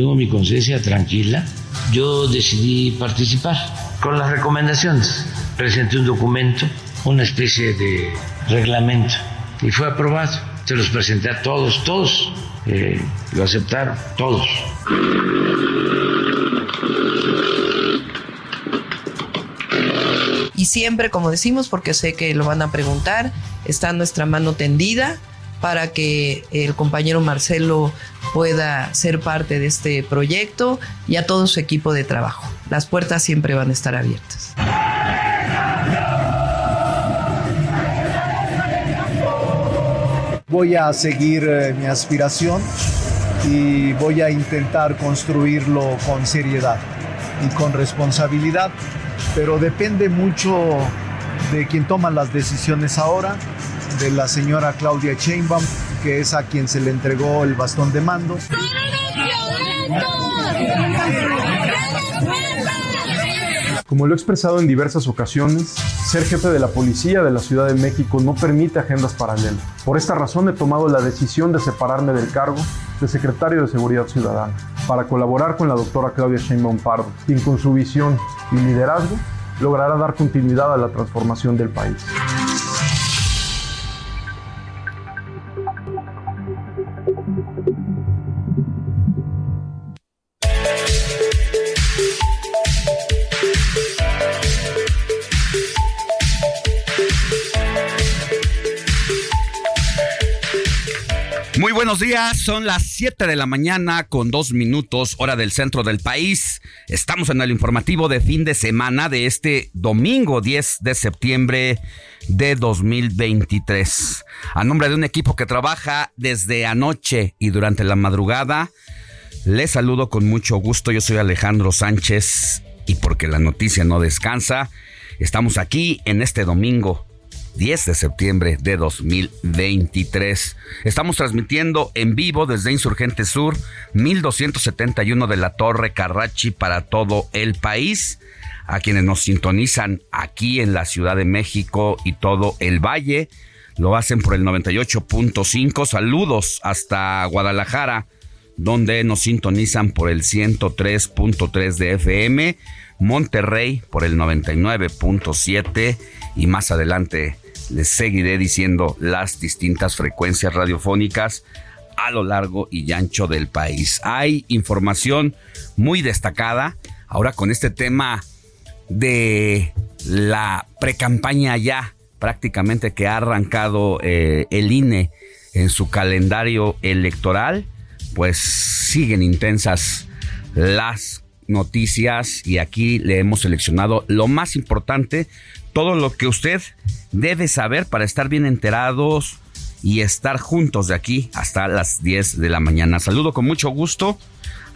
Tengo mi conciencia tranquila, yo decidí participar con las recomendaciones. Presenté un documento, una especie de reglamento, y fue aprobado. Se los presenté a todos, todos eh, lo aceptaron, todos. Y siempre, como decimos, porque sé que lo van a preguntar, está nuestra mano tendida para que el compañero Marcelo pueda ser parte de este proyecto y a todo su equipo de trabajo. Las puertas siempre van a estar abiertas. Voy a seguir eh, mi aspiración y voy a intentar construirlo con seriedad y con responsabilidad, pero depende mucho de quien toma las decisiones ahora, de la señora Claudia Sheinbaum, que es a quien se le entregó el bastón de mando. Como lo he expresado en diversas ocasiones, ser jefe de la policía de la Ciudad de México no permite agendas paralelas. Por esta razón he tomado la decisión de separarme del cargo de secretario de Seguridad Ciudadana para colaborar con la doctora Claudia Sheinbaum Pardo, quien con su visión y liderazgo logrará dar continuidad a la transformación del país. Buenos días, son las 7 de la mañana con dos minutos hora del centro del país. Estamos en el informativo de fin de semana de este domingo 10 de septiembre de 2023. A nombre de un equipo que trabaja desde anoche y durante la madrugada, les saludo con mucho gusto. Yo soy Alejandro Sánchez y porque la noticia no descansa, estamos aquí en este domingo 10 de septiembre de 2023. Estamos transmitiendo en vivo desde Insurgente Sur, 1271 de la Torre Carrachi para todo el país. A quienes nos sintonizan aquí en la Ciudad de México y todo el Valle, lo hacen por el 98.5. Saludos hasta Guadalajara, donde nos sintonizan por el 103.3 de FM. Monterrey por el 99.7 y más adelante les seguiré diciendo las distintas frecuencias radiofónicas a lo largo y ancho del país. Hay información muy destacada ahora con este tema de la precampaña ya prácticamente que ha arrancado eh, el INE en su calendario electoral, pues siguen intensas las noticias y aquí le hemos seleccionado lo más importante, todo lo que usted debe saber para estar bien enterados y estar juntos de aquí hasta las 10 de la mañana. Saludo con mucho gusto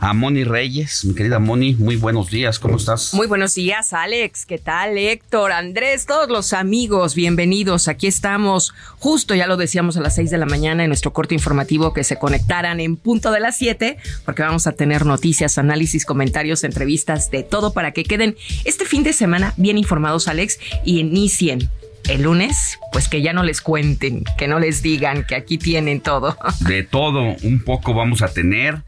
a Moni Reyes. Mi querida Moni, muy buenos días, ¿cómo estás? Muy buenos días, Alex. ¿Qué tal, Héctor, Andrés, todos los amigos? Bienvenidos. Aquí estamos, justo ya lo decíamos a las 6 de la mañana en nuestro corte informativo que se conectaran en punto de las 7, porque vamos a tener noticias, análisis, comentarios, entrevistas, de todo para que queden este fin de semana bien informados, Alex, y inicien el lunes, pues que ya no les cuenten, que no les digan que aquí tienen todo. De todo, un poco vamos a tener.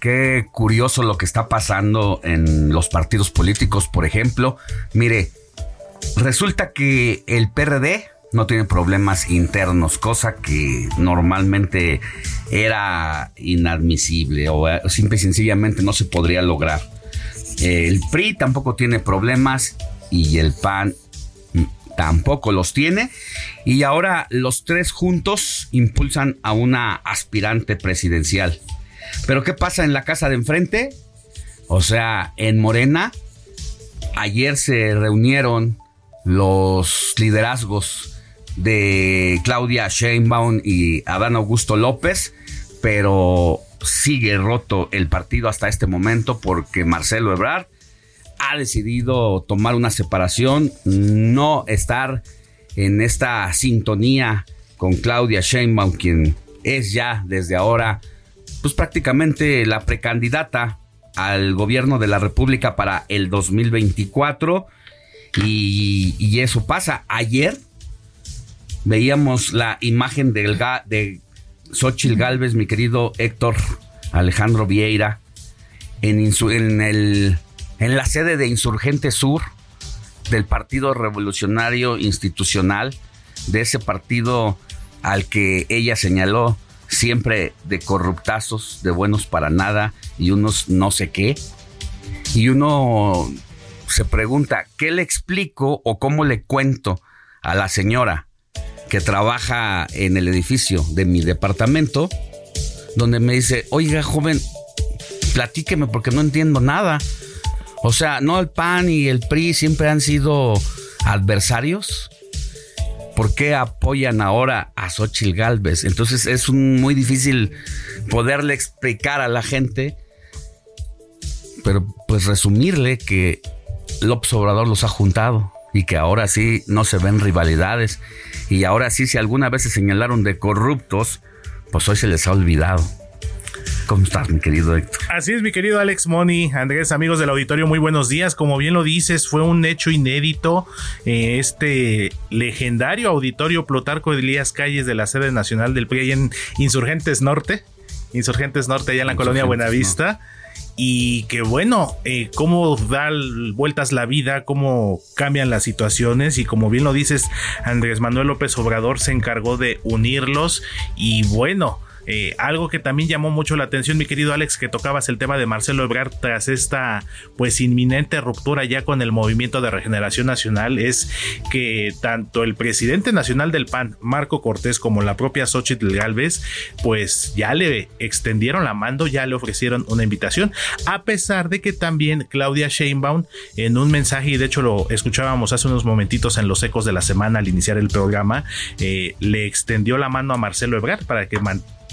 Qué curioso lo que está pasando en los partidos políticos, por ejemplo. Mire, resulta que el PRD no tiene problemas internos, cosa que normalmente era inadmisible o eh, simple y sencillamente no se podría lograr. El PRI tampoco tiene problemas y el PAN tampoco los tiene. Y ahora los tres juntos impulsan a una aspirante presidencial. Pero ¿qué pasa en la casa de enfrente? O sea, en Morena, ayer se reunieron los liderazgos de Claudia Sheinbaum y Adán Augusto López, pero sigue roto el partido hasta este momento porque Marcelo Ebrard ha decidido tomar una separación, no estar en esta sintonía con Claudia Sheinbaum, quien es ya desde ahora, pues prácticamente la precandidata al gobierno de la República para el 2024. Y, y eso pasa. Ayer veíamos la imagen del de Xochitl Galvez, mi querido Héctor Alejandro Vieira, en, en, el, en la sede de Insurgente Sur del Partido Revolucionario Institucional, de ese partido al que ella señaló siempre de corruptazos, de buenos para nada y unos no sé qué. Y uno se pregunta, ¿qué le explico o cómo le cuento a la señora que trabaja en el edificio de mi departamento, donde me dice, oiga joven, platíqueme porque no entiendo nada. O sea, no el PAN y el PRI siempre han sido adversarios. ¿Por qué apoyan ahora a Xochitl Galvez? Entonces es muy difícil poderle explicar a la gente, pero pues resumirle que López Obrador los ha juntado y que ahora sí no se ven rivalidades y ahora sí si alguna vez se señalaron de corruptos, pues hoy se les ha olvidado. ¿Cómo estás, mi querido Héctor? Así es, mi querido Alex Moni, Andrés, amigos del auditorio, muy buenos días. Como bien lo dices, fue un hecho inédito. Eh, este legendario auditorio Plutarco Elías Calles de la sede nacional del PRI en Insurgentes Norte. Insurgentes Norte, allá en la colonia Buenavista y que bueno, eh, cómo da vueltas la vida, cómo cambian las situaciones y como bien lo dices, Andrés Manuel López Obrador se encargó de unirlos y bueno, eh, algo que también llamó mucho la atención, mi querido Alex, que tocabas el tema de Marcelo Ebrard tras esta pues inminente ruptura ya con el movimiento de regeneración nacional, es que tanto el presidente nacional del PAN, Marco Cortés, como la propia Xochitl Galvez, pues ya le extendieron la mando, ya le ofrecieron una invitación, a pesar de que también Claudia Sheinbaum, en un mensaje, y de hecho lo escuchábamos hace unos momentitos en los ecos de la semana al iniciar el programa, eh, le extendió la mano a Marcelo Ebrard para que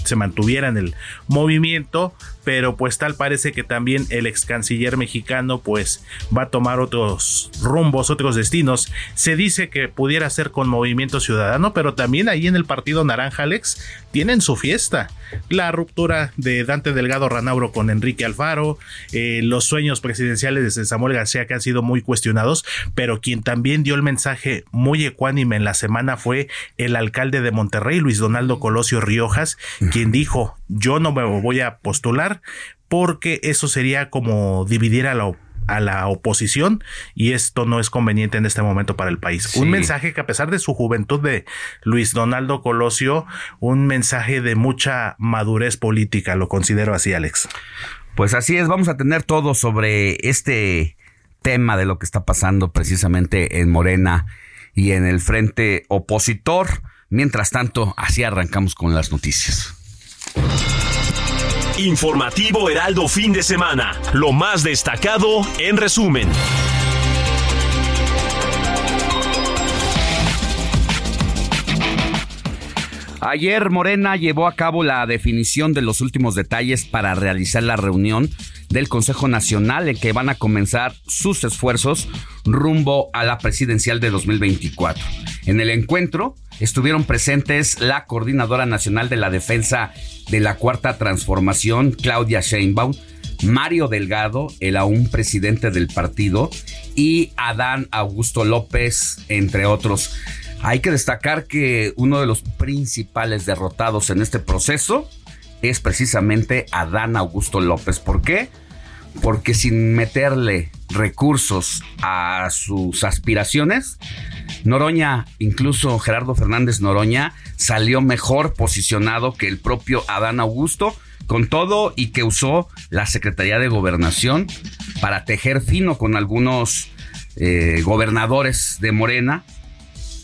se mantuviera en el movimiento, pero pues tal parece que también el ex canciller mexicano pues va a tomar otros rumbos, otros destinos. Se dice que pudiera ser con Movimiento Ciudadano, pero también ahí en el Partido Naranja Alex tienen su fiesta. La ruptura de Dante Delgado Ranauro con Enrique Alfaro, eh, los sueños presidenciales de Samuel García que han sido muy cuestionados, pero quien también dio el mensaje muy ecuánime en la semana fue el alcalde de Monterrey, Luis Donaldo Colosio Riojas, quien dijo, yo no me voy a postular porque eso sería como dividir a la a la oposición y esto no es conveniente en este momento para el país. Un mensaje que a pesar de su juventud de Luis Donaldo Colosio, un mensaje de mucha madurez política, lo considero así, Alex. Pues así es, vamos a tener todo sobre este tema de lo que está pasando precisamente en Morena y en el frente opositor. Mientras tanto, así arrancamos con las noticias. Informativo Heraldo fin de semana. Lo más destacado en resumen. Ayer Morena llevó a cabo la definición de los últimos detalles para realizar la reunión del Consejo Nacional en que van a comenzar sus esfuerzos rumbo a la presidencial de 2024. En el encuentro, estuvieron presentes la Coordinadora Nacional de la Defensa de la Cuarta Transformación, Claudia Sheinbaum, Mario Delgado, el aún presidente del partido, y Adán Augusto López, entre otros. Hay que destacar que uno de los principales derrotados en este proceso es precisamente Adán Augusto López. ¿Por qué? Porque sin meterle recursos a sus aspiraciones, Noroña, incluso Gerardo Fernández Noroña, salió mejor posicionado que el propio Adán Augusto, con todo y que usó la Secretaría de Gobernación para tejer fino con algunos eh, gobernadores de Morena.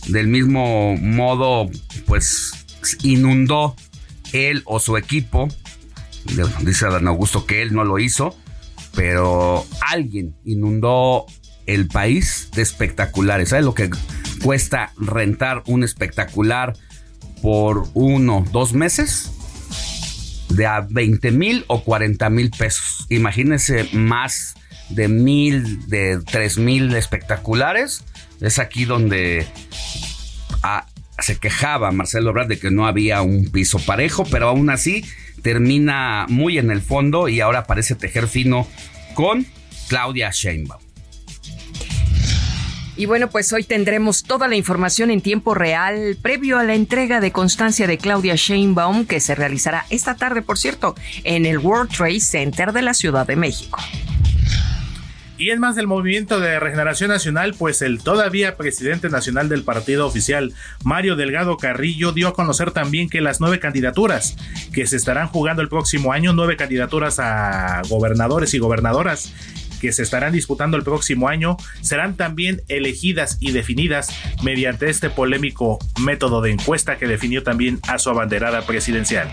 Del mismo modo, pues inundó él o su equipo. Dice Adán Augusto que él no lo hizo, pero alguien inundó el país de espectaculares. ¿Sabes lo que cuesta rentar un espectacular por uno, dos meses? De a 20 mil o 40 mil pesos. Imagínense más de mil, de tres mil espectaculares. Es aquí donde ah, se quejaba Marcelo Ebrard de que no había un piso parejo, pero aún así termina muy en el fondo y ahora parece tejer fino con Claudia Sheinbaum. Y bueno, pues hoy tendremos toda la información en tiempo real previo a la entrega de constancia de Claudia Sheinbaum que se realizará esta tarde, por cierto, en el World Trade Center de la Ciudad de México. Y en más del movimiento de regeneración nacional, pues el todavía presidente nacional del partido oficial, Mario Delgado Carrillo, dio a conocer también que las nueve candidaturas que se estarán jugando el próximo año, nueve candidaturas a gobernadores y gobernadoras, que se estarán disputando el próximo año serán también elegidas y definidas mediante este polémico método de encuesta que definió también a su abanderada presidencial.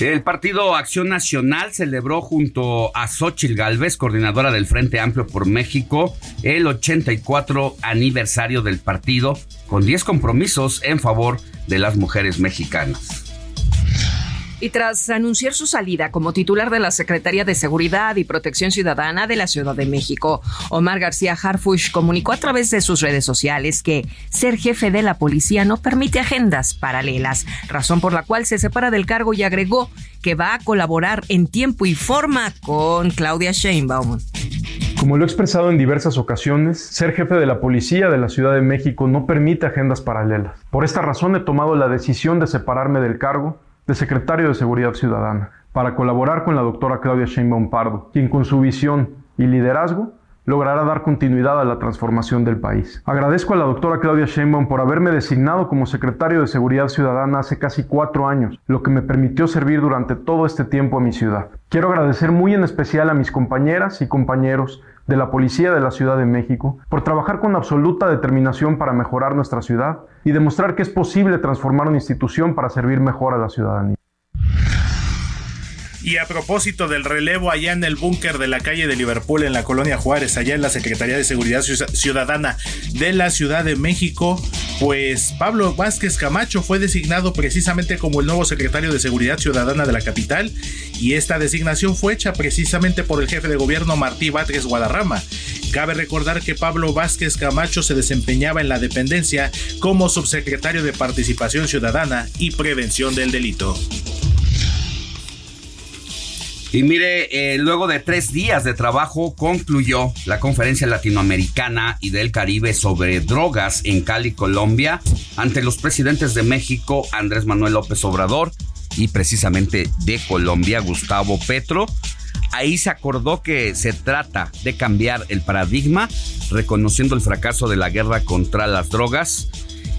El Partido Acción Nacional celebró junto a Xochil Gálvez, coordinadora del Frente Amplio por México, el 84 aniversario del partido, con 10 compromisos en favor de las mujeres mexicanas. Y tras anunciar su salida como titular de la Secretaría de Seguridad y Protección Ciudadana de la Ciudad de México, Omar García Harfush comunicó a través de sus redes sociales que ser jefe de la policía no permite agendas paralelas, razón por la cual se separa del cargo y agregó que va a colaborar en tiempo y forma con Claudia Sheinbaum. Como lo he expresado en diversas ocasiones, ser jefe de la policía de la Ciudad de México no permite agendas paralelas. Por esta razón he tomado la decisión de separarme del cargo de secretario de Seguridad Ciudadana, para colaborar con la doctora Claudia Sheinbaum Pardo, quien con su visión y liderazgo logrará dar continuidad a la transformación del país. Agradezco a la doctora Claudia Sheinbaum por haberme designado como secretario de Seguridad Ciudadana hace casi cuatro años, lo que me permitió servir durante todo este tiempo a mi ciudad. Quiero agradecer muy en especial a mis compañeras y compañeros de la Policía de la Ciudad de México por trabajar con absoluta determinación para mejorar nuestra ciudad y demostrar que es posible transformar una institución para servir mejor a la ciudadanía. Y a propósito del relevo allá en el búnker de la calle de Liverpool en la colonia Juárez, allá en la Secretaría de Seguridad Ciudadana de la Ciudad de México, pues Pablo Vázquez Camacho fue designado precisamente como el nuevo secretario de Seguridad Ciudadana de la capital y esta designación fue hecha precisamente por el jefe de gobierno Martí Vázquez Guadarrama. Cabe recordar que Pablo Vázquez Camacho se desempeñaba en la dependencia como subsecretario de Participación Ciudadana y Prevención del Delito. Y mire, eh, luego de tres días de trabajo concluyó la conferencia latinoamericana y del Caribe sobre drogas en Cali, Colombia, ante los presidentes de México, Andrés Manuel López Obrador, y precisamente de Colombia, Gustavo Petro. Ahí se acordó que se trata de cambiar el paradigma, reconociendo el fracaso de la guerra contra las drogas.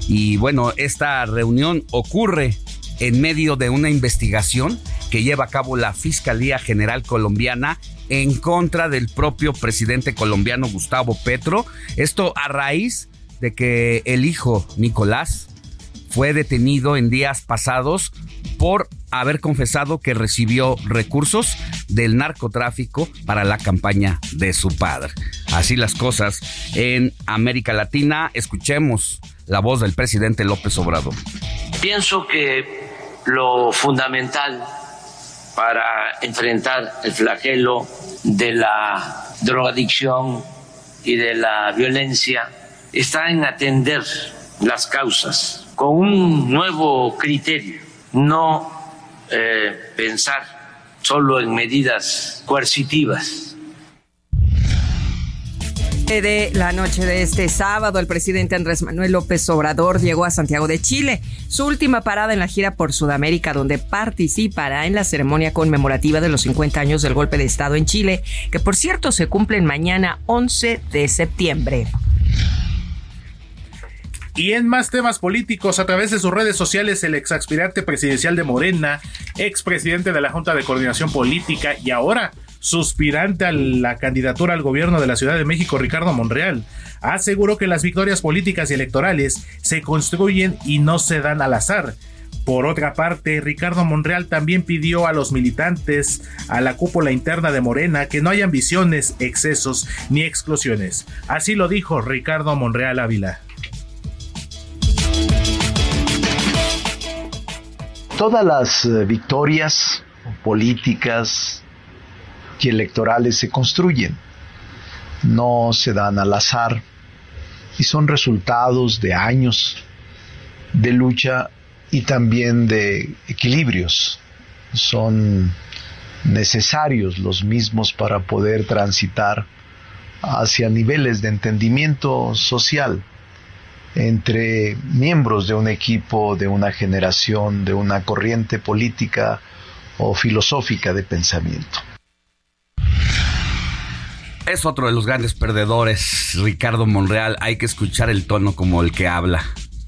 Y bueno, esta reunión ocurre en medio de una investigación que lleva a cabo la Fiscalía General Colombiana en contra del propio presidente colombiano Gustavo Petro. Esto a raíz de que el hijo Nicolás fue detenido en días pasados por haber confesado que recibió recursos del narcotráfico para la campaña de su padre. Así las cosas en América Latina. Escuchemos la voz del presidente López Obrador. Pienso que lo fundamental para enfrentar el flagelo de la drogadicción y de la violencia está en atender las causas con un nuevo criterio, no eh, pensar solo en medidas coercitivas de la noche de este sábado, el presidente Andrés Manuel López Obrador llegó a Santiago de Chile, su última parada en la gira por Sudamérica, donde participará en la ceremonia conmemorativa de los 50 años del golpe de Estado en Chile, que por cierto se cumplen mañana 11 de septiembre. Y en más temas políticos, a través de sus redes sociales, el ex aspirante presidencial de Morena, expresidente de la Junta de Coordinación Política y ahora suspirante a la candidatura al gobierno de la Ciudad de México, Ricardo Monreal, aseguró que las victorias políticas y electorales se construyen y no se dan al azar. Por otra parte, Ricardo Monreal también pidió a los militantes, a la cúpula interna de Morena, que no hay ambiciones, excesos ni exclusiones. Así lo dijo Ricardo Monreal Ávila. Todas las eh, victorias políticas, y electorales se construyen, no se dan al azar y son resultados de años de lucha y también de equilibrios. Son necesarios los mismos para poder transitar hacia niveles de entendimiento social entre miembros de un equipo, de una generación, de una corriente política o filosófica de pensamiento. Es otro de los grandes perdedores, Ricardo Monreal. Hay que escuchar el tono como el que habla.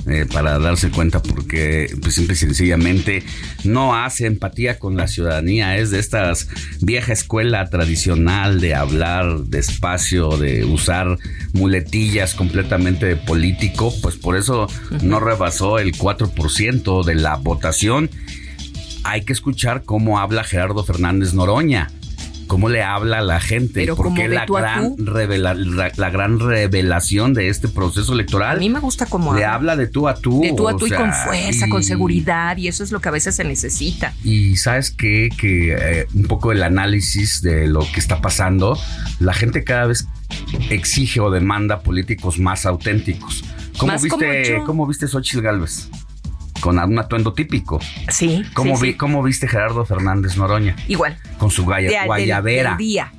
Eh, para darse cuenta porque pues, simple y sencillamente no hace empatía con la ciudadanía, es de esta vieja escuela tradicional de hablar despacio, de usar muletillas completamente de político, pues por eso no rebasó el 4% de la votación. Hay que escuchar cómo habla Gerardo Fernández Noroña cómo le habla a la gente, porque la gran, la, gran revelación de este proceso electoral. A mí me gusta cómo le habla. de tú a tú. De tú a tú y con fuerza, con seguridad, y eso es lo que a veces se necesita. Y sabes qué? que eh, un poco el análisis de lo que está pasando, la gente cada vez exige o demanda políticos más auténticos. ¿Cómo viste, ¿cómo viste Xochitl Galvez? Con un atuendo típico. Sí. ¿Cómo, vi, ¿Cómo viste Gerardo Fernández Noroña? Igual. Con su guayabera. Del, día.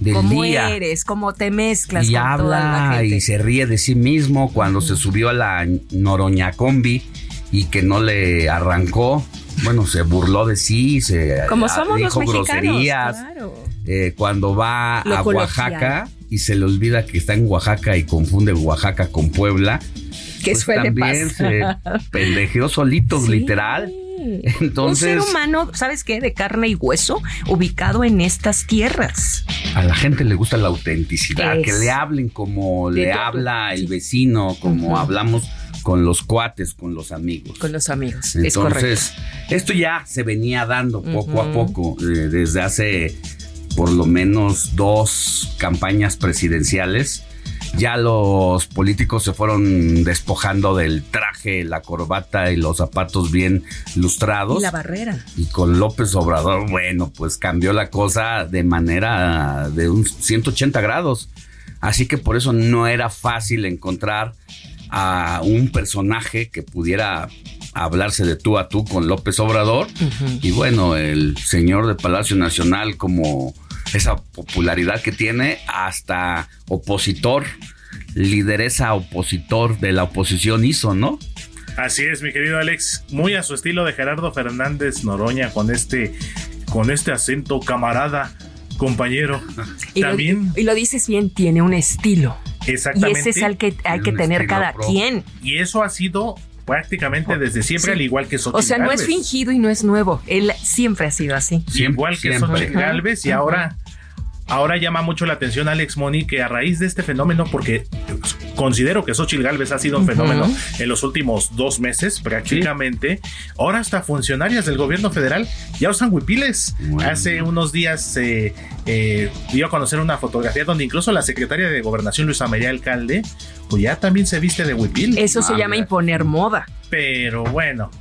Del cómo eres, cómo te mezclas y con habla toda la gente. y se ríe de sí mismo cuando se subió a la Noroña Combi y que no le arrancó. Bueno, se burló de sí, se Como somos dijo los groserías. Claro. Eh, cuando va a Oaxaca y se le olvida que está en Oaxaca y confunde Oaxaca con Puebla que pues suele también se pendejeó solito, literal. Entonces, un ser humano, ¿sabes qué? De carne y hueso, ubicado en estas tierras. A la gente le gusta la autenticidad, que le hablen como le habla el vecino, como hablamos con los cuates, con los amigos. Con los amigos. Entonces, esto ya se venía dando poco a poco, eh, desde hace por lo menos dos campañas presidenciales ya los políticos se fueron despojando del traje, la corbata y los zapatos bien lustrados. Y la barrera. Y con López Obrador, bueno, pues cambió la cosa de manera de un 180 grados. Así que por eso no era fácil encontrar a un personaje que pudiera hablarse de tú a tú con López Obrador. Y bueno, el señor de Palacio Nacional como esa popularidad que tiene hasta opositor, lideresa opositor de la oposición hizo, ¿no? Así es, mi querido Alex, muy a su estilo de Gerardo Fernández Noroña con este con este acento camarada, compañero. Y También lo, y lo dices bien, tiene un estilo. Exactamente. Y ese es el que hay que tener cada quien. Y eso ha sido prácticamente desde siempre, al igual que Xochitl O sea, no es fingido y no es nuevo. Él siempre ha sido así. igual que Xochitl Galvez y ahora Ahora llama mucho la atención Alex Moni que a raíz de este fenómeno, porque considero que Xochitl Galvez ha sido un fenómeno en los últimos dos meses prácticamente, ahora hasta funcionarias del gobierno federal ya usan huipiles. Hace unos días se eh, dio a conocer una fotografía donde incluso la secretaria de Gobernación, Luisa María Alcalde, pues ya también se viste de huipil. Eso se ah, llama imponer moda. Pero bueno,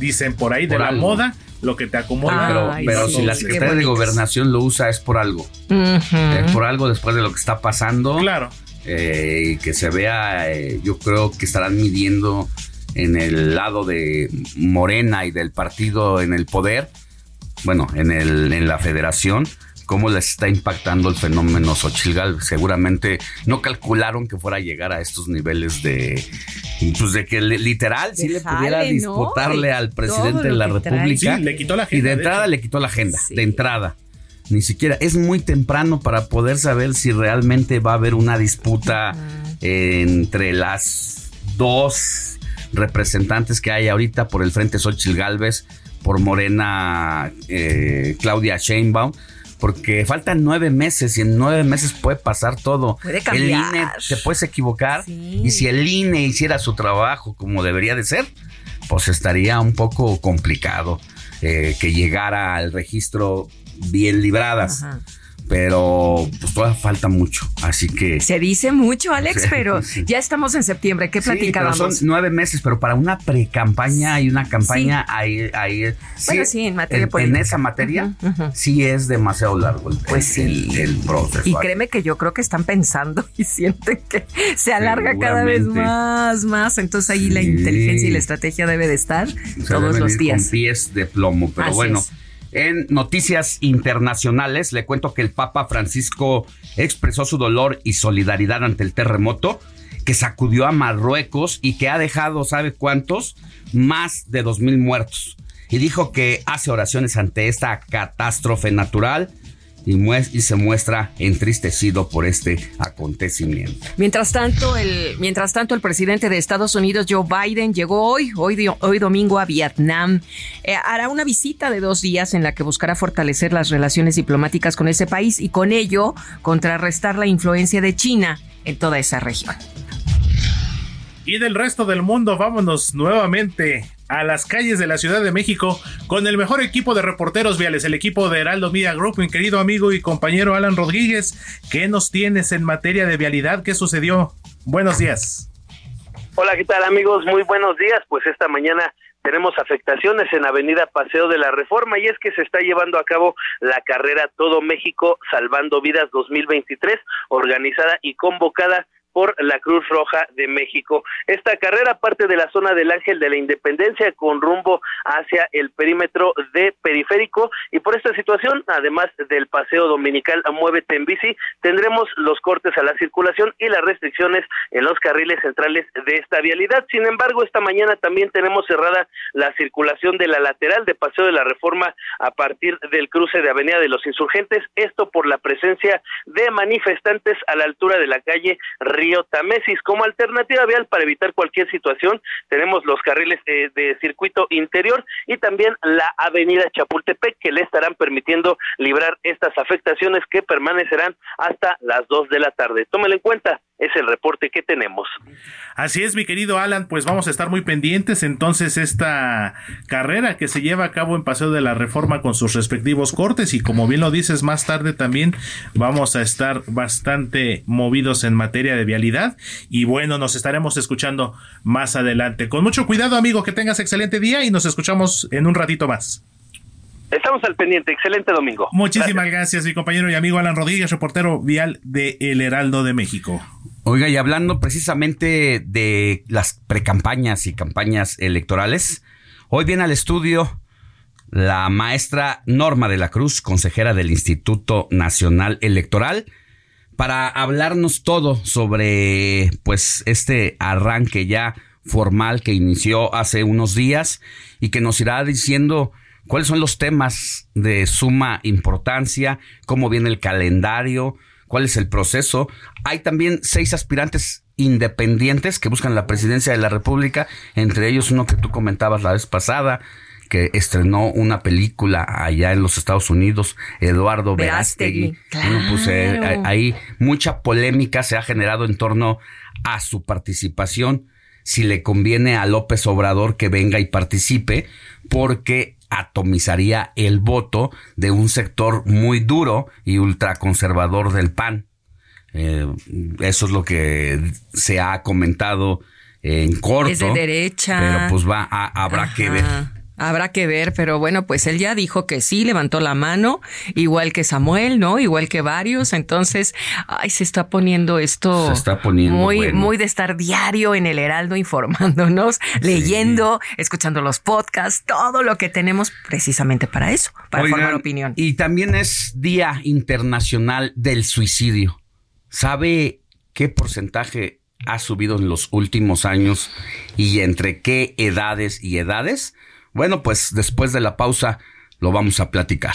dicen por ahí de la moda lo que te acomoda. pero, si la Secretaría de Gobernación lo usa es por algo. Es por algo después de lo que está pasando. Claro. Eh, y que se vea, eh, yo creo que estarán midiendo en el lado de Morena y del partido en el poder, bueno, en, el, en la federación, cómo les está impactando el fenómeno Xochitl Seguramente no calcularon que fuera a llegar a estos niveles de, pues de que literal si le pudiera disputarle al presidente de la República. le quitó la agenda. Y de entrada le quitó la agenda, de entrada. Ni siquiera es muy temprano para poder saber si realmente va a haber una disputa entre las dos representantes que hay ahorita por el Frente Xochitl Galvez, por Morena eh, Claudia Sheinbaum porque faltan nueve meses y en nueve meses puede pasar todo. Puede cambiar. El INE te puedes equivocar y si el INE hiciera su trabajo como debería de ser, pues estaría un poco complicado eh, que llegara al registro bien libradas. Ajá pero pues todavía falta mucho, así que... Se dice mucho, Alex, pero ya estamos en septiembre, ¿qué platicábamos? son nueve meses, pero para una pre-campaña y una campaña ahí... ahí bueno, sí, en materia en, esa materia sí es demasiado largo el, pues sí. el, proceso. Y créeme que yo creo que están pensando y sienten que se alarga cada vez más, más, entonces ahí la inteligencia y la estrategia debe de estar todos los días. Con pies de plomo, pero bueno... En noticias internacionales, le cuento que el Papa Francisco expresó su dolor y solidaridad ante el terremoto que sacudió a Marruecos y que ha dejado, ¿sabe cuántos? Más de dos mil muertos. Y dijo que hace oraciones ante esta catástrofe natural y, se muestra entristecido por este acontecimiento. Mientras tanto, el, mientras tanto, el presidente de Estados Unidos, Joe Biden, llegó hoy, hoy, hoy domingo a Vietnam. Eh, hará una visita de dos días en la que buscará fortalecer las relaciones diplomáticas con ese país y con ello contrarrestar la influencia de China en toda esa región. Y del resto del mundo, vámonos nuevamente a las calles de la Ciudad de México con el mejor equipo de reporteros viales, el equipo de Heraldo Media Group, mi querido amigo y compañero Alan Rodríguez. ¿Qué nos tienes en materia de vialidad? ¿Qué sucedió? Buenos días. Hola, ¿qué tal amigos? Muy buenos días. Pues esta mañana tenemos afectaciones en Avenida Paseo de la Reforma y es que se está llevando a cabo la carrera Todo México Salvando Vidas 2023, organizada y convocada por la Cruz Roja de México. Esta carrera parte de la zona del Ángel de la Independencia con rumbo hacia el perímetro de periférico y por esta situación, además del paseo dominical Muévete en bici, tendremos los cortes a la circulación y las restricciones en los carriles centrales de esta vialidad. Sin embargo, esta mañana también tenemos cerrada la circulación de la lateral de Paseo de la Reforma a partir del cruce de Avenida de los Insurgentes, esto por la presencia de manifestantes a la altura de la calle Río Tamesis. Como alternativa vial para evitar cualquier situación, tenemos los carriles eh, de circuito interior y también la avenida Chapultepec que le estarán permitiendo librar estas afectaciones que permanecerán hasta las dos de la tarde. Tómelo en cuenta es el reporte que tenemos. Así es, mi querido Alan, pues vamos a estar muy pendientes entonces esta carrera que se lleva a cabo en Paseo de la Reforma con sus respectivos cortes y como bien lo dices más tarde también vamos a estar bastante movidos en materia de vialidad y bueno, nos estaremos escuchando más adelante. Con mucho cuidado, amigo, que tengas excelente día y nos escuchamos en un ratito más. Estamos al pendiente. Excelente domingo. Muchísimas gracias. mi compañero y amigo Alan Rodríguez, reportero vial de El Heraldo de México. Oiga, y hablando precisamente de las precampañas y campañas electorales, hoy viene al estudio la maestra Norma de la Cruz, consejera del Instituto Nacional Electoral, para hablarnos todo sobre pues este arranque ya formal que inició hace unos días y que nos irá diciendo cuáles son los temas de suma importancia, cómo viene el calendario, cuál es el proceso. Hay también seis aspirantes independientes que buscan la presidencia de la República, entre ellos uno que tú comentabas la vez pasada, que estrenó una película allá en los Estados Unidos, Eduardo Verástegui. Pues, eh, ahí mucha polémica se ha generado en torno a su participación, si le conviene a López Obrador que venga y participe, porque atomizaría el voto de un sector muy duro y ultraconservador del PAN. Eh, eso es lo que se ha comentado en corto. Es de derecha. Pero pues va, habrá que ver. Habrá que ver, pero bueno, pues él ya dijo que sí, levantó la mano, igual que Samuel, ¿no? Igual que varios. Entonces, ay, se está poniendo esto. Se está poniendo muy, muy de estar diario en el Heraldo informándonos, leyendo, escuchando los podcasts, todo lo que tenemos precisamente para eso, para formar opinión. Y también es Día Internacional del Suicidio. ¿Sabe qué porcentaje ha subido en los últimos años y entre qué edades y edades? Bueno, pues después de la pausa lo vamos a platicar.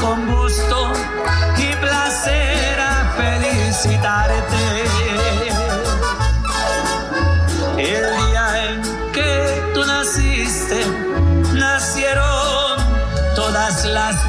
con gusto y placer a felicitarte. El día en que tú naciste, nacieron todas las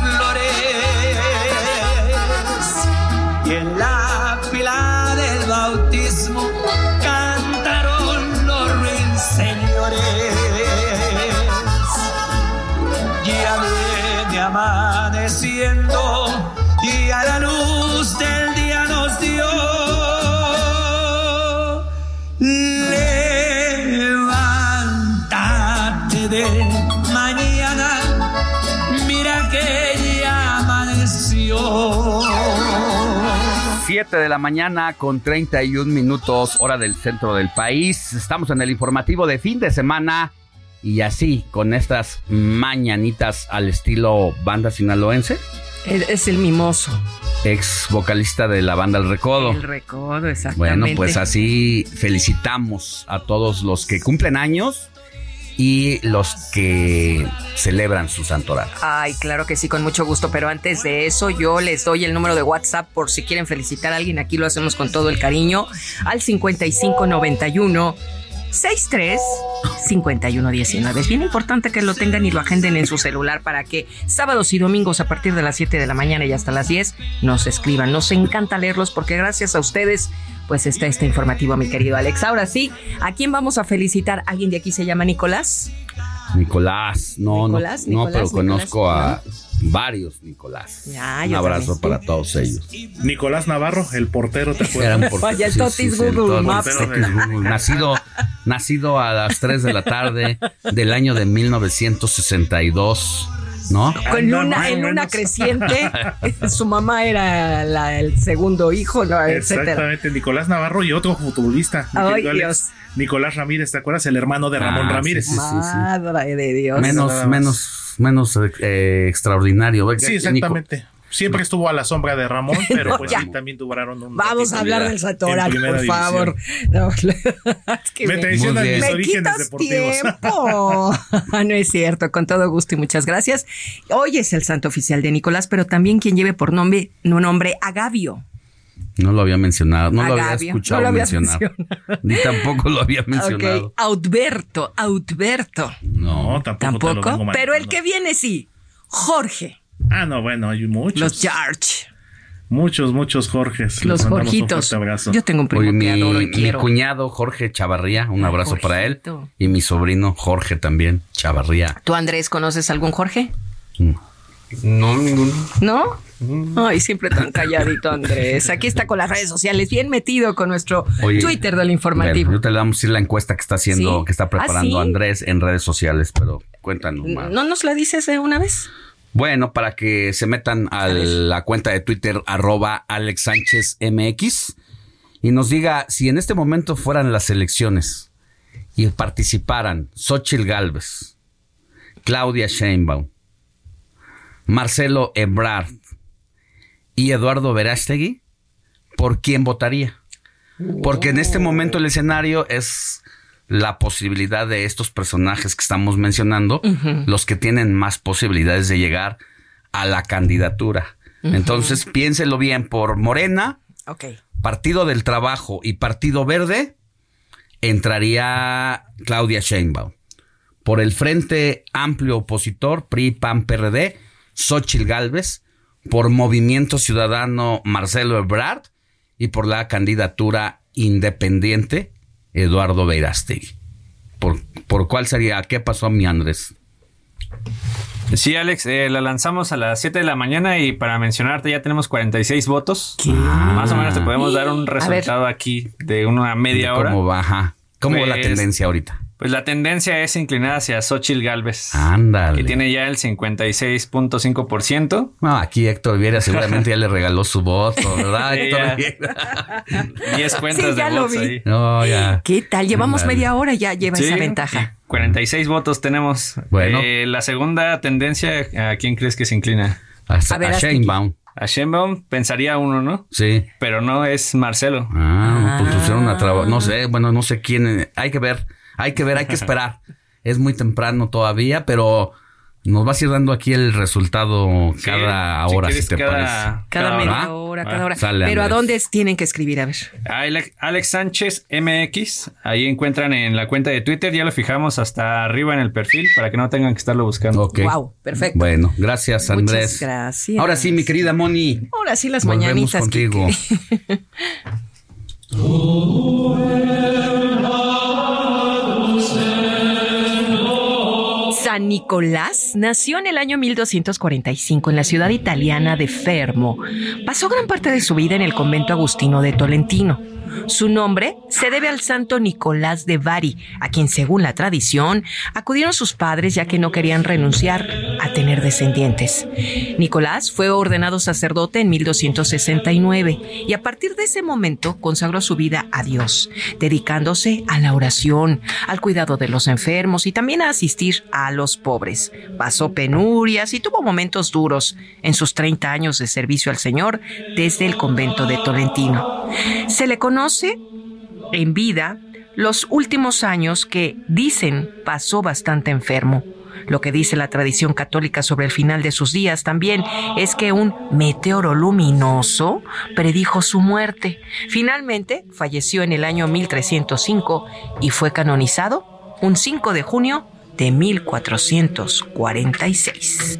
7 de la mañana con 31 minutos hora del centro del país. Estamos en el informativo de fin de semana y así con estas mañanitas al estilo banda sinaloense. Es el mimoso. Ex vocalista de la banda El Recodo. El Recodo, exactamente. Bueno, pues así felicitamos a todos los que cumplen años y los que celebran su santoral. Ay, claro que sí, con mucho gusto, pero antes de eso yo les doy el número de WhatsApp por si quieren felicitar a alguien, aquí lo hacemos con todo el cariño, al 5591 63 5119. Es bien importante que lo tengan y lo agenden en su celular para que sábados y domingos a partir de las 7 de la mañana y hasta las 10 nos escriban. Nos encanta leerlos porque gracias a ustedes pues está este informativo, mi querido Alex. Ahora sí, ¿a quién vamos a felicitar? ¿Alguien de aquí se llama Nicolás? Nicolás, no, no, no, pero conozco a varios Nicolás. Un abrazo para todos ellos. Nicolás Navarro, el portero, ¿te acuerdas? Vaya el Totis Google Maps. Nacido, nacido a las 3 de la tarde del año de 1962 ¿no? Con una, en una creciente, su mamá era el segundo hijo, ¿no? Exactamente, Nicolás Navarro y otro futbolista. Ay, Dios. Nicolás Ramírez, ¿te acuerdas? El hermano de Ramón ah, Ramírez. Sí, Madre de Dios. Menos, menos, menos eh, extraordinario. Sí, exactamente. Siempre estuvo a la sombra de Ramón, pero pues sí, también tuvieron un. Vamos a hablar del Satoral, por favor. No, me, me traicionan mis me orígenes deportivos. Tiempo. no es cierto, con todo gusto y muchas gracias. Hoy es el santo oficial de Nicolás, pero también quien lleve por nombre, no nombre Agavio. No lo había mencionado, no lo había escuchado no lo mencionar. Ni tampoco lo había mencionado. Okay. Autberto, Autberto. No, tampoco. Tampoco, pero el que viene sí. Jorge. Ah, no, bueno, hay muchos. Los George. Muchos, muchos Jorges. Los Jorgitos. Yo tengo un primo mi, que adoro y mi cuñado Jorge Chavarría, un abrazo para él. Y mi sobrino Jorge también, Chavarría. ¿Tú, Andrés, conoces algún Jorge? Mm. No, ninguno. ¿No? Ay, siempre tan calladito, Andrés. Aquí está con las redes sociales, bien metido con nuestro Twitter del informativo. yo te le vamos a decir la encuesta que está haciendo, que está preparando ¿Ah, Andrés en redes sociales, pero cuéntanos más. ¿No nos la dices de una vez? Bueno, para que se metan a, la cuenta de Twitter, arroba Alex Sánchez MX, y nos diga si en este momento fueran las elecciones y participaran Xochitl Galvez, Claudia Sheinbaum, Marcelo Ebrard y Eduardo Verástegui, ¿por quién votaría? Porque en este momento el escenario es la posibilidad de estos personajes que estamos mencionando, los que tienen más posibilidades de llegar a la candidatura. Entonces, piénselo bien, por Morena, Partido del Trabajo y Partido Verde, entraría Claudia Sheinbaum. Por el Frente Amplio Opositor, PRI, PAN, PRD, Xochitl Galvez. Por Movimiento Ciudadano, Marcelo Ebrard. Y por la candidatura independiente, Eduardo Beirastegui. ¿Por, ¿Por cuál sería? ¿Qué pasó, mi Andrés? Sí, Alex, eh, la lanzamos a las 7 de la mañana y para mencionarte ya tenemos 46 votos. Más o menos te podemos dar un resultado aquí de una media hora. ¿Cómo baja? ¿Cómo va la pues, tendencia ahorita? Pues la tendencia es inclinada hacia Xochitl Galvez. Ándale. Que tiene ya el 56.5%. No, aquí Héctor Viera seguramente ya le regaló su voto, ¿verdad, Héctor 10 cuentas de votos ahí. No, ya. ¿Qué tal? Llevamos media hora ya lleva esa ventaja. 46 votos tenemos. Bueno. Eh, la segunda tendencia, ¿a quién crees que se inclina? A, a, a Sheinbaum. A Sheinbaum pensaría uno, ¿no? Sí. Pero no es Marcelo. Ah, pues pusieron una traba. No sé, bueno, no sé quién. Hay que ver. Hay que ver, hay que esperar. es muy temprano todavía, pero nos vas a ir dando aquí el resultado cada hora, si, te parece. Cada, media hora, cada hora. Pero ¿a dónde tienen que escribir? A ver. Alex Sánchez MX. Ahí encuentran en la cuenta de Twitter. Ya lo fijamos hasta arriba en el perfil para que no tengan que estarlo buscando. Ok. Wow, perfecto. Bueno, gracias, Andrés. Muchas gracias. Ahora sí, mi querida Moni. Ahora sí, las mañanitas. contigo. Nicolás nació en el año 1245 en la ciudad italiana de Fermo. Pasó gran parte de su vida en el convento agustino de Tolentino. Su nombre se debe al santo Nicolás de Bari, a quien según la tradición acudieron sus padres ya que no querían renunciar a tener descendientes. Nicolás fue ordenado sacerdote en 1269 y a partir de ese momento consagró su vida a Dios, dedicándose a la oración, al cuidado de los enfermos y también a asistir a los pobres. Pasó penurias y tuvo momentos duros en sus 30 años de servicio al Señor desde el convento de Tolentino. Se le conoce en vida los últimos años que dicen pasó bastante enfermo. Lo que dice la tradición católica sobre el final de sus días también es que un meteoro luminoso predijo su muerte. Finalmente falleció en el año 1305 y fue canonizado un 5 de junio de 1446.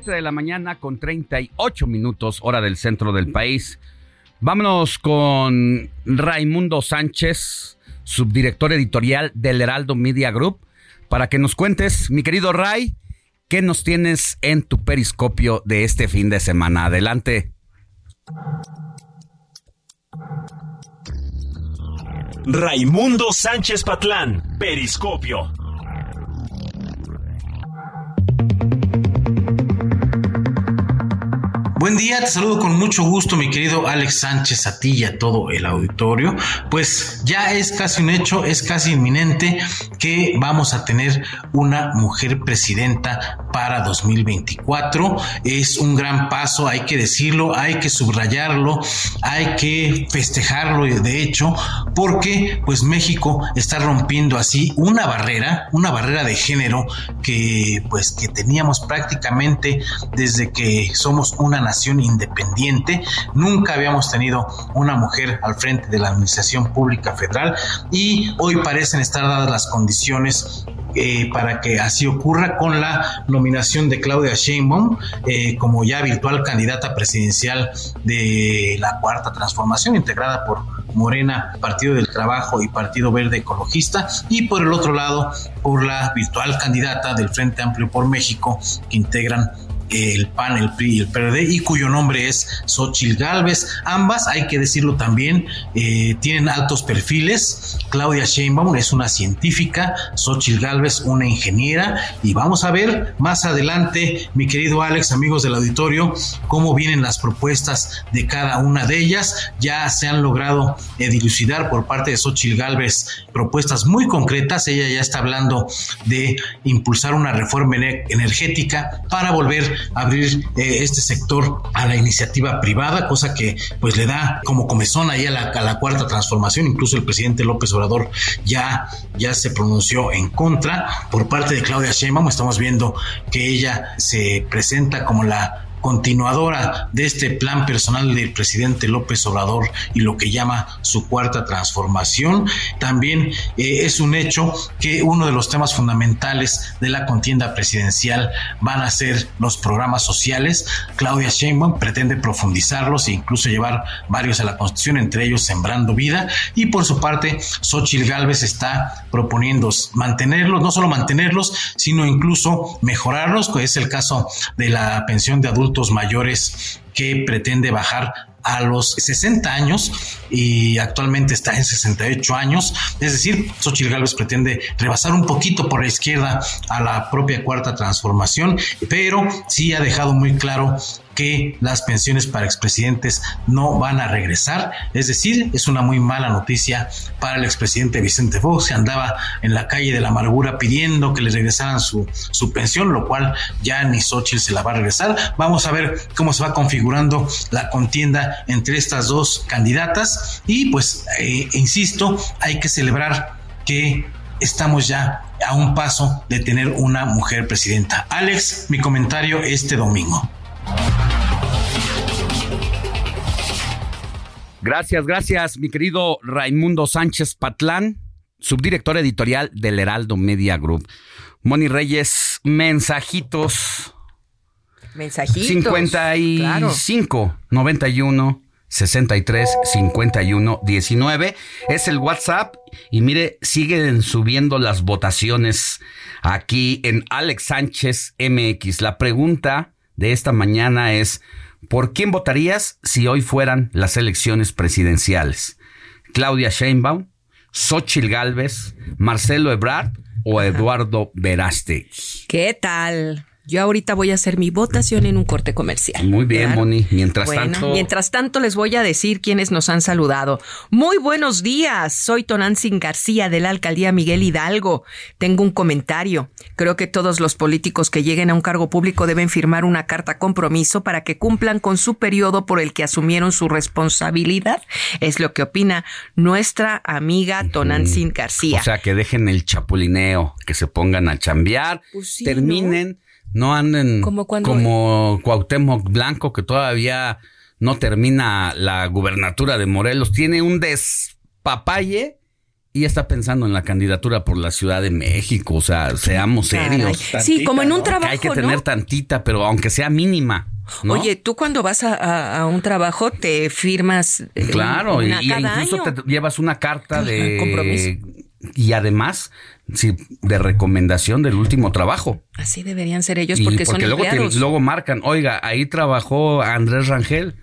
De la mañana con 38 minutos, hora del centro del país. Vámonos con Raimundo Sánchez, subdirector editorial del Heraldo Media Group, para que nos cuentes, mi querido Ray, ¿qué nos tienes en tu periscopio de este fin de semana? Adelante. Raimundo Sánchez Patlán, Periscopio. Buen día, te saludo con mucho gusto, mi querido Alex Sánchez, a ti y a todo el auditorio. Pues ya es casi un hecho, es casi inminente que vamos a tener una mujer presidenta para 2024. Es un gran paso, hay que decirlo, hay que subrayarlo, hay que festejarlo de hecho, porque pues México está rompiendo así una barrera, una barrera de género que pues que teníamos prácticamente desde que somos una nación independiente. Nunca habíamos tenido una mujer al frente de la administración pública federal y hoy parecen estar dadas las condiciones eh, para que así ocurra con la nominación de Claudia Sheinbaum eh, como ya virtual candidata presidencial de la cuarta transformación integrada por Morena, Partido del Trabajo y Partido Verde Ecologista y por el otro lado por la virtual candidata del Frente Amplio por México que integran el PAN, el PRI y el PRD, y cuyo nombre es Xochil Gálvez. Ambas, hay que decirlo también, eh, tienen altos perfiles. Claudia Sheinbaum es una científica, Xochil Gálvez una ingeniera, y vamos a ver más adelante, mi querido Alex, amigos del auditorio, cómo vienen las propuestas de cada una de ellas. Ya se han logrado eh, dilucidar por parte de Xochil Gálvez propuestas muy concretas. Ella ya está hablando de impulsar una reforma energética para volver abrir eh, este sector a la iniciativa privada, cosa que pues le da como comezón ahí a la, a la cuarta transformación. Incluso el presidente López Obrador ya, ya se pronunció en contra. Por parte de Claudia Sheinbaum estamos viendo que ella se presenta como la continuadora de este plan personal del presidente López Obrador y lo que llama su cuarta transformación. También eh, es un hecho que uno de los temas fundamentales de la contienda presidencial van a ser los programas sociales. Claudia Sheinbaum pretende profundizarlos e incluso llevar varios a la Constitución, entre ellos Sembrando Vida. Y por su parte, Xochitl Gálvez está proponiendo mantenerlos, no solo mantenerlos, sino incluso mejorarlos, que es el caso de la pensión de adultos mayores que pretende bajar a los 60 años y actualmente está en 68 años. Es decir, Xochitl Gálvez pretende rebasar un poquito por la izquierda a la propia cuarta transformación, pero sí ha dejado muy claro que las pensiones para expresidentes no van a regresar. Es decir, es una muy mala noticia para el expresidente Vicente Fox, que andaba en la calle de la amargura pidiendo que le regresaran su, su pensión, lo cual ya ni Xochitl se la va a regresar. Vamos a ver cómo se va configurando la contienda entre estas dos candidatas y pues, eh, insisto, hay que celebrar que estamos ya a un paso de tener una mujer presidenta. Alex, mi comentario este domingo. Gracias, gracias, mi querido Raimundo Sánchez Patlán, subdirector editorial del Heraldo Media Group. Moni Reyes, mensajitos. Mensajitos. 55 91 63 51 19 es el WhatsApp y mire, siguen subiendo las votaciones aquí en Alex Sánchez MX. La pregunta de esta mañana es ¿Por quién votarías si hoy fueran las elecciones presidenciales? ¿Claudia Sheinbaum, Xochitl Galvez, Marcelo Ebrard o Eduardo Veraste? ¿Qué tal? Yo ahorita voy a hacer mi votación en un corte comercial. Muy bien, Moni. Mientras tanto. Mientras tanto, les voy a decir quiénes nos han saludado. Muy buenos días. Soy Tonantzin García de la alcaldía Miguel Hidalgo. Tengo un comentario. Creo que todos los políticos que lleguen a un cargo público deben firmar una carta compromiso para que cumplan con su periodo por el que asumieron su responsabilidad. Es lo que opina nuestra amiga Tonantzin García. O sea, que dejen el chapulineo, que se pongan a chambear, Pues terminen. ¿no? Anden Como cuando- como Cuauhtémoc Blanco que todavía no termina la gubernatura de Morelos, tiene un despapalle y está pensando en la candidatura por la Ciudad de México, o sea, seamos Caray. serios. Sí, como en un trabajo, Hay que ¿no? tener tantita, pero aunque sea mínima. ¿no? Oye, tú cuando vas a, a- a un trabajo te firmas eh, Claro, y, una y cada incluso año. te llevas una carta de Compromiso. Y además sí, de recomendación del último trabajo. Así deberían ser ellos Y porque, son luego, te- empleados. luego marcan, oiga, ahí trabajó Andrés Rangel.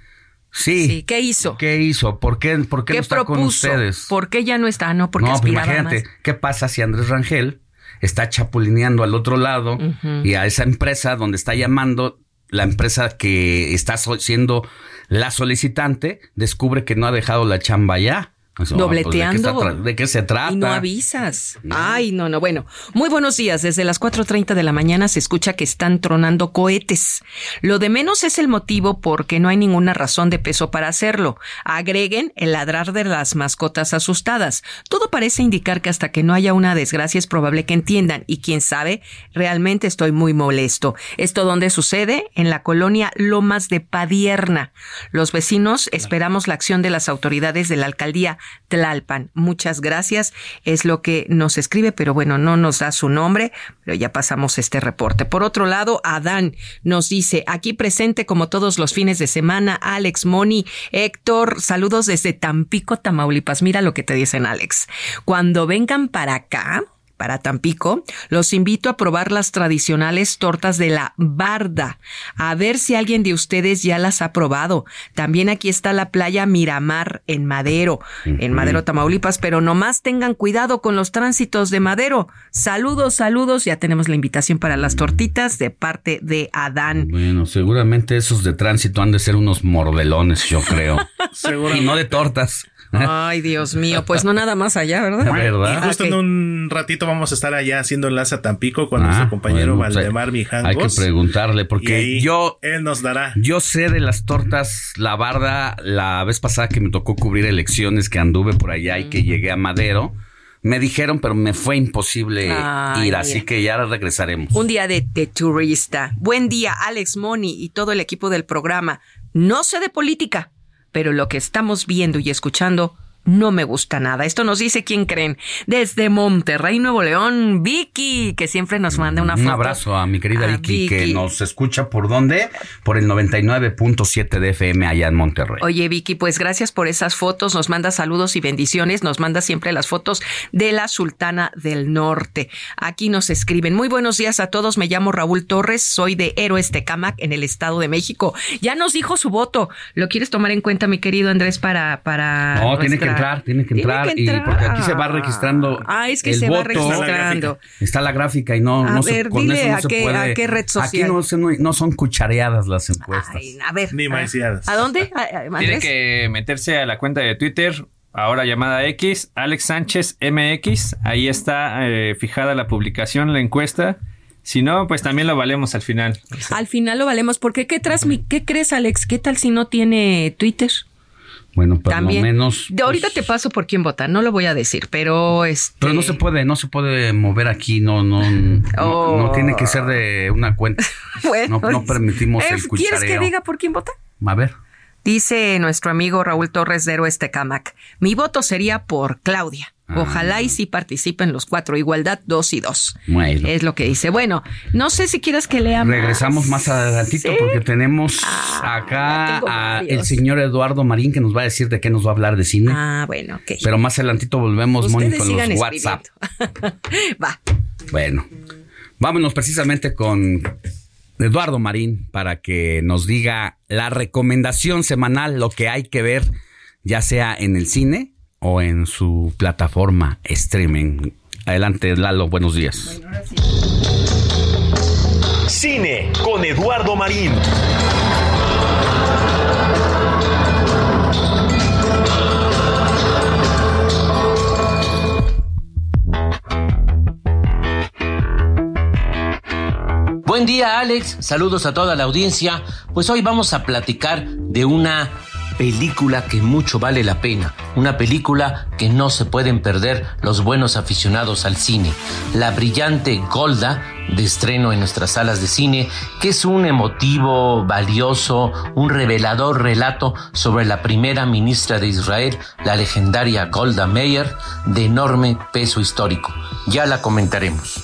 Sí. Sí, ¿qué hizo? ¿Qué hizo? ¿Por qué, por qué, ¿Qué no está con ustedes? ¿Por qué ya no está? No, porque no, pues aspiraba imagínate, más. ¿qué pasa si Andrés Rangel está chapulineando al otro lado y a esa empresa donde está llamando, la empresa que está siendo la solicitante, descubre que no ha dejado la chamba ya? Pues, Dobleteando. Pues, ¿de, qué se trata? Y no avisas. Ay, no, no. Bueno, muy buenos días. Desde las 4.30 de la mañana se escucha que están tronando cohetes. Lo de menos es el motivo porque no hay ninguna razón de peso para hacerlo. Agreguen el ladrar de las mascotas asustadas. Todo parece indicar que hasta que no haya una desgracia es probable que entiendan. Y quién sabe, realmente estoy muy molesto. ¿Esto dónde sucede? En la colonia Lomas de Padierna. Los vecinos esperamos la acción de las autoridades de la alcaldía Tlalpan. Muchas gracias. Es lo que nos escribe, pero bueno, no nos da su nombre, pero ya pasamos este reporte. Por otro lado, Adán nos dice, aquí presente como todos los fines de semana, Alex, Moni, Héctor, saludos desde Tampico, Tamaulipas. Mira lo que te dicen, Alex. Cuando vengan para acá, para Tampico, los invito a probar las tradicionales tortas de la barda. A ver si alguien de ustedes ya las ha probado. También aquí está la playa Miramar en Madero, en Madero, Tamaulipas, pero nomás tengan cuidado con los tránsitos de Madero. Saludos, saludos. Ya tenemos la invitación para las tortitas de parte de Adán. Bueno, seguramente esos de tránsito han de ser unos mordelones, yo creo. y no de tortas. Ay, Dios mío, pues no nada más allá, ¿verdad? Y justo en un ratito vamos a estar allá haciendo enlace a Tampico con nuestro ah, compañero pues, Valdemar Mijangos. Hay que preguntarle, porque yo... Él nos dará. Yo sé de las tortas La Barda la vez pasada que me tocó cubrir elecciones, que anduve por allá y que llegué a Madero. Me dijeron, pero me fue imposible ir, así que ya regresaremos. Un día de, de turista. Buen día, Alex Moni y todo el equipo del programa. No sé de política, pero lo que estamos viendo y escuchando no me gusta nada. Esto nos dice quién creen. Desde Monterrey, Nuevo León, Vicky, que siempre nos manda una foto. Un abrazo a mi querida Vicky, que nos escucha por dónde? Por el 99.7 de FM allá en Monterrey. Oye, Vicky, pues gracias por esas fotos. Nos manda saludos y bendiciones. Nos manda siempre las fotos de la Sultana del Norte. Aquí nos escriben. Muy buenos días a todos. Me llamo Raúl Torres. Soy de Héroes Tecamac en el Estado de México. Ya nos dijo su voto. ¿Lo quieres tomar en cuenta, mi querido Andrés, para, para no, tiene que entrar, tiene que entrar, y porque aquí se va registrando. Ah, es que se va registrando. Está la gráfica y no, no se, con eso no a, qué, a qué red social. Aquí no, no son cuchareadas las encuestas. a ver. Ni maiciadas. ¿A dónde? Tiene que meterse a la cuenta de Twitter ahora llamada X, Alex Sánchez MX. Ahí está eh, fijada la publicación, la encuesta. Si no, pues también lo valemos al final. Al final lo valemos, porque ¿qué, ¿qué crees, Alex? ¿Qué tal si no tiene Twitter? Bueno, por lo menos. De ahorita pues te paso por quién vota, no lo voy a decir, pero este. Pero no se puede, no se puede mover aquí, no, no, no, oh. tiene que ser de una cuenta. bueno, no, permitimos el cuchareo. ¿Quieres que diga por quién vota? A ver. Dice nuestro amigo Raúl Torres de Héroes Tecamac. Mi voto sería por Claudia. Ah. Ojalá y sí participen los cuatro. Igualdad dos y dos. Es lo que dice. Bueno, no sé si quieras que leamos. Regresamos más adelantito porque tenemos ah, acá al señor Eduardo Marín que nos va a decir de qué nos va a hablar de cine. Ah, bueno, ok. Pero más adelantito volvemos, Mónica, con los WhatsApp. va. Bueno, vámonos precisamente con Eduardo Marín para que nos diga la recomendación semanal, lo que hay que ver, ya sea en el cine o en su plataforma streaming. Adelante, Lalo, buenos días. Cine con Eduardo Marín. Buen día Alex, saludos a toda la audiencia. Pues hoy vamos a platicar de una película que mucho vale la pena, una película que no se pueden perder los buenos aficionados al cine, la brillante Golda, de estreno en nuestras salas de cine, que es un emotivo, valioso, un revelador relato sobre la primera ministra de Israel, la legendaria Golda Meir, de enorme peso histórico. Ya la comentaremos.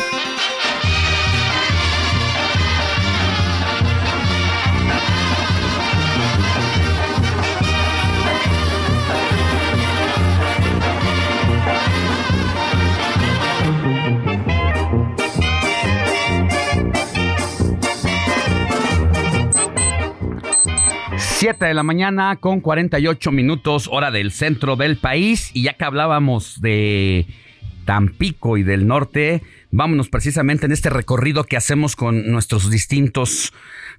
Siete de la mañana con 48 minutos hora del centro del país y ya que hablábamos de Tampico y del norte, vámonos precisamente en este recorrido que hacemos con nuestros distintos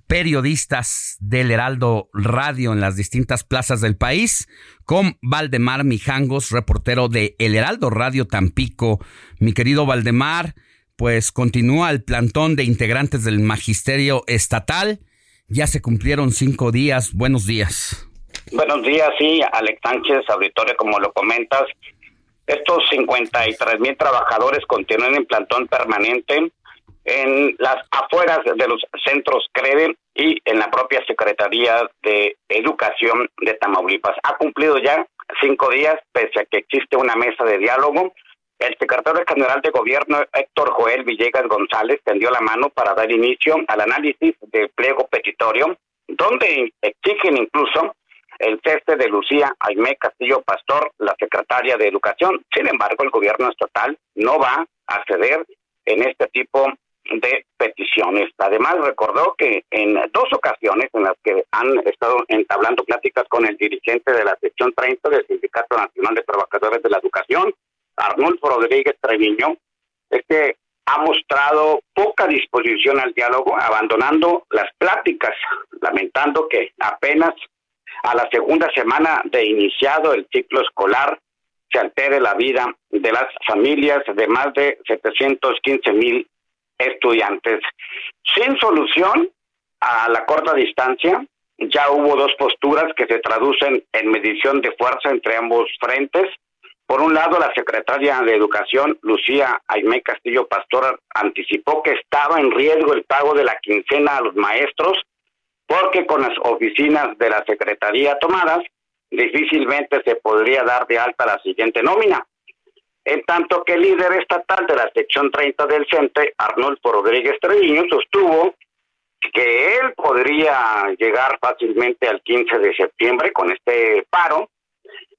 periodistas del Heraldo Radio en las distintas plazas del país, con Valdemar Mijangos, reportero de El Heraldo Radio Tampico. Mi querido Valdemar, pues continúa el plantón de integrantes del Magisterio Estatal. Ya se cumplieron cinco días. Buenos días. Buenos días, sí, Alex Sánchez, auditorio, como lo comentas. Estos 53 mil trabajadores continúan en plantón permanente en las afueras de los centros CREDE y en la propia Secretaría de Educación de Tamaulipas. Ha cumplido ya cinco días, pese a que existe una mesa de diálogo. El secretario general de Gobierno, Héctor Joel Villegas González, tendió la mano para dar inicio al análisis del pliego petitorio, donde exigen incluso el cese de Lucía Aimé Castillo Pastor, la secretaria de Educación. Sin embargo, el gobierno estatal no va a ceder en este tipo de peticiones. Además, recordó que en dos ocasiones en las que han estado entablando pláticas con el dirigente de la sección 30 del Sindicato Nacional de Trabajadores de la Educación, Arnulfo Rodríguez Treviño, es que ha mostrado poca disposición al diálogo, abandonando las pláticas, lamentando que apenas a la segunda semana de iniciado el ciclo escolar se altere la vida de las familias de más de 715 mil estudiantes. Sin solución a la corta distancia, ya hubo dos posturas que se traducen en medición de fuerza entre ambos frentes. Por un lado, la secretaria de Educación, Lucía Aimé Castillo Pastor, anticipó que estaba en riesgo el pago de la quincena a los maestros porque con las oficinas de la Secretaría tomadas, difícilmente se podría dar de alta la siguiente nómina. En tanto que el líder estatal de la sección 30 del CENTE, Arnolfo Rodríguez Treviño, sostuvo que él podría llegar fácilmente al 15 de septiembre con este paro,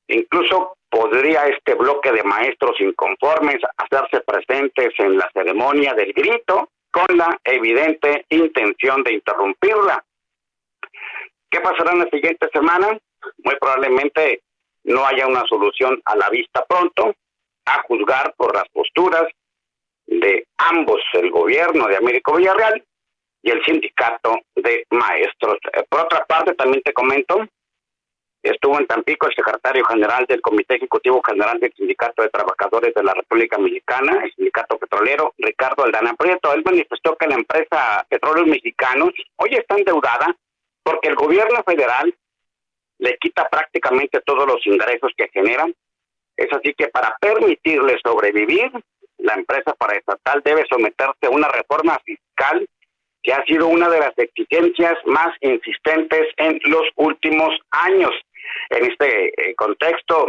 incluso podría este bloque de maestros inconformes hacerse presentes en la ceremonia del grito con la evidente intención de interrumpirla. ¿Qué pasará en la siguiente semana? Muy probablemente no haya una solución a la vista pronto, a juzgar por las posturas de ambos, el gobierno de Américo Villarreal y el sindicato de maestros. Eh, por otra parte, también te comento, estuvo en Tampico el secretario general del Comité Ejecutivo General del Sindicato de Trabajadores de la República Mexicana, el sindicato petrolero, Ricardo Aldana Prieto. Él manifestó que la empresa Petróleos Mexicanos hoy está endeudada porque el gobierno federal le quita prácticamente todos los ingresos que generan. Es así que para permitirle sobrevivir, la empresa paraestatal debe someterse a una reforma fiscal que ha sido una de las exigencias más insistentes en los últimos años. En este eh, contexto,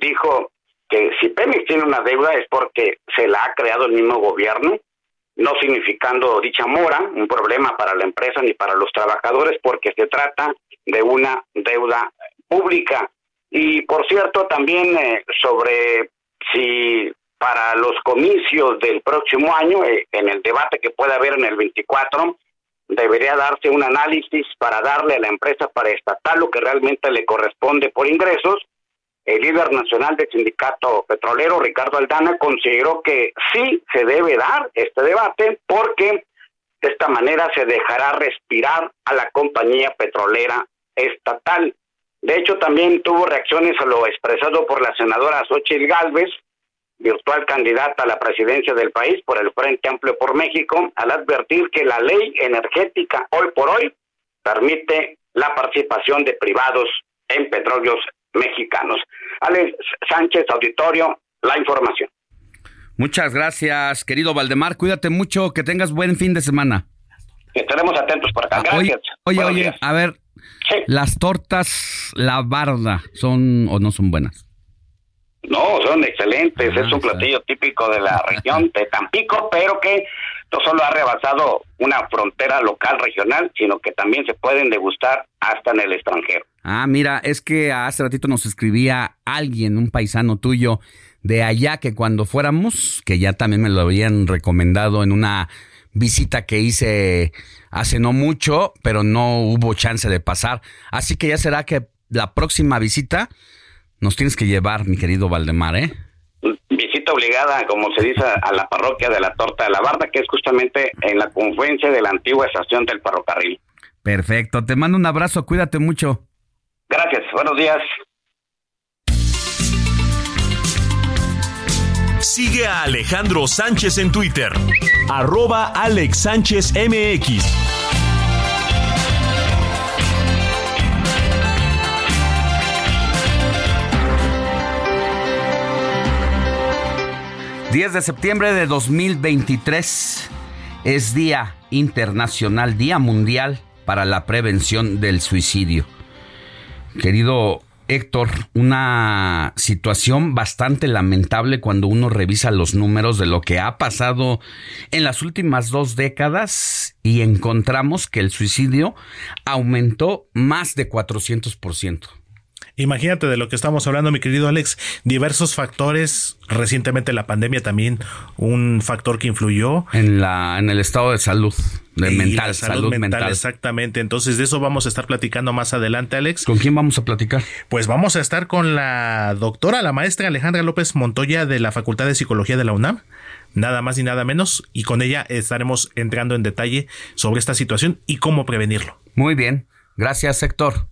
dijo que si Pemex tiene una deuda es porque se la ha creado el mismo gobierno no significando dicha mora un problema para la empresa ni para los trabajadores porque se trata de una deuda pública. Y por cierto, también eh, sobre si para los comicios del próximo año, eh, en el debate que pueda haber en el 24, debería darse un análisis para darle a la empresa para estatal lo que realmente le corresponde por ingresos el líder nacional del sindicato petrolero, Ricardo Aldana, consideró que sí se debe dar este debate porque de esta manera se dejará respirar a la compañía petrolera estatal. De hecho, también tuvo reacciones a lo expresado por la senadora Xochitl Gálvez, virtual candidata a la presidencia del país por el Frente Amplio por México, al advertir que la ley energética hoy por hoy permite la participación de privados en petróleos mexicanos. Alex Sánchez, auditorio, la información. Muchas gracias, querido Valdemar. Cuídate mucho, que tengas buen fin de semana. Estaremos atentos por acá. Ah, gracias. Oye, oye, a ver, las tortas La Barda, ¿son o no son buenas? No, son excelentes. Ah, es un platillo típico de la región de Tampico, pero que no solo ha rebasado una frontera local regional, sino que también se pueden degustar hasta en el extranjero. Ah, mira, es que hace ratito nos escribía alguien, un paisano tuyo de allá, que cuando fuéramos, que ya también me lo habían recomendado en una visita que hice hace no mucho, pero no hubo chance de pasar. Así que ya será que la próxima visita nos tienes que llevar, mi querido Valdemar, ¿eh? visita obligada, como se dice, a la parroquia de la Torta de la Barda, que es justamente en la confluencia de la antigua estación del ferrocarril. Perfecto, te mando un abrazo, cuídate mucho. Gracias, buenos días. Sigue a Alejandro Sánchez en Twitter, arroba Alex Sánchez MX. ...10 de septiembre de 2023 es Día Internacional, Día Mundial para la Prevención del Suicidio. Querido Héctor, una situación bastante lamentable cuando uno revisa los números de lo que ha pasado en las últimas dos décadas y encontramos que el suicidio aumentó más de 400%. Imagínate de lo que estamos hablando, mi querido Alex. Diversos factores. Recientemente la pandemia también un factor que influyó. En la, en el estado de salud. De mental, salud, mental, Exactamente. Entonces, de eso vamos a estar platicando más adelante, Alex. ¿Con quién vamos a platicar? Pues vamos a estar con la doctora, la maestra Alejandra López Montoya de la Facultad de Psicología de la UNAM. Nada más y nada menos. Y con ella estaremos entrando en detalle sobre esta situación y cómo prevenirlo. Muy bien. Gracias, Héctor.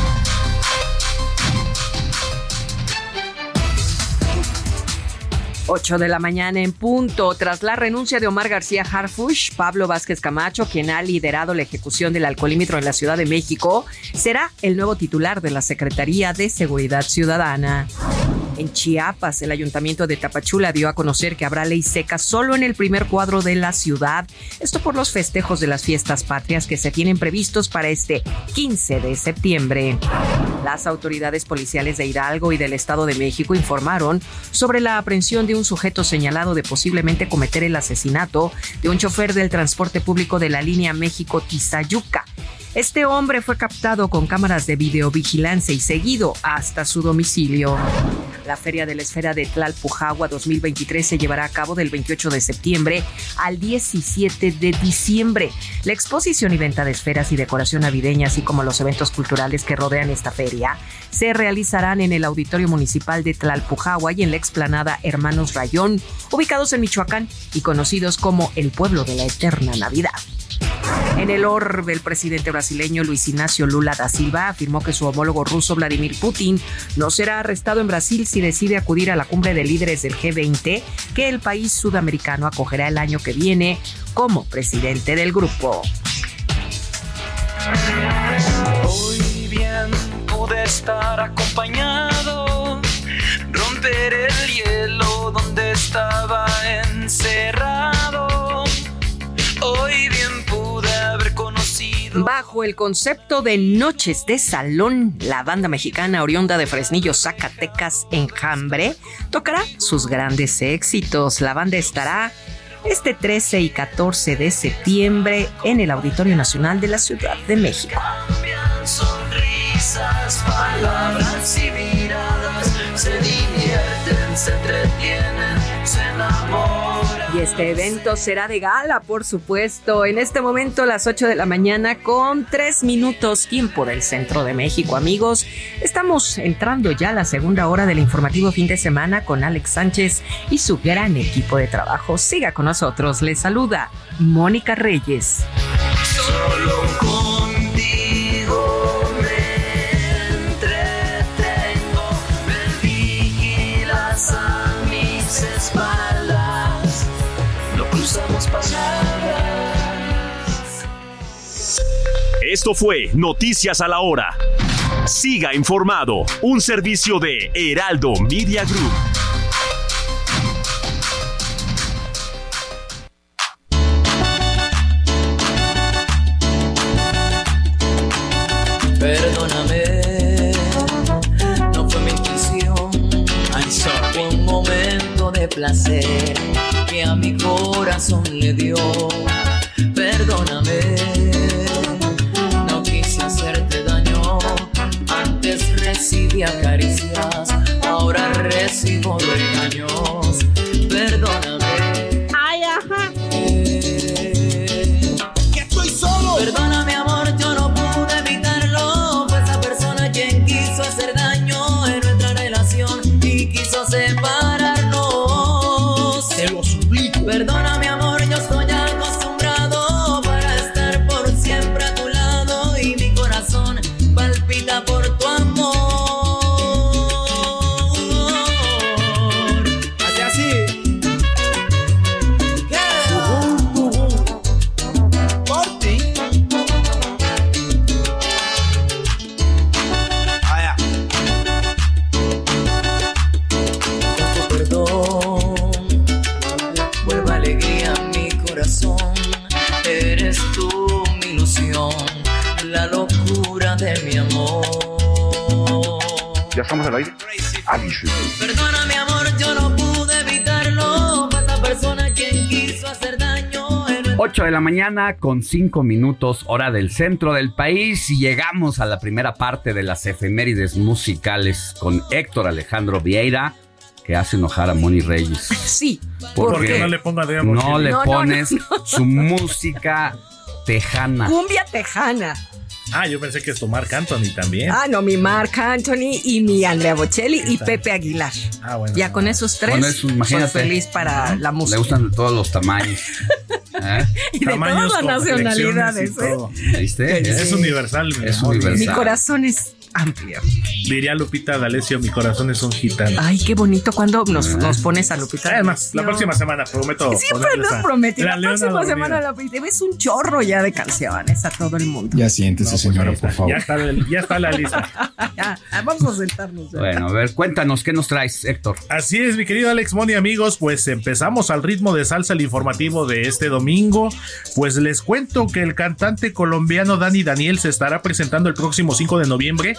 8 de la mañana en punto. Tras la renuncia de Omar García Harfush, Pablo Vázquez Camacho, quien ha liderado la ejecución del alcoholímetro en la Ciudad de México, será el nuevo titular de la Secretaría de Seguridad Ciudadana. En Chiapas, el ayuntamiento de Tapachula dio a conocer que habrá ley seca solo en el primer cuadro de la ciudad. Esto por los festejos de las fiestas patrias que se tienen previstos para este 15 de septiembre. Las autoridades policiales de Hidalgo y del Estado de México informaron sobre la aprehensión de un sujeto señalado de posiblemente cometer el asesinato de un chofer del transporte público de la línea México-Tizayuca. Este hombre fue captado con cámaras de videovigilancia y seguido hasta su domicilio. La Feria de la Esfera de Tlalpujagua 2023 se llevará a cabo del 28 de septiembre al 17 de diciembre. La exposición y venta de esferas y decoración navideña, así como los eventos culturales que rodean esta feria, se realizarán en el Auditorio Municipal de Tlalpujagua y en la explanada Hermanos Rayón, ubicados en Michoacán y conocidos como el pueblo de la eterna Navidad. En el orbe, el presidente brasileño Luis Ignacio Lula da Silva afirmó que su homólogo ruso Vladimir Putin no será arrestado en Brasil si decide acudir a la cumbre de líderes del G20 que el país sudamericano acogerá el año que viene como presidente del grupo. Hoy bien pude estar acompañado, romper el hielo donde estaba encerrado. Bajo el concepto de Noches de Salón, la banda mexicana oriunda de Fresnillo, Zacatecas, Enjambre, tocará sus grandes éxitos. La banda estará este 13 y 14 de septiembre en el Auditorio Nacional de la Ciudad de México. Cambian sonrisas, palabras y miradas, se divierten, se este evento será de gala, por supuesto. En este momento, las 8 de la mañana, con 3 minutos, tiempo del centro de México, amigos. Estamos entrando ya a la segunda hora del informativo fin de semana con Alex Sánchez y su gran equipo de trabajo. Siga con nosotros. Les saluda Mónica Reyes. Esto fue Noticias a la Hora. Siga informado, un servicio de Heraldo Media Group. Perdóname, no fue mi intención. Un momento de placer que a mi corazón le dio. Perdóname Antes recibía caricias, ahora recibo regaños. ¿Ya estamos al aire? Perdona mi amor, yo no pude evitarlo. Esa persona quien quiso hacer daño. en 8 de la mañana con 5 minutos hora del centro del país y llegamos a la primera parte de las efemérides musicales con Héctor Alejandro Vieira que hace enojar a Moni Reyes. Sí. Porque Porque no le ponga de no le No, no, pones no, no. su música tejana. Cumbia tejana. Ah, yo pensé que es Tomar Anthony también. Ah, no, mi Marc Anthony y mi Andrea Bocelli y Pepe Aguilar. Ah, bueno. Ya con esos tres, Con eso, soy feliz para la Le música. gustan de todos los tamaños. ¿Eh? Y de todas las nacionalidades. ¿eh? ¿Viste? Es universal. mi Es universal. Mi corazón es amplio. Diría Lupita D'Alessio, mi corazón es un gitano. Ay, qué bonito cuando nos, nos pones a Lupita. Además, la próxima semana prometo. Siempre nos prometí. La próxima Dormida. semana la ves un chorro ya de canciones a todo el mundo. Ya siéntese, señora, por favor. Ya está, ya está la lista. Ya, vamos a sentarnos. ya. Bueno, a ver, cuéntanos, ¿qué nos traes, Héctor? Así es, mi querido Alex Moni, amigos, pues empezamos al ritmo de salsa el informativo de este domingo. Pues les cuento que el cantante colombiano Dani Daniel se estará presentando el próximo 5 de noviembre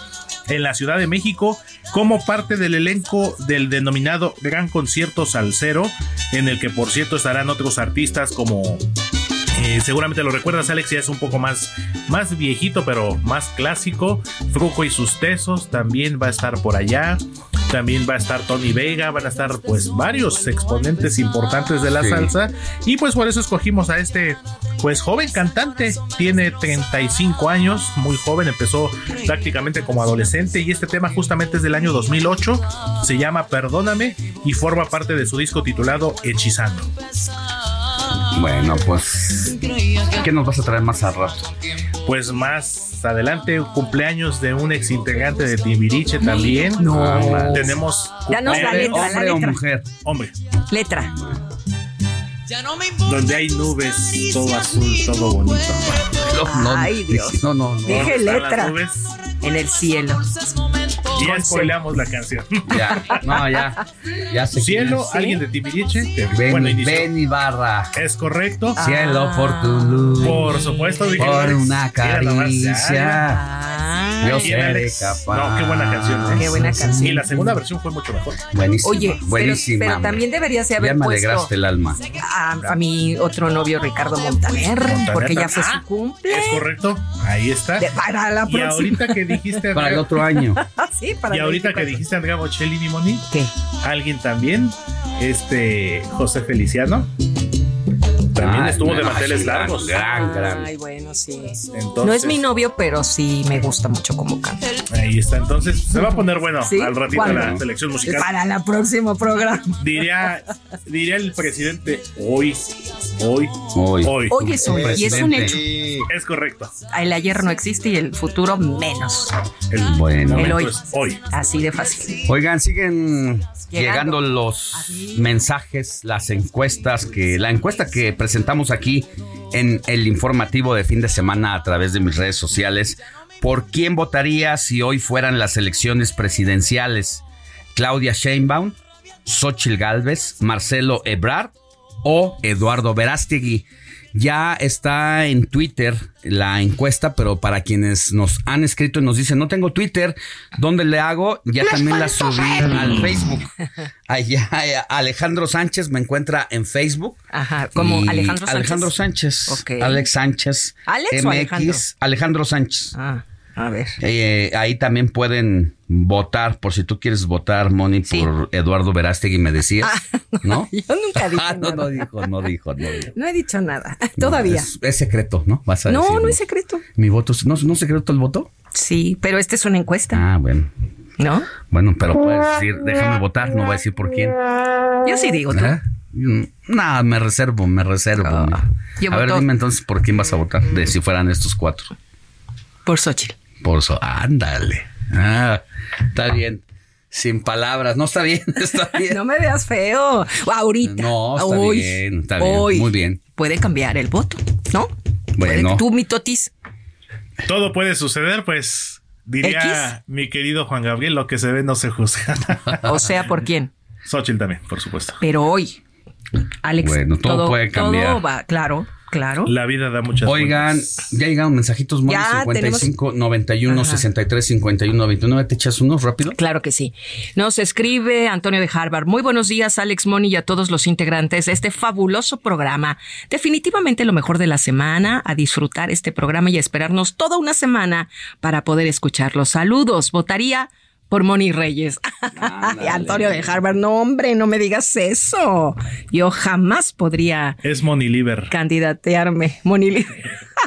en la Ciudad de México como parte del elenco del denominado Gran Concierto Salsero, en el que por cierto estarán otros artistas como eh, seguramente lo recuerdas, Alex, ya es un poco más, más viejito, pero más clásico. Fruco y sus tesos también va a estar por allá. También va a estar Tony Vega, van a estar pues varios exponentes importantes de la Sí. salsa. Y pues por eso escogimos a este pues joven cantante. Tiene 35 años, muy joven, empezó prácticamente como adolescente. Y este tema justamente es del año 2008. Se llama Perdóname y forma parte de su disco titulado Hechizando. Bueno, pues, ¿qué nos vas a traer más al rato? Pues más adelante, cumpleaños de un ex integrante de Timbiriche también. No. Tenemos Danos la letra, la hombre o letra. mujer. Hombre. Letra. Donde hay nubes, todo azul, todo bonito. No, no, Ay, Dios. No, no, no. Dije letra. nubes. En el cielo. Y ya Con spoileamos la canción. Ya, no, ya. Ya sé Cielo, alguien de Timbiriche. que, Ven, bueno, ven Ibarra. Es correcto. Cielo por tu luz. Por supuesto, dije, Por una caricia. ya. Yo Y el seré Alex, capaz. No, qué buena canción. ¿eh? Qué buena canción. Y la segunda versión fue mucho mejor. Buenísima. Oye, pero, buenísima. pero hombre. también deberías de haber Ya me puesto alegraste el alma. a, a mi otro novio Ricardo Montaner, porque ya fue Ah, su cumple. Es correcto. Ahí está. De- para la Y próxima. ahorita que dijiste. Para el otro año. sí, para y ahorita que 24. dijiste Andrea Bocelli y Moni. ¿Qué? Alguien también. Este. José Feliciano. También Ah, estuvo de no, manteles sí, largos. Gran, gran. Ay, bueno, sí. Entonces, no es mi novio, pero sí me gusta mucho cómo canta. Ahí está. Entonces se va a poner bueno ¿Sí? al ratito ¿Cuándo? la selección musical. Para el próximo programa. Diría, diría el presidente hoy, hoy, Hoy. hoy. Hoy es hoy, y es un hecho. Es correcto. El ayer no existe y el futuro menos. El Bueno. El hoy. es hoy. Así de fácil. Oigan, siguen llegando, Llegando. los mensajes, las encuestas que la encuesta que presentamos aquí en el informativo de fin de semana a través de mis redes sociales. ¿Por quién votaría si hoy fueran las elecciones presidenciales? Claudia Sheinbaum, Xochitl Galvez, Marcelo Ebrard o Eduardo Verástegui. Ya está en Twitter la encuesta, pero para quienes nos han escrito y nos dicen, no tengo Twitter, ¿dónde le hago? Ya también la subí al Facebook. Allá Alejandro Sánchez me encuentra en Facebook. Ajá, como Alejandro Sánchez. Alejandro Sánchez. Ok. Alex Sánchez. ¿Alex o Alejandro? Alejandro Sánchez. Ah, a ver. Eh, ahí también pueden votar, por si tú quieres votar, Moni, por Eduardo Verástegui, me decías, ¿no? Yo nunca dije Ah, no, nada. no dijo, no dijo, no dijo. No he dicho nada. No, Todavía. es, es secreto, ¿no? Vas a No, no es secreto. Mi voto, ¿no, ¿no es secreto el voto? Sí, pero esta es una encuesta. Ah, bueno. ¿No? Bueno, pero puedes decir, déjame votar, no voy a decir por quién. Yo sí digo, ¿tú? ¿Eh? Nada, me reservo, me reservo. Ah, a ver, dime entonces por quién vas a votar, de si fueran estos cuatro. Por Xochitl. Por eso, ándale. Ah, está bien. Sin palabras, no está bien, está bien. No me veas feo. Ahorita. No, está Hoy. bien, está bien, Hoy. muy bien. Puede cambiar el voto, ¿no? Bueno. Tú, mi totis. Todo puede suceder, pues diría mi querido Juan Gabriel, lo que se ve no se juzga. O sea, ¿por quién? Xochitl también, por supuesto. Pero hoy, Alex. Bueno, todo puede cambiar. Todo va, claro, claro. La vida da muchas Oigan, ya llegaron mensajitos Moni, Ya 55 91 Ajá. 63 51 29. ¿Te echas unos rápido? Claro que sí. Nos escribe Antonio de Harvard. Muy buenos días, Alex Moni y a todos los integrantes de este fabuloso programa. Definitivamente lo mejor de la semana, a disfrutar este programa y a esperarnos toda una semana para poder escucharlos. Saludos. Votaría por Moni Reyes. Antonio de Harvard, no hombre, no me digas eso. Yo jamás podría Es Moni Liver. candidatearme. Moni Liber.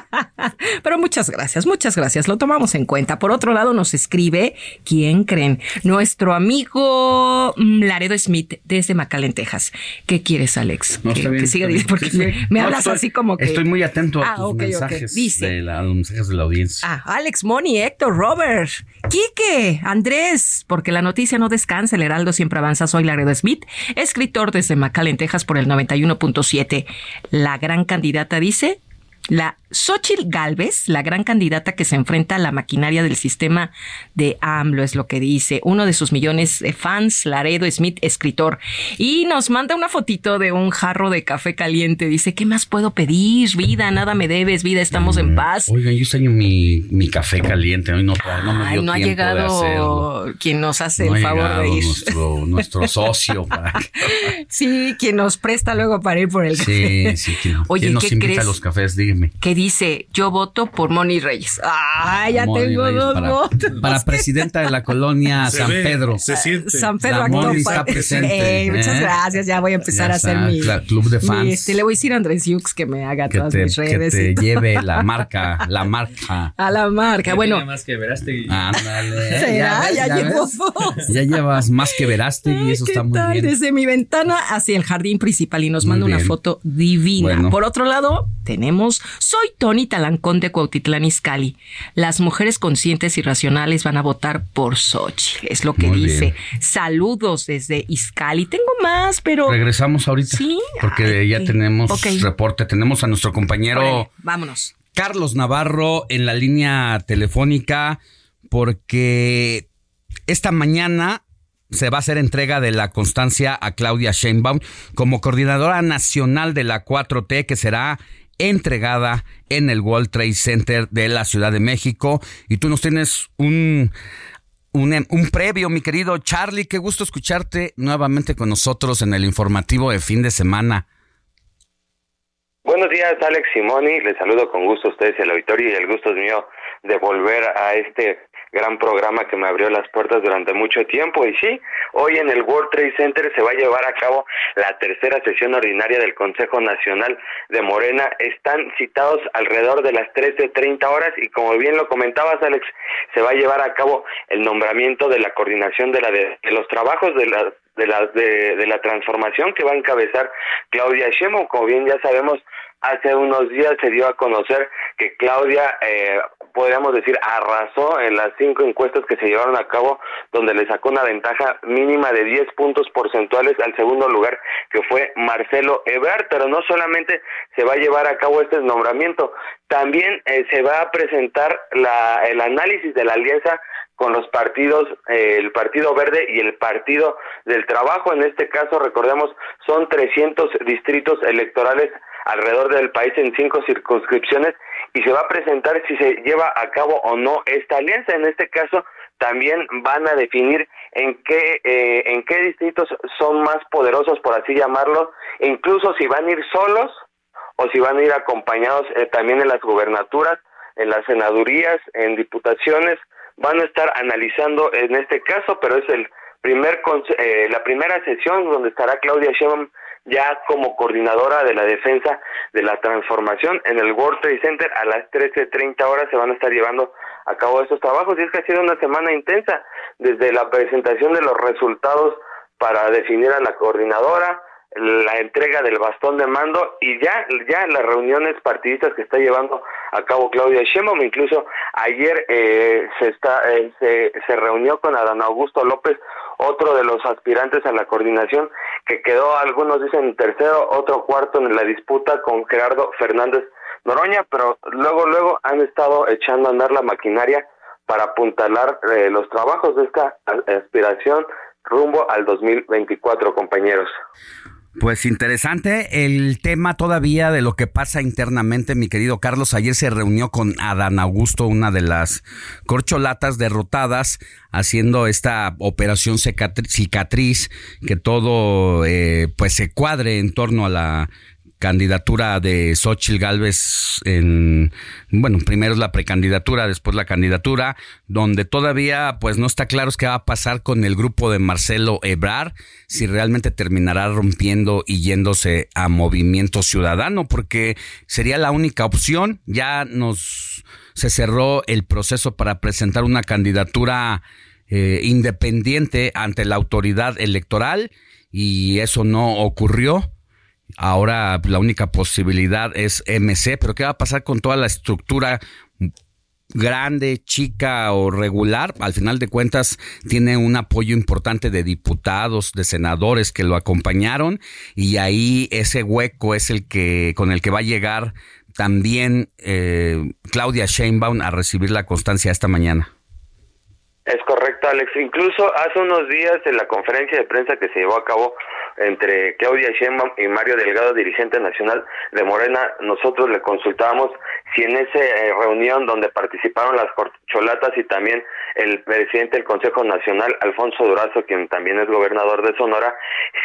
Pero muchas gracias, muchas gracias. Lo tomamos en cuenta. Por otro lado, nos escribe, ¿quién creen? Nuestro amigo mm, Laredo Smith desde McAllen, Texas. ¿Qué quieres, Alex? No, que, está bien, que siga está bien. porque Sí, sí. me, me No, hablas estoy- así como que. Estoy muy atento a Ah, tus mensajes, Dice. de la- los mensajes de la audiencia. Ah, Alex, Moni, Héctor, Robert, Quique, Andrés, porque la noticia no descansa, el Heraldo siempre avanza. Soy Laredo Smith, escritor desde McAllen, Texas, por el 91.7. La gran candidata dice. La Xochitl Galvez, la gran candidata que se enfrenta a la maquinaria del sistema de AMLO, es lo que dice. Uno de sus millones de fans, Laredo Smith, escritor. Y nos manda una fotito de un jarro de café caliente. Dice, ¿qué más puedo pedir? Vida, nada me debes, vida, estamos en paz. Oigan, yo extraño mi, mi café caliente. Hoy no, no me Ay, dio no ha llegado quien nos hace No el favor de ir. Nuestro, nuestro socio. para Sí, quien nos presta luego para ir por el café. Sí, sí. ¿Quién, Oye, quién nos ¿qué invita crees? a los cafés? Que dice, yo voto por Moni Reyes. Ah, ya Moni tengo Reyes dos para, votos. Para presidenta de la colonia Se San ve, Pedro. se siente. San Pedro La Moni está presente. Muchas ¿eh? gracias, ya voy a empezar Ya a hacer está, mi, club de mi, fans. este, le voy a decir a Andrés Yux que me haga Que todas te, mis que redes. te y- lleve la marca, la marca. a la marca. Bueno, más que Verástegui. Ándale. será, ves, ya, llevo ves. dos. Ya llevas más que Verástegui y eso ¿Qué está muy tal? bien. Desde mi ventana hacia el jardín principal y nos manda una foto divina. Bueno. Por otro lado, tenemos Soy Tony Talancón de Cuautitlán Izcalli. Las mujeres conscientes y racionales van a votar por Xochitl. Es lo que Muy dice. bien. Saludos desde Izcalli. Tengo más, pero Regresamos ahorita. Sí. Porque Ay, ya tenemos reporte. Tenemos a nuestro compañero Órale, vámonos. Carlos Navarro en la línea telefónica porque esta mañana se va a hacer entrega de la constancia a Claudia Sheinbaum como coordinadora nacional de la 4T que será entregada en el World Trade Center de la Ciudad de México. Y tú nos tienes un, un, un previo, mi querido Charlie. Qué gusto escucharte nuevamente con nosotros en el informativo de fin de semana. Buenos días, Alex Simoni. Les saludo con gusto a ustedes al auditorio y el gusto es mío de volver a este gran programa que me abrió las puertas durante mucho tiempo. Y sí, hoy en el World Trade Center se va a llevar a cabo la tercera sesión ordinaria del Consejo Nacional de Morena. Están citados alrededor de las 13.30 horas y como bien lo comentabas, Alex, se va a llevar a cabo el nombramiento de la coordinación de, la de, los trabajos de la de la de, de la transformación que va a encabezar Claudia Sheinbaum. Como bien ya sabemos, hace unos días se dio a conocer que Claudia, eh, podríamos decir, arrasó en las cinco encuestas que se llevaron a cabo, donde le sacó una ventaja mínima de 10 puntos porcentuales al segundo lugar, que fue Marcelo Ebrard. Pero no solamente se va a llevar a cabo este nombramiento, también eh, se va a presentar la, el análisis de la alianza con los partidos, eh, el Partido Verde y el Partido del Trabajo. En este caso, recordemos, son 300 distritos electorales alrededor del país en cinco circunscripciones y se va a presentar si se lleva a cabo o no esta alianza. En este caso, también van a definir en qué eh, en qué distritos son más poderosos, por así llamarlo, incluso si van a ir solos o si van a ir acompañados eh, también en las gubernaturas, en las senadurías, en diputaciones, van a estar analizando en este caso, pero es el primer eh, la primera sesión donde estará Claudia Sheinbaum ya como coordinadora de la defensa de la transformación en el World Trade Center a las 13.30 horas se van a estar llevando a cabo estos trabajos. Y es que ha sido una semana intensa desde la presentación de los resultados para definir a la coordinadora, la entrega del bastón de mando y ya ya las reuniones partidistas que está llevando a cabo Claudia Sheinbaum incluso ayer eh, se está eh, se, se reunió con Adán Augusto López otro de los aspirantes a la coordinación que quedó algunos dicen tercero otro cuarto en la disputa con Gerardo Fernández Noroña pero luego luego han estado echando a andar la maquinaria para apuntalar eh, los trabajos de esta aspiración rumbo al 2024 compañeros pues interesante el tema todavía de lo que pasa internamente, mi querido Carlos. Ayer se reunió con Adán Augusto, una de las corcholatas derrotadas, haciendo esta operación cicatriz, que todo eh, pues se cuadre en torno a la candidatura de Xochitl Galvez en, bueno, primero es la precandidatura, después la candidatura, donde todavía pues no está claro qué va a pasar con el grupo de Marcelo Ebrar, si realmente terminará rompiendo y yéndose a Movimiento Ciudadano, porque sería la única opción, ya nos se cerró el proceso para presentar una candidatura eh, independiente ante la autoridad electoral y eso no ocurrió. Ahora la única posibilidad es MC, pero ¿qué va a pasar con toda la estructura grande, chica o regular? Al final de cuentas tiene un apoyo importante de diputados, de senadores que lo acompañaron y ahí ese hueco es el que con el que va a llegar también eh, Claudia Sheinbaum a recibir la constancia esta mañana. Es correcto, Alex. Incluso hace unos días en la conferencia de prensa que se llevó a cabo entre Claudia Sheinbaum y Mario Delgado, dirigente nacional de Morena, nosotros le consultábamos si en esa eh, reunión donde participaron las corcholatas y también el presidente del Consejo Nacional, Alfonso Durazo, quien también es gobernador de Sonora,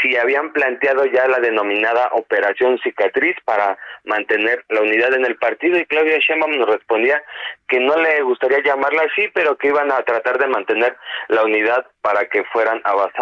si habían planteado ya la denominada Operación Cicatriz para mantener la unidad en el partido y Claudia Sheinbaum nos respondía que no le gustaría llamarla así, pero que iban a tratar de mantener la unidad para que fueran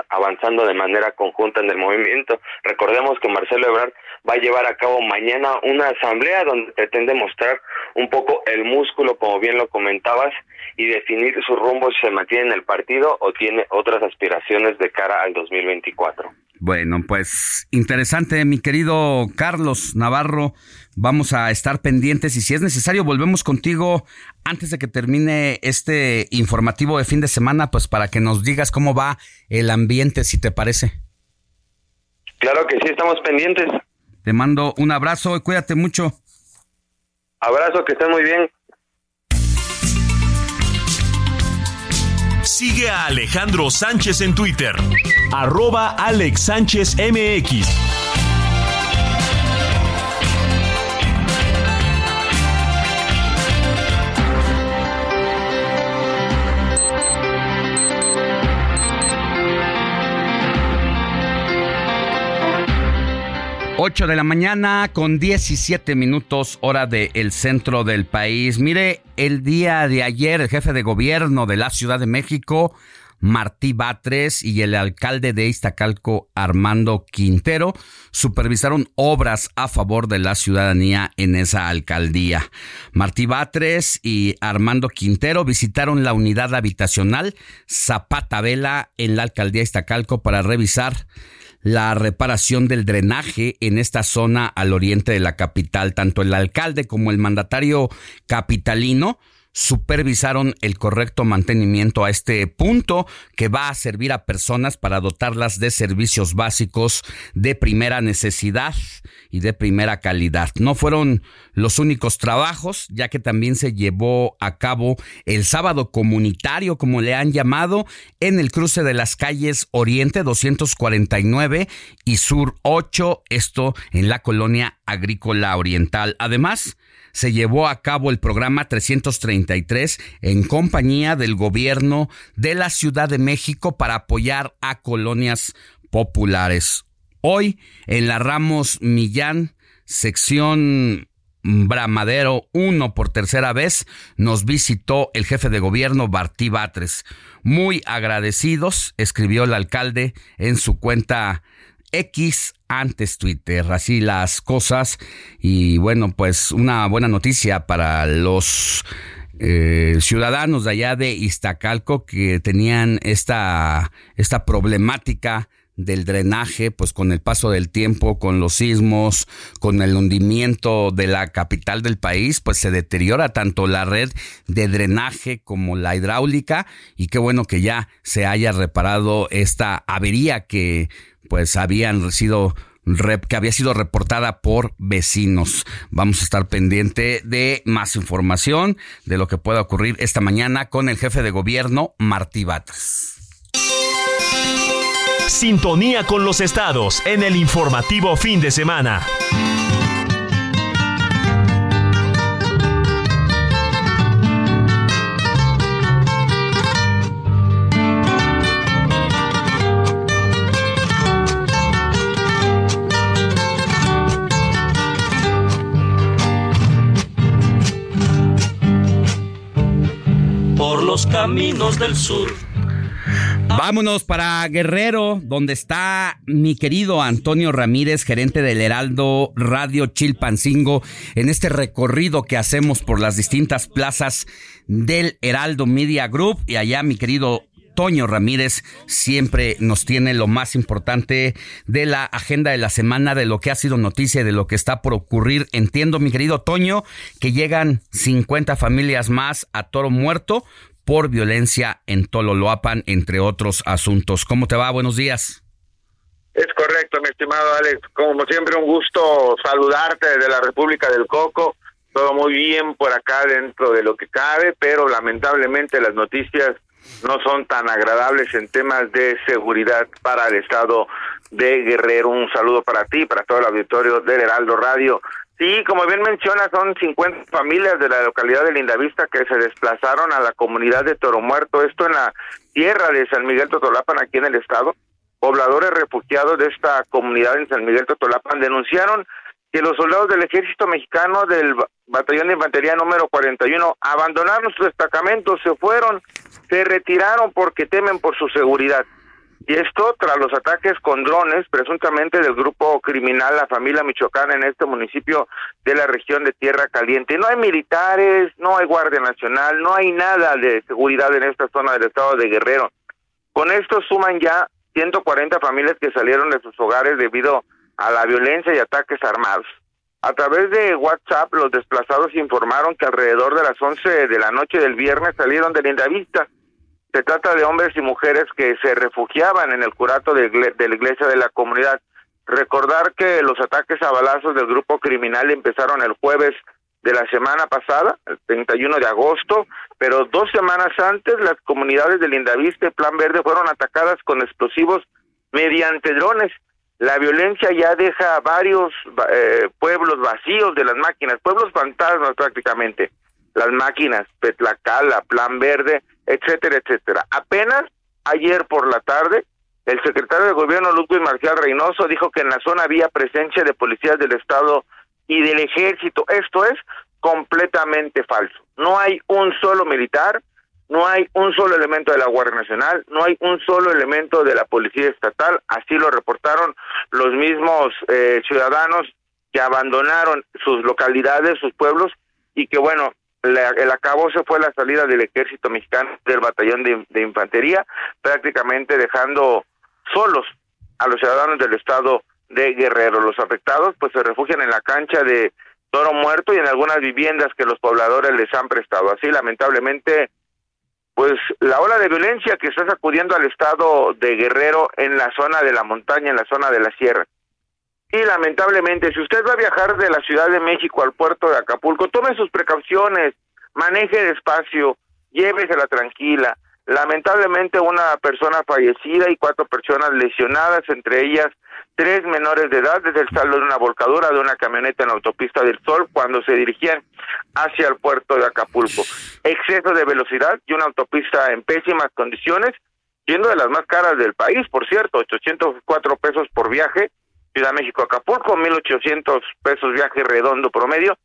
avanzando de manera conjunta en el movimiento. Recordemos que Marcelo Ebrard va a llevar a cabo mañana una asamblea donde pretende mostrar un poco el músculo, como bien lo comentabas, y definir su rumbo si se mantiene en el partido o tiene otras aspiraciones de cara al 2024. Bueno, pues interesante, mi querido Carlos Navarro. Vamos a estar pendientes y si es necesario volvemos contigo antes de que termine este informativo de fin de semana, pues para que nos digas cómo va el ambiente, si te parece. Claro que sí, estamos pendientes. Te mando un abrazo y cuídate mucho. Abrazo, que estén muy bien. Sigue a Alejandro Sánchez en Twitter, arroba Alex Sánchez MX. 8 de la mañana con 17 minutos hora del centro del país. Mire, el día de ayer el jefe de gobierno de la Ciudad de México, Martí Batres y el alcalde de Iztacalco, Armando Quintero, supervisaron obras a favor de la ciudadanía en esa alcaldía. Martí Batres y Armando Quintero visitaron la unidad habitacional Zapata Vela en la alcaldía Iztacalco para revisar la reparación del drenaje en esta zona al oriente de la capital. Tanto el alcalde como el mandatario capitalino supervisaron el correcto mantenimiento a este punto que va a servir a personas para dotarlas de servicios básicos de primera necesidad y de primera calidad. No fueron los únicos trabajos, ya que también se llevó a cabo el sábado comunitario, como le han llamado, en el cruce de las calles Oriente 249 y Sur 8, esto en la colonia agrícola oriental. Además, se llevó a cabo el programa 333 en compañía del gobierno de la Ciudad de México para apoyar a colonias populares. Hoy, en la Ramos Millán, sección Bramadero 1 por tercera vez, nos visitó el jefe de gobierno Bartí Batres. Muy agradecidos, escribió el alcalde en su cuenta X antes Twitter, así las cosas. Y bueno, pues una buena noticia para los eh, ciudadanos de allá de Iztacalco que tenían esta, esta problemática del drenaje, pues con el paso del tiempo, con los sismos, con el hundimiento de la capital del país, pues se deteriora tanto la red de drenaje como la hidráulica y qué bueno que ya se haya reparado esta avería que pues habían sido que había sido reportada por vecinos. Vamos a estar pendiente de más información de lo que pueda ocurrir esta mañana con el jefe de gobierno, Martí Batres. Sintonía con los estados en el informativo fin de semana. Por los caminos del sur Vámonos para Guerrero, donde está mi querido Antonio Ramírez, gerente del Heraldo Radio Chilpancingo, en este recorrido que hacemos por las distintas plazas del Heraldo Media Group. Y allá mi querido Toño Ramírez siempre nos tiene lo más importante de la agenda de la semana, de lo que ha sido noticia, de lo que está por ocurrir. Entiendo, mi querido Toño, que llegan 50 familias más a Toro Muerto por violencia en Tololoapan, entre otros asuntos. ¿Cómo te va? Buenos días. Es correcto, mi estimado Alex. Como siempre, un gusto saludarte desde la República del Coco. Todo muy bien por acá dentro de lo que cabe, pero lamentablemente las noticias no son tan agradables en temas de seguridad para el estado de Guerrero. Un saludo para ti, para todo el auditorio del Heraldo Radio. Sí, como bien menciona, son 50 familias de la localidad de Lindavista que se desplazaron a la comunidad de Toro Muerto, esto en la tierra de San Miguel Totolapan, aquí en el estado. Pobladores refugiados de esta comunidad en San Miguel Totolapan denunciaron que los soldados del ejército mexicano del batallón de infantería número 41 abandonaron sus destacamentos, se fueron, se retiraron porque temen por su seguridad. Y esto tras los ataques con drones, presuntamente del grupo criminal La Familia Michoacán en este municipio de la región de Tierra Caliente. No hay militares, no hay Guardia Nacional, no hay nada de seguridad en esta zona del estado de Guerrero. Con esto suman ya 140 familias que salieron de sus hogares debido a la violencia y ataques armados. A través de WhatsApp, los desplazados informaron que alrededor de las 11 de la noche del viernes salieron de Lindavista se trata de hombres y mujeres que se refugiaban en el curato de, la iglesia de la comunidad. Recordar que los ataques a balazos del grupo criminal empezaron el jueves de la semana pasada, el 31 de agosto, pero dos semanas antes las comunidades de Lindavista y Plan Verde fueron atacadas con explosivos mediante drones. La violencia ya deja varios eh, pueblos vacíos de las máquinas, pueblos fantasmas prácticamente. Las máquinas, Petlacala, Plan Verde, etcétera, etcétera. Apenas ayer por la tarde, el secretario de Gobierno Ludwig Marcial Reynoso dijo que en la zona había presencia de policías del Estado y del Ejército. Esto es completamente falso. No hay un solo militar, no hay un solo elemento de la Guardia Nacional, no hay un solo elemento de la Policía Estatal. Así lo reportaron los mismos eh, ciudadanos que abandonaron sus localidades, sus pueblos, y que bueno, el acabo se fue la salida del ejército mexicano del batallón de, infantería, prácticamente dejando solos a los ciudadanos del estado de Guerrero. Los afectados pues se refugian en la cancha de toro muerto y en algunas viviendas que los pobladores les han prestado. Así, lamentablemente, pues la ola de violencia que está sacudiendo al estado de Guerrero en la zona de la montaña, en la zona de la sierra. Y lamentablemente, si usted va a viajar de la Ciudad de México al puerto de Acapulco, tome sus precauciones, maneje despacio, llévesela tranquila. Lamentablemente, una persona fallecida y cuatro personas lesionadas, entre ellas tres menores de edad, desde el saldo de una volcadura de una camioneta en la autopista del Sol cuando se dirigían hacia el puerto de Acapulco. Exceso de velocidad y una autopista en pésimas condiciones, siendo de las más caras del país, por cierto, 804 pesos por viaje, Ciudad México Acapulco, 1800 pesos viaje redondo promedio.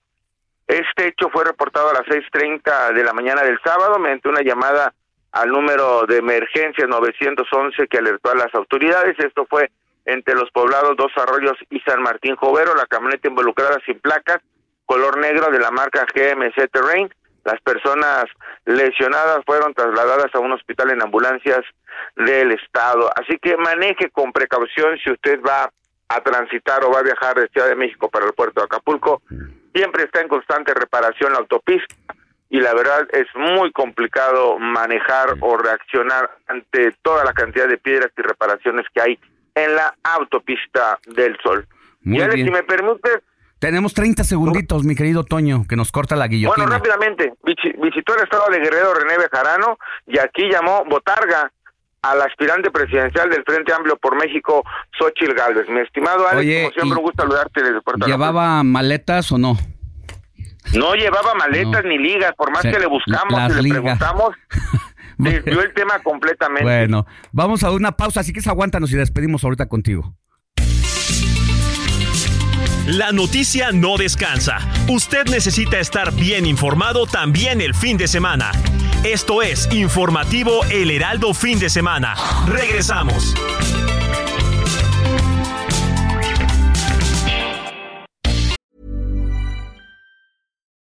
Este hecho fue reportado a las 6:30 de la mañana del sábado mediante una llamada al número de emergencia 911 que alertó a las autoridades. Esto fue entre los poblados Dos Arroyos y San Martín Jovero, la camioneta involucrada sin placas, color negro de la marca GMC Terrain. Las personas lesionadas fueron trasladadas a un hospital en ambulancias del estado. Así que maneje con precaución si usted va a transitar o va a viajar de Ciudad de México para el puerto de Acapulco. Siempre está en constante reparación la autopista y la verdad es muy complicado manejar o reaccionar ante toda la cantidad de piedras y reparaciones que hay en la autopista del Sol. Muy bien. si me permites, Tenemos 30 segunditos, mi querido Toño, que nos corta la guillotina. bueno, rápidamente, visi- visitó el estado de Guerrero René Bejarano y aquí llamó Botarga al aspirante presidencial del Frente Amplio por México, Xochil Gálvez. Mi estimado Alex, Oye, como siempre, un gusto saludarte desde Puerto. ¿Llevaba maletas o no? No llevaba maletas No. ni ligas, por más Se- que le buscamos y le ligas. preguntamos, desvió el tema completamente. Bueno, vamos a una pausa, así que se aguántanos y despedimos ahorita contigo. La noticia no descansa. Usted necesita estar bien informado también el fin de semana. Esto es Informativo El Heraldo Fin de Semana. Regresamos.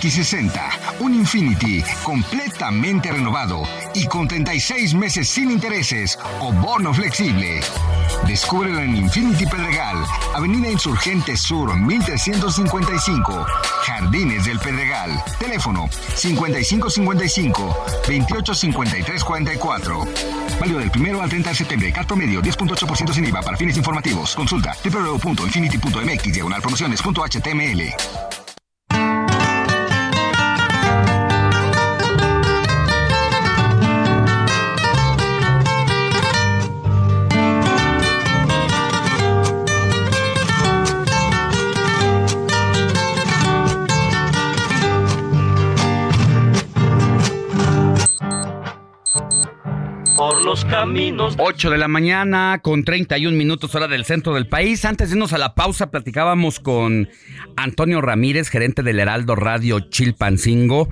QX60, un Infinity completamente renovado y con 36 meses sin intereses o bono flexible. Descúbrelo en Infinity Pedregal, Avenida Insurgente Sur 1355, Jardines del Pedregal. Teléfono 5555 285344. Válido del primero al 30 de septiembre. Cat promedio 10.8% sin IVA para fines informativos. Consulta www.infinity.mx diagonal promociones.html. Por los caminos. 8 de la mañana con 31 minutos hora del centro del país. Antes de irnos a la pausa, platicábamos con Antonio Ramírez, gerente del Heraldo Radio Chilpancingo,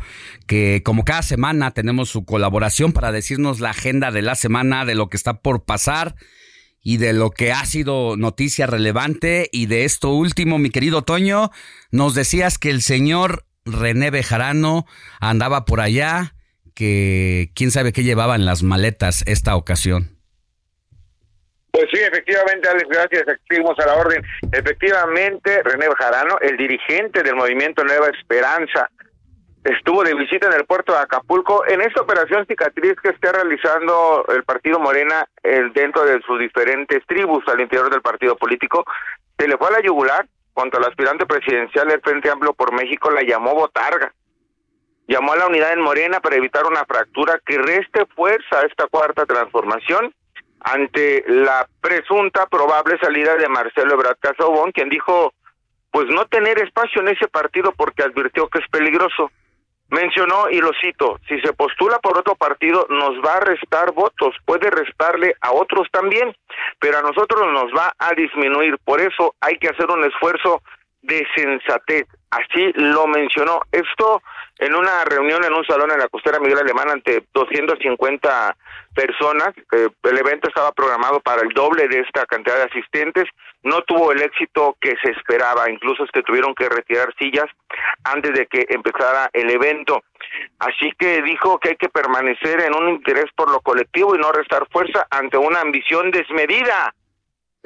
que como cada semana tenemos su colaboración para decirnos la agenda de la semana, de lo que está por pasar y de lo que ha sido noticia relevante. Y de esto último, mi querido Toño, nos decías que el señor René Bejarano andaba por allá que quién sabe qué llevaba en las maletas esta ocasión. Pues sí, efectivamente, Alex, gracias. Seguimos a la orden. Efectivamente, René Bejarano, el dirigente del movimiento Nueva Esperanza, estuvo de visita en el puerto de Acapulco en esta operación cicatriz que está realizando el partido Morena eh, dentro de sus diferentes tribus al interior del partido político. Se le fue a la yugular contra el aspirante presidencial del Frente Amplio por México, la llamó Botarga. Llamó a la unidad en Morena para evitar una fractura que reste fuerza a esta cuarta transformación ante la presunta probable salida de Marcelo Ebrard Casobón, quien dijo pues no tener espacio en ese partido porque advirtió que es peligroso. Mencionó, y lo cito, si se postula por otro partido nos va a restar votos, puede restarle a otros también, pero a nosotros nos va a disminuir. Por eso hay que hacer un esfuerzo de sensatez. Así lo mencionó. Esto en una reunión en un salón en la costera Miguel Alemán ante 250 personas. Eh, el evento estaba programado para el doble de esta cantidad de asistentes. No tuvo el éxito que se esperaba. Incluso que tuvieron que retirar sillas antes de que empezara el evento. Así que dijo que hay que permanecer en un interés por lo colectivo y no restar fuerza ante una ambición desmedida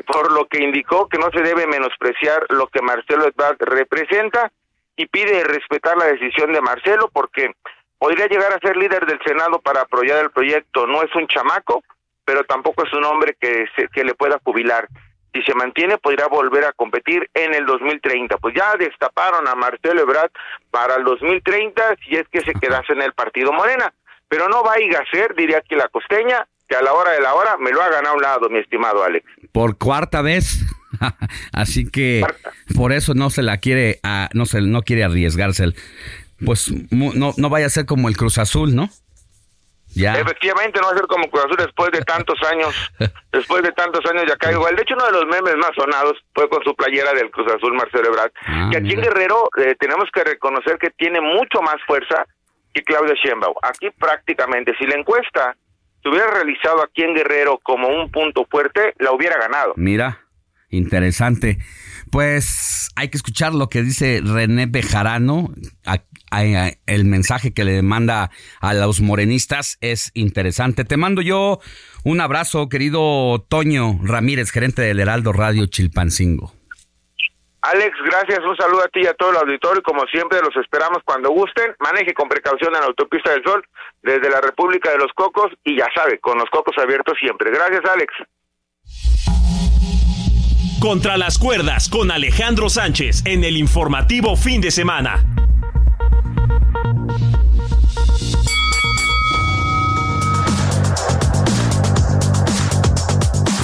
por lo que indicó que no se debe menospreciar lo que Marcelo Ebrard representa y pide respetar la decisión de Marcelo porque podría llegar a ser líder del Senado para apoyar el proyecto. No es un chamaco, pero tampoco es un hombre que, se, que le pueda jubilar. Si se mantiene, podría volver a competir en el 2030. Pues ya destaparon a Marcelo Ebrard para el 2030 si es que se quedase en el partido Morena. Pero no va a ser, diría aquí la costeña, que a la hora de la hora me lo hagan a un lado, mi estimado Alex. Por cuarta vez. Así que por eso no se la quiere, no se no quiere arriesgarse. Pues no, no vaya a ser como el Cruz Azul, ¿no? Ya. Efectivamente, no va a ser como Cruz Azul después de tantos años, después de tantos años ya cae igual. De hecho, uno de los memes más sonados fue con su playera del Cruz Azul, Marcelo Ebrard, ah, que aquí en Guerrero eh, tenemos que reconocer que tiene mucho más fuerza que Claudia Sheinbaum. Aquí prácticamente, si la encuesta se hubiera realizado aquí en Guerrero como un punto fuerte, la hubiera ganado. Mira, interesante. Pues hay que escuchar lo que dice René Bejarano. el mensaje que le manda a los morenistas es interesante. Te mando yo un abrazo, querido Toño Ramírez, gerente del Heraldo Radio Chilpancingo. Alex, gracias, un saludo a ti y a todo el auditorio como siempre los esperamos cuando gusten. Maneje con precaución en la autopista del Sol desde la República de los Cocos y ya sabe, con los cocos abiertos siempre. Gracias, Alex. Contra las cuerdas con Alejandro Sánchez en el informativo fin de semana.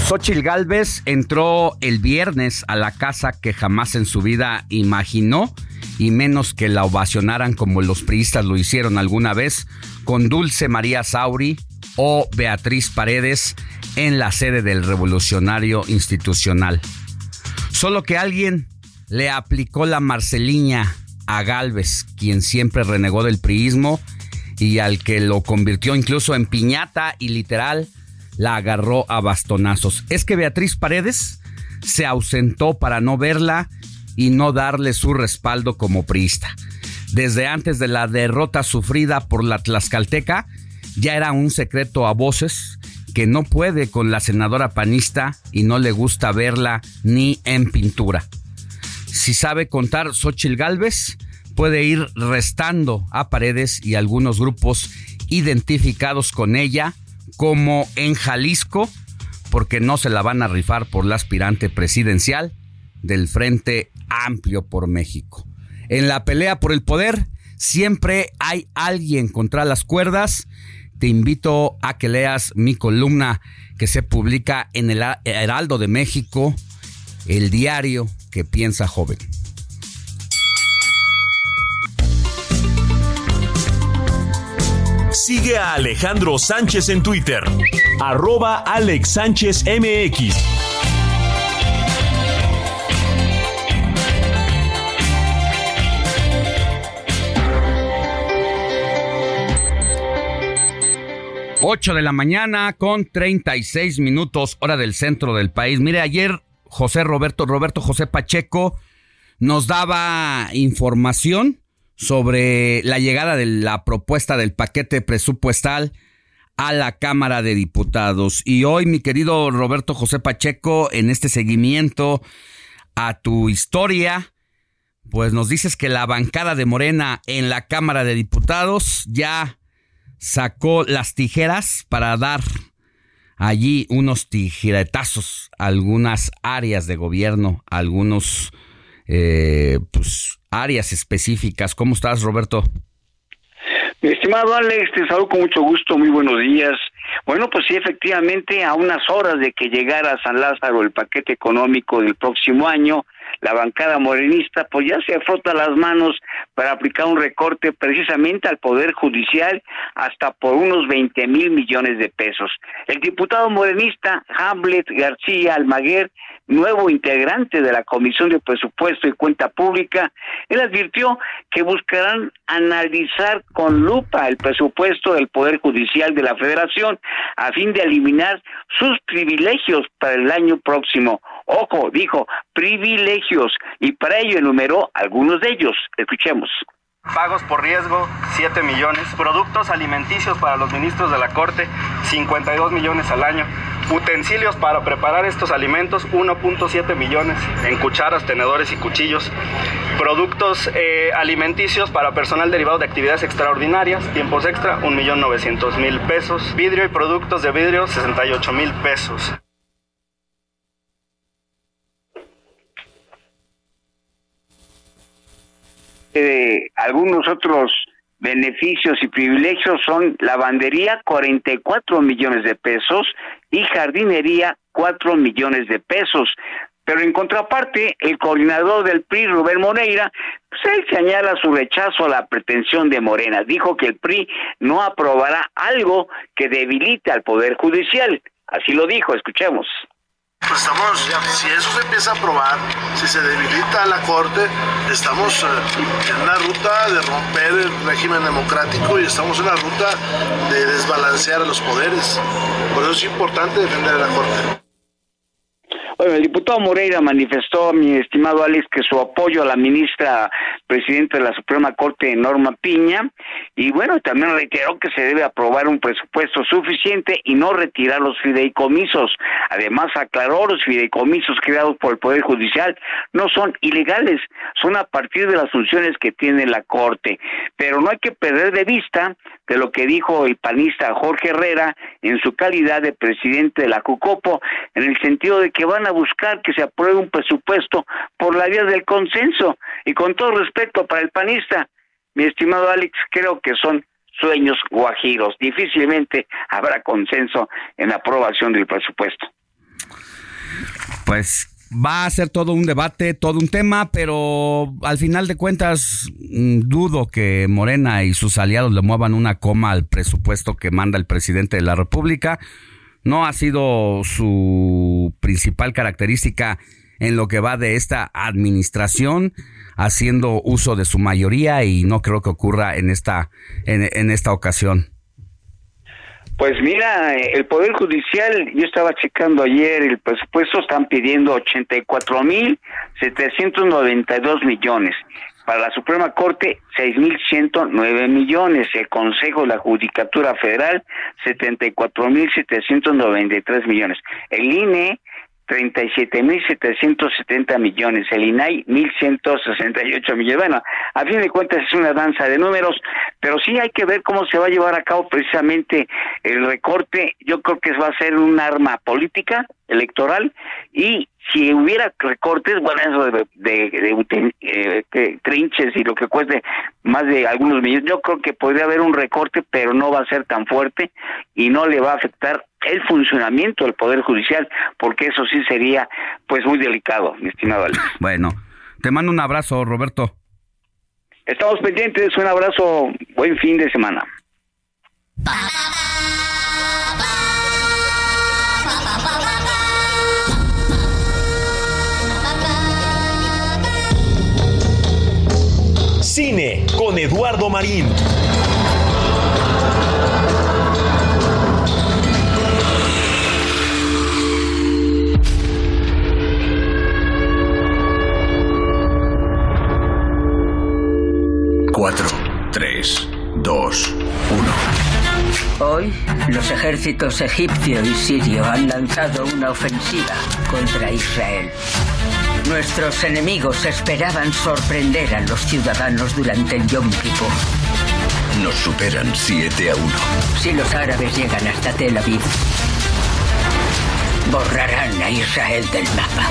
Xochil Gálvez entró el viernes a la casa que jamás en su vida imaginó y menos que la ovacionaran como los priistas lo hicieron alguna vez con Dulce María Sauri o Beatriz Paredes en la sede del Revolucionario Institucional. Solo que alguien le aplicó la Marceliña a Galvez, quien siempre renegó del priismo y al que lo convirtió incluso en piñata y literal la agarró a bastonazos. Es que Beatriz Paredes se ausentó para no verla y no darle su respaldo como priista. Desde antes de la derrota sufrida por la Tlaxcalteca, ya era un secreto a voces que no puede con la senadora panista y no le gusta verla ni en pintura. Si sabe contar Xochil Gálvez, puede ir restando a Paredes y algunos grupos identificados con ella como en Jalisco, porque no se la van a rifar por la aspirante presidencial del Frente Amplio por México. En la pelea por el poder siempre hay alguien contra las cuerdas. Te invito a que leas mi columna que se publica en el Heraldo de México, el diario que piensa joven. Sigue a Alejandro Sánchez en Twitter, arroba Alex Sánchez MX. Ocho de la mañana con 36 minutos, hora del centro del país. Mire, ayer José Roberto, Roberto José Pacheco nos daba información sobre la llegada de la propuesta del paquete presupuestal a la Cámara de Diputados. Y hoy, mi querido Roberto José Pacheco, en este seguimiento a tu historia, pues nos dices que la bancada de Morena en la Cámara de Diputados ya sacó las tijeras para dar allí unos tijeretazos a algunas áreas de gobierno, algunos eh, pues, áreas específicas. ¿Cómo estás, Roberto? Mi estimado Alex, te saludo con mucho gusto, muy buenos días. Bueno, pues sí, efectivamente, a unas horas de que llegara a San Lázaro el paquete económico del próximo año, la bancada morenista pues ya se frota las manos para aplicar un recorte precisamente al Poder Judicial hasta por unos 20 mil millones de pesos. El diputado morenista Hamlet García Almaguer nuevo integrante de la Comisión de Presupuesto y Cuenta Pública, él advirtió que buscarán analizar con lupa el presupuesto del Poder Judicial de la Federación a fin de eliminar sus privilegios para el año próximo. Ojo, dijo, privilegios, y para ello enumeró algunos de ellos. Escuchemos. Pagos por riesgo, 7 millones. Productos alimenticios para los ministros de la Corte, 52 millones al año. Utensilios para preparar estos alimentos, 1.7 millones en cucharas, tenedores y cuchillos. Productos eh, alimenticios para personal derivado de actividades extraordinarias, tiempos extra, 1.900.000 pesos. Vidrio y productos de vidrio, 68 mil pesos. Algunos otros beneficios y privilegios son lavandería 44 millones de pesos y jardinería 4 millones de pesos. Pero en contraparte, el coordinador del PRI, Rubén Moreira, pues él señala su rechazo a la pretensión de Morena. Dijo que el PRI no aprobará algo que debilite al Poder Judicial. Así lo dijo, escuchemos. Pues estamos, si eso se empieza a aprobar, si se debilita la Corte, estamos eh, en una ruta de romper el régimen democrático y estamos en una ruta de desbalancear los poderes. Por eso es importante defender a la Corte. Bueno, el diputado Moreira manifestó, mi estimado Alex, que su apoyo a la ministra presidenta de la Suprema Corte, Norma Piña, y bueno, también reiteró que se debe aprobar un presupuesto suficiente y no retirar los fideicomisos. Además, aclaró los fideicomisos creados por el Poder Judicial no son ilegales, son a partir de las funciones que tiene la Corte. Pero no hay que perder de vista de lo que dijo el panista Jorge Herrera en su calidad de presidente de la CUCOPO, en el sentido de que van a buscar que se apruebe un presupuesto por la vía del consenso. Y con todo respeto para el panista, mi estimado Alex, creo que son sueños guajiros. Difícilmente habrá consenso en la aprobación del presupuesto. Pues va a ser todo un debate, todo un tema, pero al final de cuentas mm, dudo que Morena y sus aliados le muevan una coma al presupuesto que manda el presidente de la República. No ha sido su principal característica en lo que va de esta administración, haciendo uso de su mayoría y no creo que ocurra en esta, en, en esta ocasión. Pues mira, el Poder Judicial, yo estaba checando ayer el presupuesto, están pidiendo 84 mil 792 millones. Para la Suprema Corte, 6.109 millones. El Consejo de la Judicatura Federal, 74.793 millones. El INE, 37.770 millones, el INAI 1.168 millones. Bueno, a fin de cuentas es una danza de números, pero sí hay que ver cómo se va a llevar a cabo precisamente el recorte. Yo creo que va a ser un arma política, electoral, y si hubiera recortes, bueno, eso de, de, eh, trinches y lo que cueste más de algunos millones, yo creo que podría haber un recorte, pero no va a ser tan fuerte y no le va a afectar el funcionamiento del Poder Judicial, porque eso sí sería pues muy delicado, mi estimado Alex. Bueno, te mando un abrazo, Roberto. Estamos pendientes, un abrazo, buen fin de semana. Cine con Eduardo Marín. Cuatro, tres, dos, uno. Hoy, los ejércitos egipcio y sirio han lanzado una ofensiva contra Israel. Nuestros enemigos esperaban sorprender a los ciudadanos durante el Yom Kippur. Nos superan 7 a 1. Si los árabes llegan hasta Tel Aviv, borrarán a Israel del mapa.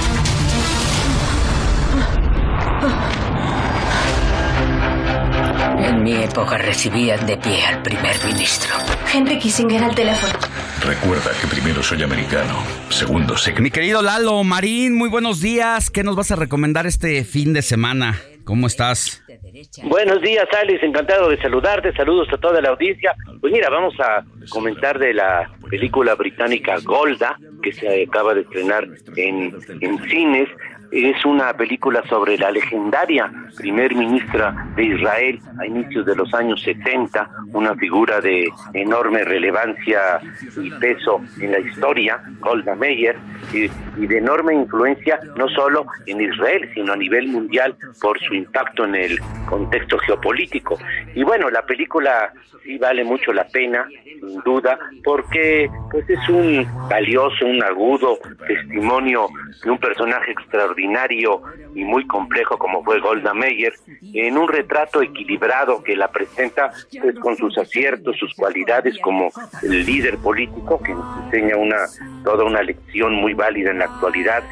En mi época recibían de pie al primer ministro. Henry Kissinger al teléfono. Recuerda que primero soy americano, segundo sé que... Mi querido Lalo Marín, muy buenos días. ¿Qué nos vas a recomendar este fin de semana? ¿Cómo estás? Buenos días, Alex. Encantado de saludarte. Saludos a toda la audiencia. Pues mira, vamos a comentar de la película británica Golda, que se acaba de estrenar en, en cines. Es una película sobre la legendaria primer ministra de Israel a inicios de los años 70, una figura de enorme relevancia y peso en la historia, Golda Meir, y, de enorme influencia no solo en Israel, sino a nivel mundial por su impacto en el contexto geopolítico. Y bueno, la película sí vale mucho la pena, sin duda, porque pues es un valioso, un agudo testimonio de un personaje extraordinario y muy complejo como fue Golda Meir, en un retrato equilibrado que la presenta pues con sus aciertos, sus cualidades como el líder político que nos enseña una toda una lección muy válida en la actualidad,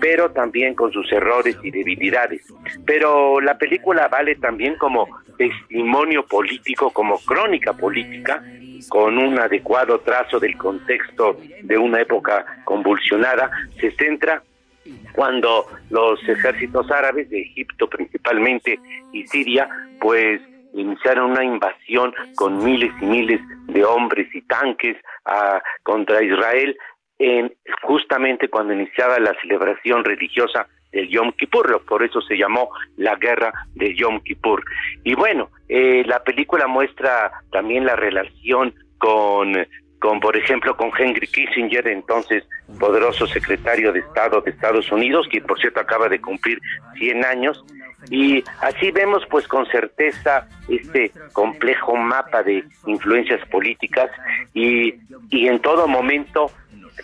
pero también con sus errores y debilidades. Pero la película vale también como testimonio político, como crónica política, con un adecuado trazo del contexto de una época convulsionada, se centra cuando los ejércitos árabes de Egipto principalmente y Siria, pues iniciaron una invasión con miles y miles de hombres y tanques a, contra Israel, en, justamente cuando iniciaba la celebración religiosa del Yom Kippur, por eso se llamó la guerra de Yom Kippur. Y bueno, eh, la película muestra también la relación con, con, por ejemplo, con Henry Kissinger, entonces poderoso secretario de Estado de Estados Unidos, que por cierto acaba de cumplir 100 años, y así vemos pues con certeza este complejo mapa de influencias políticas y, y en todo momento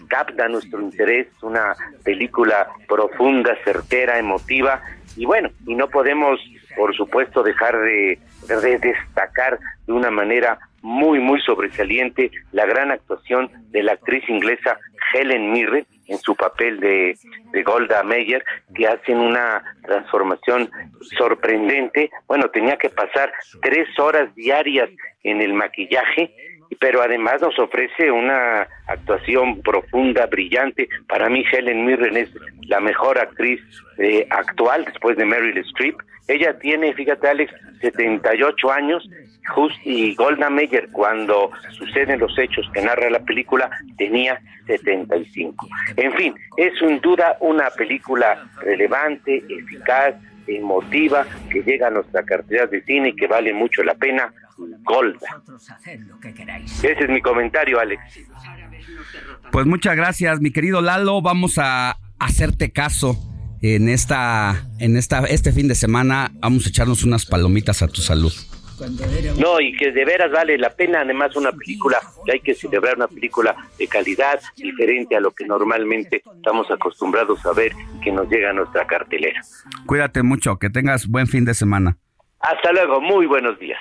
capta nuestro interés, una película profunda, certera, emotiva. Y bueno, y no podemos por supuesto dejar de, de destacar de una manera muy muy sobresaliente la gran actuación de la actriz inglesa Helen Mirren en su papel de, de Golda Meir, que hacen una transformación sorprendente. Bueno, tenía que pasar tres horas diarias en el maquillaje pero además nos ofrece una actuación profunda, brillante. Para mí Helen Mirren es la mejor actriz eh, actual después de Meryl Streep. Ella tiene, fíjate Alex, 78 años Just y Golda Meir cuando suceden los hechos que narra la película tenía 75. En fin, es sin duda una película relevante, eficaz, emotiva, que llega a nuestra cartera de cine y que vale mucho la pena. Golda. Ese es mi comentario, Alex. Pues muchas gracias, mi querido Lalo. Vamos a hacerte caso en esta, en esta, este fin de semana. Vamos a echarnos unas palomitas a tu salud. No, y que de veras vale la pena, además una película, que hay que celebrar una película de calidad, diferente a lo que normalmente estamos acostumbrados a ver y que nos llega a nuestra cartelera. Cuídate mucho, que tengas buen fin de semana. Hasta luego, muy buenos días.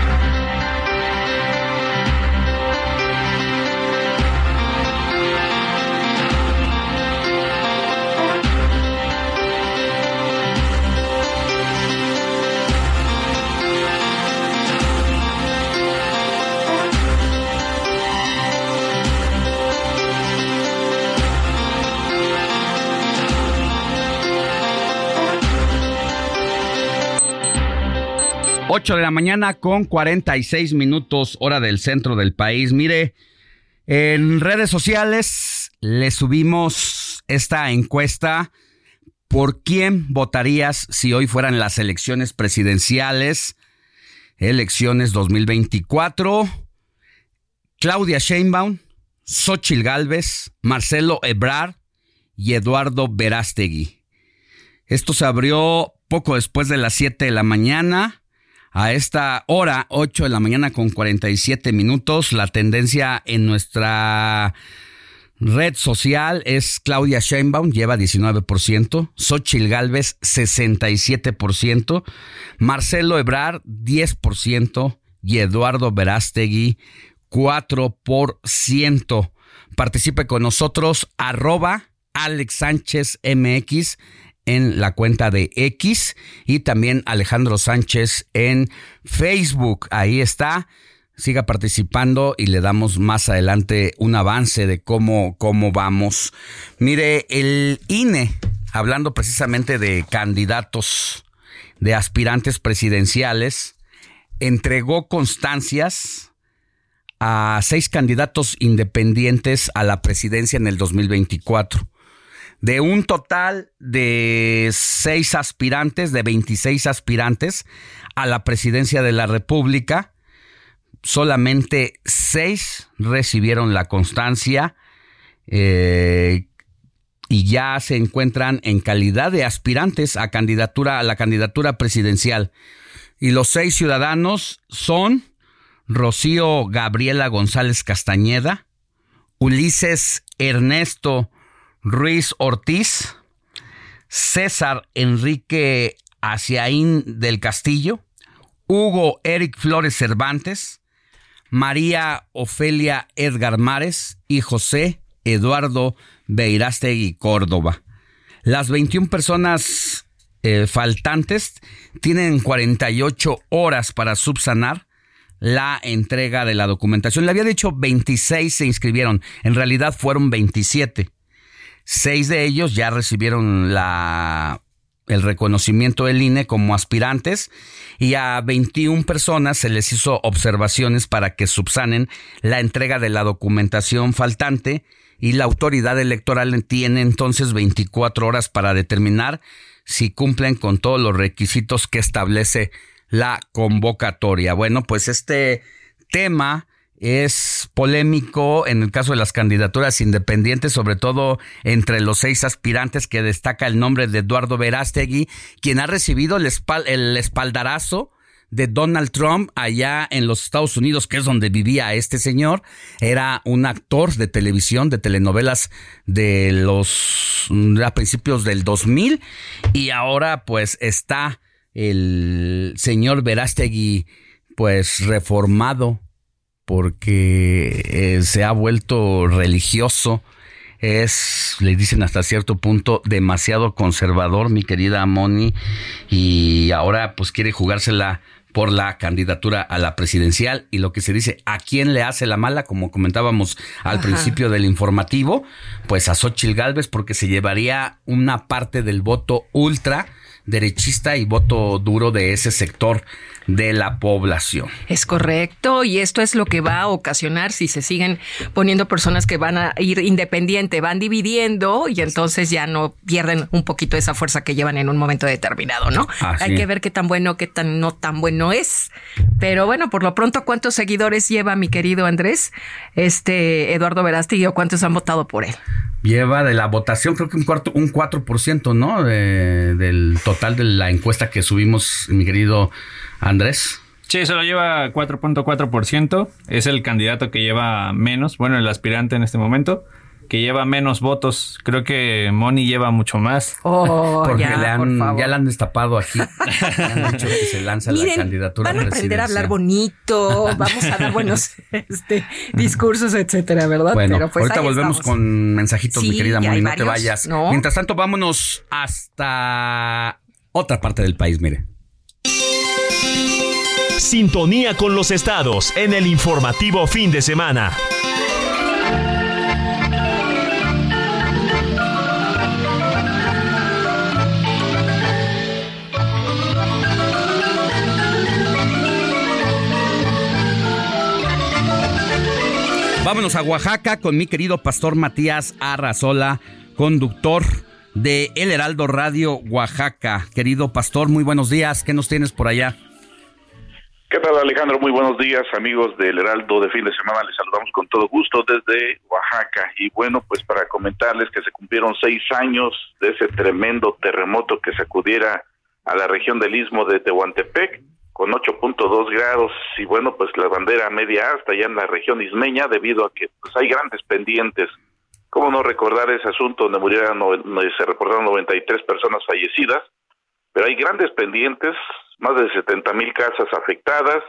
Ocho de la mañana con 46 minutos hora del centro del país. Mire, en redes sociales le subimos esta encuesta. ¿Por quién votarías si hoy fueran las elecciones presidenciales? Elecciones 2024. Claudia Sheinbaum, Xochil Gálvez, Marcelo Ebrard y Eduardo Verástegui. Esto se abrió poco después de las 7 de la mañana. A esta hora, 8 de la mañana con 47 minutos, la tendencia en nuestra red social es Claudia Sheinbaum, lleva 19%, Xochil Gálvez 67%, Marcelo Ebrard 10% y Eduardo Verástegui 4%. Participe con nosotros, arroba Alex Sánchez MX en la cuenta de X y también Alejandro Sánchez en Facebook. Ahí está. Siga participando y le damos más adelante un avance de cómo, cómo vamos. Mire, el INE, hablando precisamente de candidatos, de aspirantes presidenciales, entregó constancias a seis candidatos independientes a la presidencia en el 2024. De un total de seis aspirantes, de 26 aspirantes a la presidencia de la República, solamente seis recibieron la constancia eh, y ya se encuentran en calidad de aspirantes a candidatura a la candidatura presidencial. Y los seis ciudadanos son Rocío Gabriela González Castañeda, Ulises Ernesto Ruiz Ortiz, César Enrique Aciaín del Castillo, Hugo Eric Flores Cervantes, María Ofelia Edgar Mares y José Eduardo Beirastegui Córdoba. Las 21 personas eh, faltantes tienen 48 horas para subsanar la entrega de la documentación. Le había dicho 26 se inscribieron, en realidad fueron 27. Seis de ellos ya recibieron la, el reconocimiento del INE como aspirantes y a 21 personas se les hizo observaciones para que subsanen la entrega de la documentación faltante y la autoridad electoral tiene entonces 24 horas para determinar si cumplen con todos los requisitos que establece la convocatoria. Bueno, pues este tema es polémico en el caso de las candidaturas independientes, sobre todo entre los seis aspirantes que destaca el nombre de Eduardo Verástegui, quien ha recibido el, el espaldarazo de Donald Trump allá en los Estados Unidos, que es donde vivía este señor. Era un actor de televisión, de telenovelas de los a principios del 2000 y ahora pues está el señor Verástegui pues reformado porque eh, se ha vuelto religioso, es, le dicen hasta cierto punto, demasiado conservador, mi querida Moni, y ahora pues quiere jugársela por la candidatura a la presidencial y lo que se dice, ¿a quién le hace la mala? Como comentábamos al principio del informativo, pues a Xochitl Galvez porque se llevaría una parte del voto ultra derechista y voto duro de ese sector de la población. Es correcto, y esto es lo que va a ocasionar si se siguen poniendo personas que van a ir independiente, van dividiendo y entonces ya no pierden un poquito esa fuerza que llevan en un momento determinado, ¿no? Hay que ver qué tan bueno, qué tan no tan bueno es. Pero bueno, por lo pronto, ¿cuántos seguidores lleva mi querido Andrés? Este Eduardo Verástegui o cuántos han votado por él? Lleva de la votación, creo que un cuarto, un 4%, ¿no? del total de la encuesta que subimos, mi querido Andrés. Sí, solo lleva 4.4%. Es el candidato que lleva menos, bueno, el aspirante en este momento, que lleva menos votos. Creo que Moni lleva mucho más. Oh, Porque ya, le han, por favor. ya la han destapado aquí. Le han dicho que se lanza Miren, la candidatura van a aprender a hablar bonito, vamos a dar buenos este, discursos, etcétera, ¿verdad? Bueno, Pero pues ahorita volvemos estamos. con mensajitos, mi Sí, querida y Moni, no te vayas. ¿no? Mientras tanto, vámonos hasta otra parte del país, mire. Sintonía con los estados en el informativo fin de semana. Vámonos a Oaxaca con mi querido pastor Matías Arrazola, conductor de El Heraldo Radio Oaxaca. Querido pastor, muy buenos días. ¿Qué nos tienes por allá? ¿Qué tal Alejandro? Muy buenos días amigos del Heraldo de fin de semana. Les saludamos con todo gusto desde Oaxaca. Y bueno, pues para comentarles que se cumplieron seis años de ese tremendo terremoto que sacudiera a la región del Istmo de Tehuantepec con 8.2 grados y bueno, pues la bandera media hasta allá en la región ismeña debido a que pues hay grandes pendientes cómo no recordar ese asunto donde murieron, se reportaron 93 personas fallecidas, pero hay grandes pendientes, más de 70 mil casas afectadas,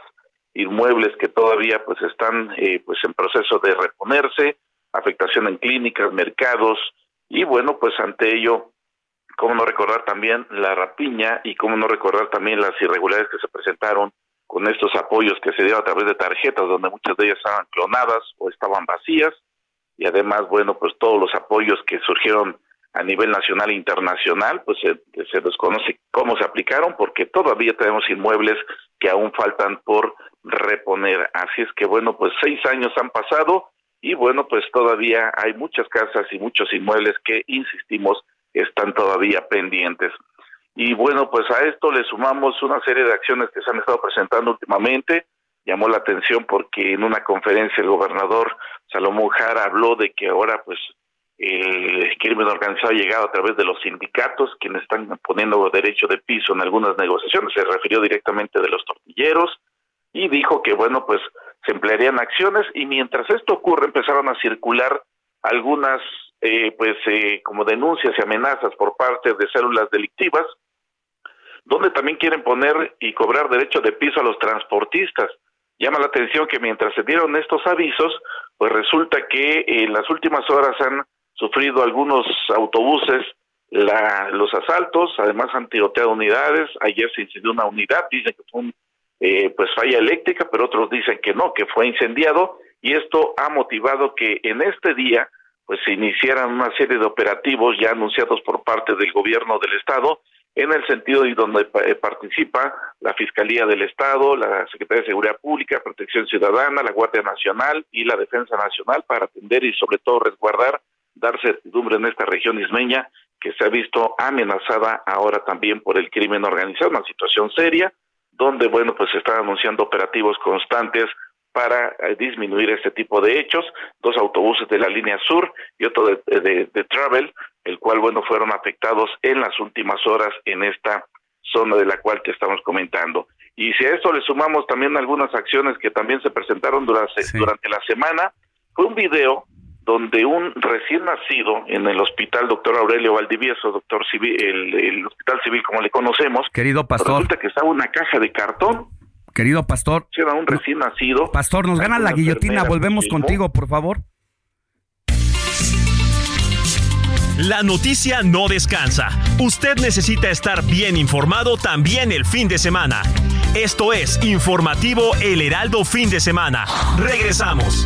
inmuebles que todavía pues están eh, pues en proceso de reponerse, afectación en clínicas, mercados y bueno pues ante ello cómo no recordar también la rapiña y cómo no recordar también las irregularidades que se presentaron con estos apoyos que se dieron a través de tarjetas donde muchas de ellas estaban clonadas o estaban vacías. Y además bueno pues todos los apoyos que surgieron a nivel nacional e internacional pues se, se desconoce cómo se aplicaron porque todavía tenemos inmuebles que aún faltan por reponer así es que bueno pues seis años han pasado y bueno pues todavía hay muchas casas y muchos inmuebles que insistimos están todavía pendientes. Y bueno, pues a esto le sumamos una serie de acciones que se han estado presentando últimamente. Llamó la atención porque en una conferencia el gobernador Salomón Jara habló de que ahora pues el crimen organizado ha llegado a través de los sindicatos, quienes están poniendo derecho de piso en algunas negociaciones. Se refirió directamente de los tortilleros y dijo que bueno, pues se emplearían acciones y mientras esto ocurre empezaron a circular algunas eh, pues eh, como denuncias y amenazas por parte de células delictivas, donde también quieren poner y cobrar derecho de piso a los transportistas. Llama la atención que mientras se dieron estos avisos, pues resulta que en las últimas horas han sufrido algunos autobuses la, los asaltos, además han tiroteado unidades, ayer se incendió una unidad, dicen que fue un, eh, pues falla eléctrica, pero otros dicen que no, que fue incendiado, y esto ha motivado que en este día pues se iniciaran una serie de operativos ya anunciados por parte del gobierno del estado en el sentido de donde eh, participa la Fiscalía del Estado, la Secretaría de Seguridad Pública, Protección Ciudadana, la Guardia Nacional y la Defensa Nacional para atender y sobre todo resguardar, dar certidumbre en esta región ismeña que se ha visto amenazada ahora también por el crimen organizado, una situación seria donde bueno pues se están anunciando operativos constantes para eh, disminuir este tipo de hechos, dos autobuses de la línea sur y otro de, de, Travel, el cual, bueno, fueron afectados en las últimas horas en esta zona de la cual te estamos comentando. Y si a esto le sumamos también algunas acciones que también se presentaron durante, durante la semana, fue un video donde un recién nacido en el hospital doctor Aurelio Valdivieso, doctor civil, el, el hospital civil como le conocemos, querido pastor, resulta que estaba una caja de cartón Querido pastor. Era un recién nacido. Pastor, nos gana la guillotina. Volvemos contigo, por favor. La noticia no descansa. Usted necesita estar bien informado también el fin de semana. Esto es Informativo El Heraldo Fin de Semana. Regresamos.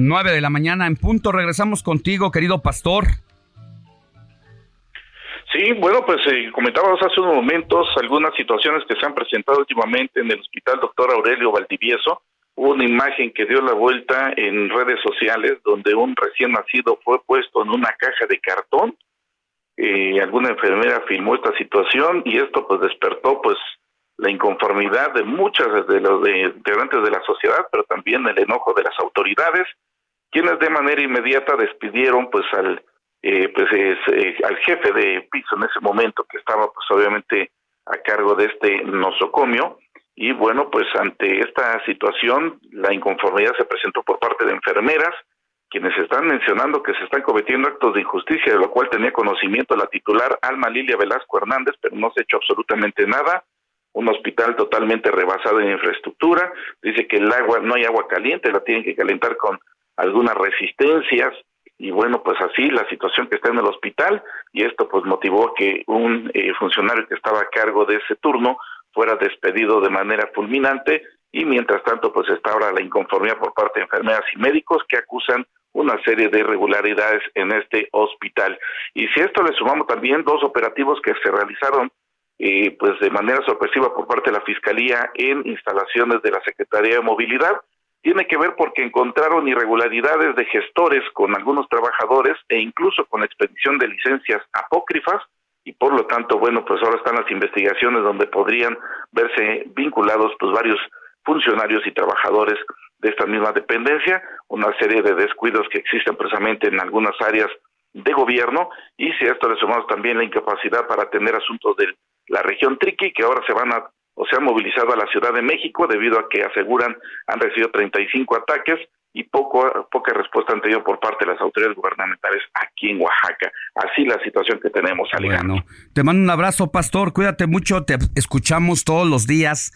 9 de la mañana en punto. Regresamos contigo, querido pastor. Sí, bueno, pues eh, comentábamos hace unos momentos algunas situaciones que se han presentado últimamente en el hospital doctor Aurelio Valdivieso. Hubo una imagen que dio la vuelta en redes sociales donde un recién nacido fue puesto en una caja de cartón. Eh, alguna enfermera filmó esta situación y esto pues despertó pues la inconformidad de muchas de los de, integrantes de la sociedad, pero también el enojo de las autoridades quienes de manera inmediata despidieron pues al eh, pues eh, al jefe de piso en ese momento que estaba pues obviamente a cargo de este nosocomio. Y bueno pues ante esta situación la inconformidad se presentó por parte de enfermeras quienes están mencionando que se están cometiendo actos de injusticia de lo cual tenía conocimiento la titular Alma Lilia Velasco Hernández pero no se ha hecho absolutamente nada un hospital totalmente rebasado en infraestructura, dice que el agua, no hay agua caliente, la tienen que calentar con algunas resistencias y bueno, pues así la situación que está en el hospital y esto pues motivó que un eh, funcionario que estaba a cargo de ese turno fuera despedido de manera fulminante y mientras tanto pues está ahora la inconformidad por parte de enfermeras y médicos que acusan una serie de irregularidades en este hospital. Y si esto le sumamos también dos operativos que se realizaron eh, pues de manera sorpresiva por parte de la Fiscalía en instalaciones de la Secretaría de Movilidad. Tiene que ver porque encontraron irregularidades de gestores con algunos trabajadores e incluso con expedición de licencias apócrifas y por lo tanto, bueno, pues ahora están las investigaciones donde podrían verse vinculados pues varios funcionarios y trabajadores de esta misma dependencia, una serie de descuidos que existen precisamente en algunas áreas de gobierno y si a esto le sumamos también la incapacidad para atender asuntos de la región Triqui que ahora se van a o se han movilizado a la Ciudad de México debido a que aseguran han recibido 35 ataques y poco, poca respuesta han tenido por parte de las autoridades gubernamentales aquí en Oaxaca. Así la situación que tenemos, Alejandro. Te mando un abrazo, Pastor. Cuídate mucho. Te escuchamos todos los días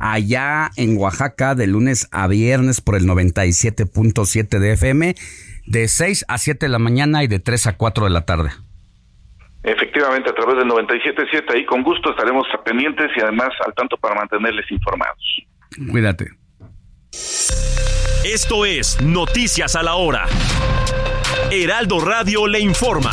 allá en Oaxaca de lunes a viernes por el 97.7 de FM, de 6 a 7 de la mañana y de 3 a 4 de la tarde. Efectivamente, a través del 97.7 ahí con gusto estaremos pendientes y además al tanto para mantenerles informados. Cuídate. Esto es Noticias a la Hora. Heraldo Radio le informa.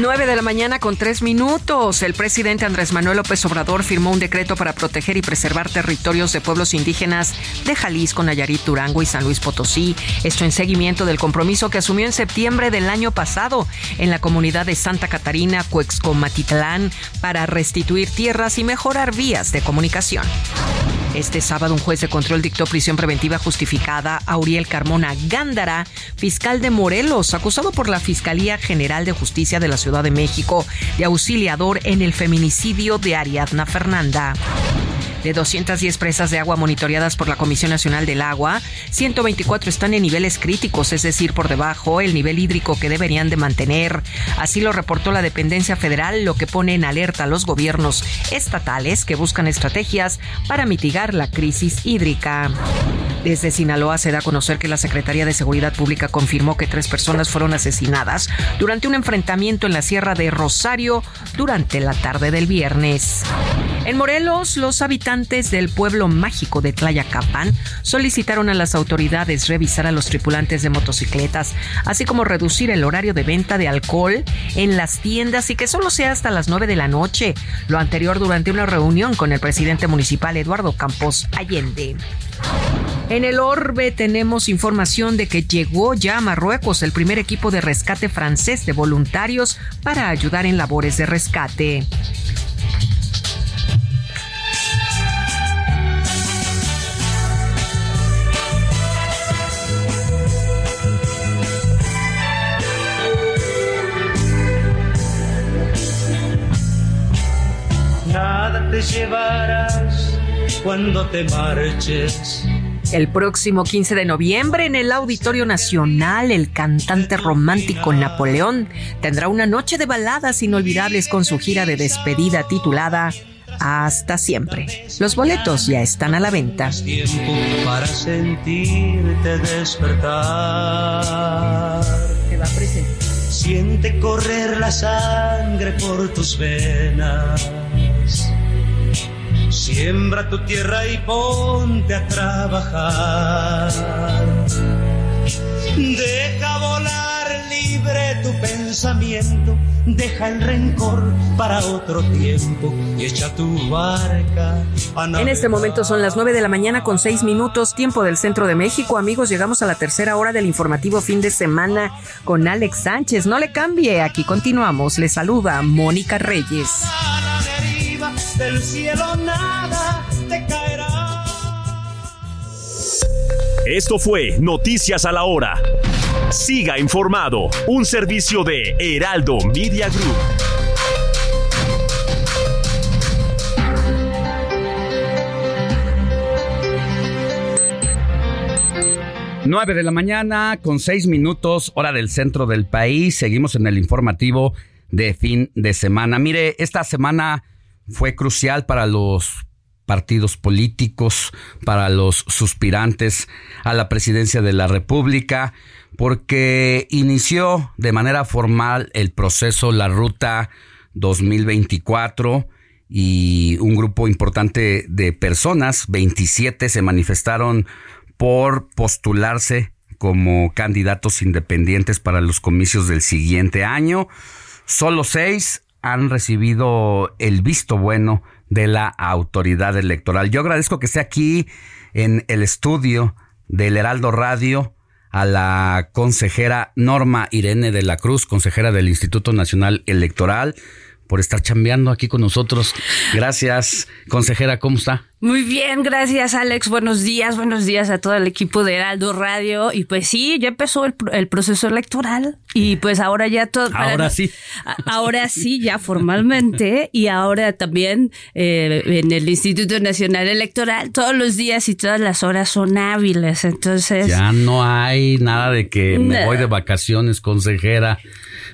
9 de la mañana con tres minutos. El presidente Andrés Manuel López Obrador firmó un decreto para proteger y preservar territorios de pueblos indígenas de Jalisco, Nayarit, Durango y San Luis Potosí. Esto en seguimiento del compromiso que asumió en septiembre del año pasado en la comunidad de Santa Catarina, Cuexcomatitlán, para restituir tierras y mejorar vías de comunicación. Este sábado un juez de control dictó prisión preventiva justificada a Uriel Carmona Gándara, fiscal de Morelos, acusado por la Fiscalía General de Justicia de la Ciudad de México de auxiliador en el feminicidio de Ariadna Fernanda. De 210 presas de agua monitoreadas por la Comisión Nacional del Agua, 124 están en niveles críticos, es decir, por debajo el nivel hídrico que deberían de mantener. Así lo reportó la dependencia federal, lo que pone en alerta a los gobiernos estatales que buscan estrategias para mitigar la crisis hídrica. Desde Sinaloa se da a conocer que la Secretaría de Seguridad Pública confirmó que tres personas fueron asesinadas durante un enfrentamiento en la Sierra de Rosario durante la tarde del viernes. En Morelos, los habitantes del pueblo mágico de Tlayacapan solicitaron a las autoridades revisar a los tripulantes de motocicletas, así como reducir el horario de venta de alcohol en las tiendas y que solo sea hasta las 9 de la noche. Lo anterior durante una reunión con el presidente municipal Eduardo Campos Allende. En el orbe tenemos información de que llegó ya a Marruecos el primer equipo de rescate francés de voluntarios para ayudar en labores de rescate. Te llevarás cuando te marches. El próximo 15 de noviembre en el Auditorio Nacional, el cantante romántico Napoleón tendrá una noche de baladas inolvidables con su gira de despedida titulada Hasta siempre. Los boletos ya están a la venta. Tiempo para sentirte despertar. Siente correr la sangre por tus venas. Siembra tu tierra y ponte a trabajar. Deja volar libre tu pensamiento, deja el rencor para otro tiempo y echa tu barca. A En este momento son las 9 de la mañana con 6 minutos, tiempo del centro de México. Amigos, llegamos a la tercera hora del informativo fin de semana con Alex Sánchez. No le cambie, aquí continuamos. Le saluda Mónica Reyes. Del cielo nada te caerá. Esto fue Noticias a la Hora. Siga informado, un servicio de Heraldo Media Group. Nueve de la mañana con seis minutos, hora del centro del país. Seguimos en el informativo de fin de semana. Mire, esta semana fue crucial para los partidos políticos, para los suspirantes a la presidencia de la República, porque inició de manera formal el proceso La Ruta 2024 y un grupo importante de personas, 27, se manifestaron por postularse como candidatos independientes para los comicios del siguiente año. Solo seis han recibido el visto bueno de la autoridad electoral. Yo agradezco que esté aquí en el estudio del Heraldo Radio a la consejera Norma Irene de la Cruz, consejera del Instituto Nacional Electoral, por estar chambeando aquí con nosotros. Gracias, consejera, ¿cómo está? Muy bien, gracias Alex. Buenos días, buenos días a todo el equipo de Heraldo Radio. Y pues sí, ya empezó el, el proceso electoral y pues ahora ya todo... Ahora sí. Ahora sí, ya formalmente y ahora también eh, en el Instituto Nacional Electoral todos los días y todas las horas son hábiles. Entonces... Ya no hay nada de que me voy de vacaciones, consejera.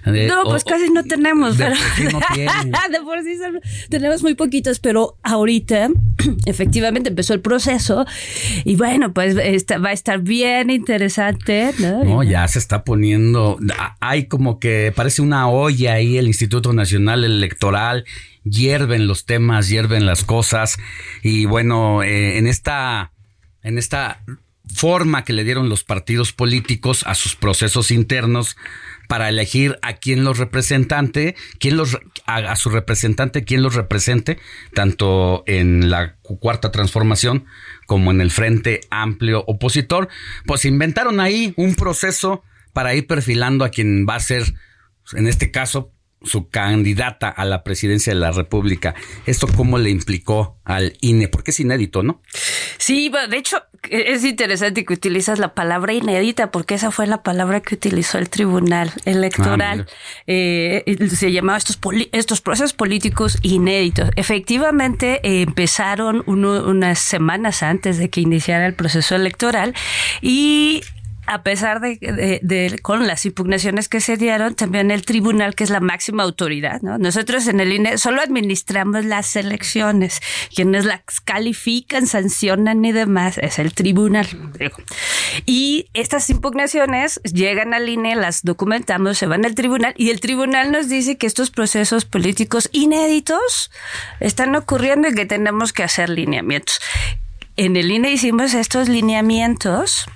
no, pues casi no tenemos. De pero... por sí no de por sí tenemos muy poquitos, pero ahorita efectivamente empezó el proceso y bueno, pues va a estar bien interesante. ¿no? no, ya se está poniendo, hay como que parece una olla ahí el Instituto Nacional Electoral, hierven los temas, hierven las cosas y bueno, eh, en esta, en esta forma que le dieron los partidos políticos a sus procesos internos, para elegir a quién los representante, quién los a, su representante, quién los represente, tanto en la cuarta transformación como en el Frente Amplio Opositor, pues inventaron ahí un proceso para ir perfilando a quien va a ser, en este caso, su candidata a la presidencia de la República. ¿Esto cómo le implicó al INE? Porque es inédito, ¿no? Sí, de hecho es interesante que utilizas la palabra inédita porque esa fue la palabra que utilizó el Tribunal Electoral. Ah, eh, se llamaba estos, estos procesos políticos inéditos. Efectivamente, eh, empezaron unas semanas antes de que iniciara el proceso electoral y a pesar de, con las impugnaciones que se dieron, también el tribunal, que es la máxima autoridad, ¿no? Nosotros en el INE solo administramos las elecciones. Quienes las califican, sancionan y demás es el tribunal. Y estas impugnaciones llegan al INE, las documentamos, se van al tribunal y el tribunal nos dice que estos procesos políticos inéditos están ocurriendo y que tenemos que hacer lineamientos. En el INE hicimos estos lineamientos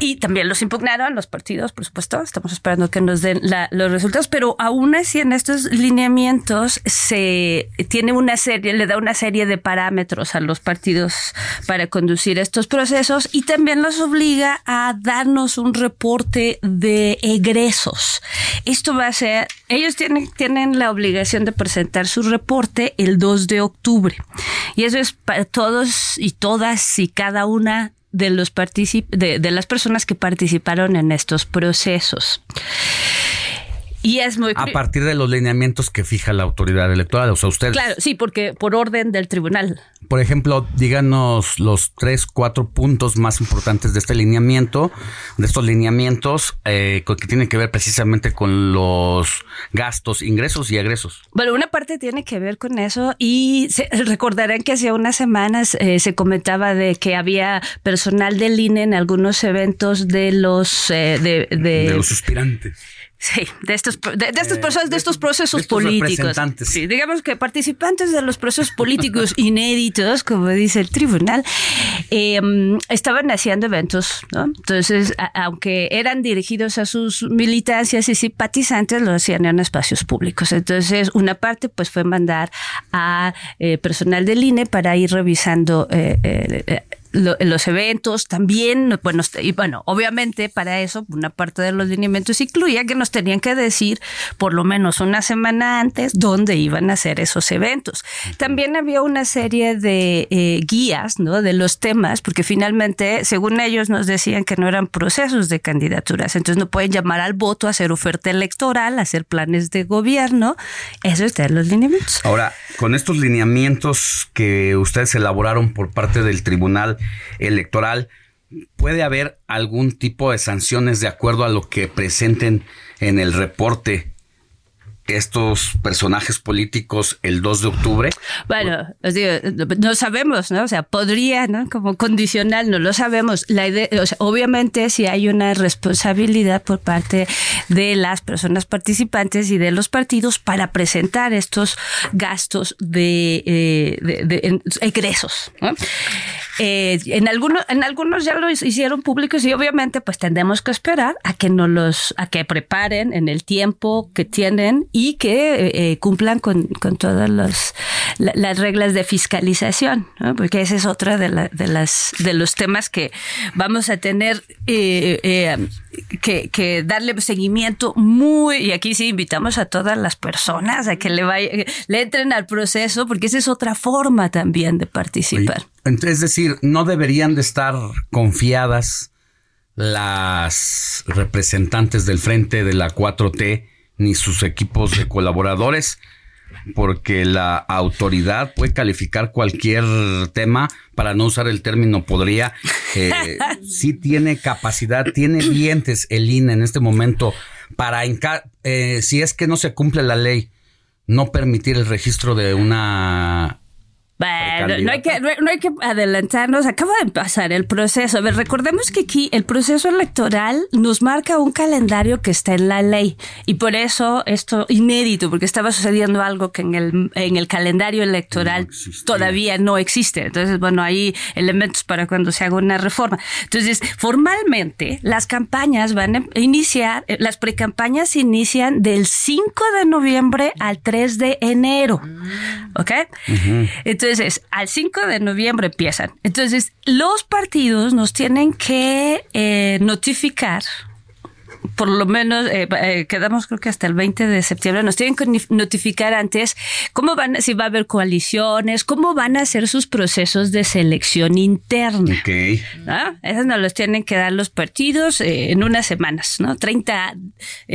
y también los impugnaron los partidos, por supuesto. Estamos esperando que nos den los resultados, pero aún así en estos lineamientos se tiene una serie, le da una serie de parámetros a los partidos para conducir estos procesos y también los obliga a darnos un reporte de egresos. Esto va a ser, ellos tienen, tienen la obligación de presentar su reporte el 2 de octubre. Y eso es para todos y todas y cada una de, los de, de las personas que participaron en estos procesos. Y es muy... A partir de los lineamientos que fija la autoridad electoral, o sea, usted... Claro, sí, porque por orden del tribunal. Por ejemplo, díganos los tres, cuatro puntos más importantes de este lineamiento, de estos lineamientos eh, que tienen que ver precisamente con los gastos, ingresos y egresos. Bueno, una parte tiene que ver con eso y se, recordarán que hace unas semanas eh, se comentaba de que había personal del INE en algunos eventos de los... Eh, de, de los suspirantes Sí, de estos, de, estos, procesos, de estos procesos políticos. Sí, digamos que participantes de los procesos políticos inéditos, como dice el tribunal, em, estaban haciendo eventos, ¿no? Entonces, aunque eran dirigidos a sus militancias y simpatizantes, lo hacían en espacios públicos. Entonces, una parte, pues, fue mandar a eh, personal del INE para ir revisando eh, los eventos también, bueno, y bueno, obviamente para eso una parte de los lineamientos incluía que nos tenían que decir por lo menos una semana antes dónde iban a hacer esos eventos. También había una serie de eh, guías, ¿no? De los temas, porque finalmente, según ellos, nos decían que no eran procesos de candidaturas, entonces no pueden llamar al voto, a hacer oferta electoral, hacer planes de gobierno. Eso está en los lineamientos. Ahora, con estos lineamientos que ustedes elaboraron por parte del tribunal, electoral, ¿puede haber algún tipo de sanciones de acuerdo a lo que presenten en el reporte estos personajes políticos el 2 de octubre? Bueno, no sabemos, ¿no? O sea, podría, ¿no? Como condicional, no lo sabemos. La idea, obviamente, si hay una responsabilidad por parte de las personas participantes y de los partidos para presentar estos gastos de, eh, egresos. eh, en algunos, en algunos ya lo hicieron públicos y obviamente pues tendremos que esperar a que nos los, a que preparen en el tiempo que tienen que eh, eh, cumplan con, con todas los, las reglas de fiscalización, porque ese es otro de, la, de las de los temas que vamos a tener que, que darle seguimiento muy y aquí sí invitamos a todas las personas a que le vaya, le entren al proceso porque esa es otra forma también de participar. Es decir, no deberían de estar confiadas las representantes del frente de la 4T ni sus equipos de colaboradores, porque la autoridad puede calificar cualquier tema, para no usar el término podría, eh, sí tiene capacidad, tiene dientes el INE en este momento para, eh, si es que no se cumple la ley, no permitir el registro de una bueno, no hay, que, no, hay que adelantarnos, acaba de pasar el proceso. A ver, recordemos que aquí el proceso electoral nos marca un calendario que está en la ley y por eso esto inédito, porque estaba sucediendo algo que en el, en el calendario electoral todavía no existe. Entonces, bueno, hay elementos para cuando se haga una reforma. Entonces, formalmente, las campañas van a iniciar, eh, las precampañas inician del 5 de noviembre al 3 de enero. ¿Ok? Entonces, entonces, al 5 de noviembre empiezan. Entonces, los partidos nos tienen que eh, notificar por lo menos eh, eh, quedamos creo que hasta el 20 de septiembre, nos tienen que notificar antes cómo van, si va a haber coaliciones, cómo van a ser sus procesos de selección interna. Ok. ¿no? Esos nos los tienen que dar los partidos eh, en unas semanas, ¿no? 30,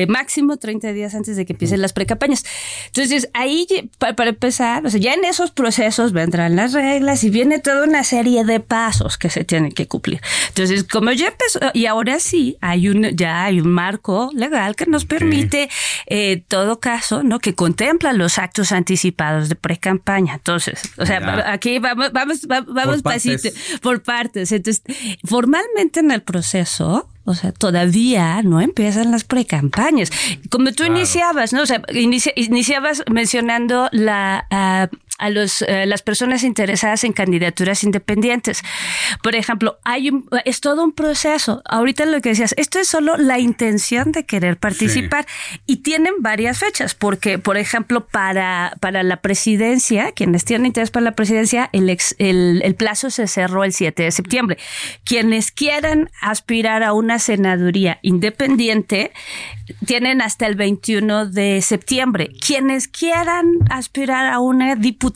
máximo 30 días antes de que empiecen las precampañas. Entonces, ahí, para, empezar, o sea, ya en esos procesos vendrán las reglas y viene toda una serie de pasos que se tienen que cumplir. Entonces, como ya empezó, y ahora sí, hay un, ya hay un marco legal que nos permite, eh, todo caso, ¿no? Que contempla los actos anticipados de pre-campaña. Entonces, o sea, aquí vamos, vamos, vamos por pasito, partes. por partes. Entonces, formalmente en el proceso, o sea, todavía no empiezan las precampañas. Como tú iniciabas, ¿no? O sea, iniciabas mencionando la, uh, a los, eh, las personas interesadas en candidaturas independientes. Por ejemplo, hay un, es todo un proceso. Ahorita lo que decías, esto es solo la intención de querer participar y tienen varias fechas, porque, por ejemplo, para, para la presidencia, quienes tienen interés para la presidencia, el, el, el plazo se cerró el 7 de septiembre. Quienes quieran aspirar a una senaduría independiente, tienen hasta el 21 de septiembre. Quienes quieran aspirar a una diputación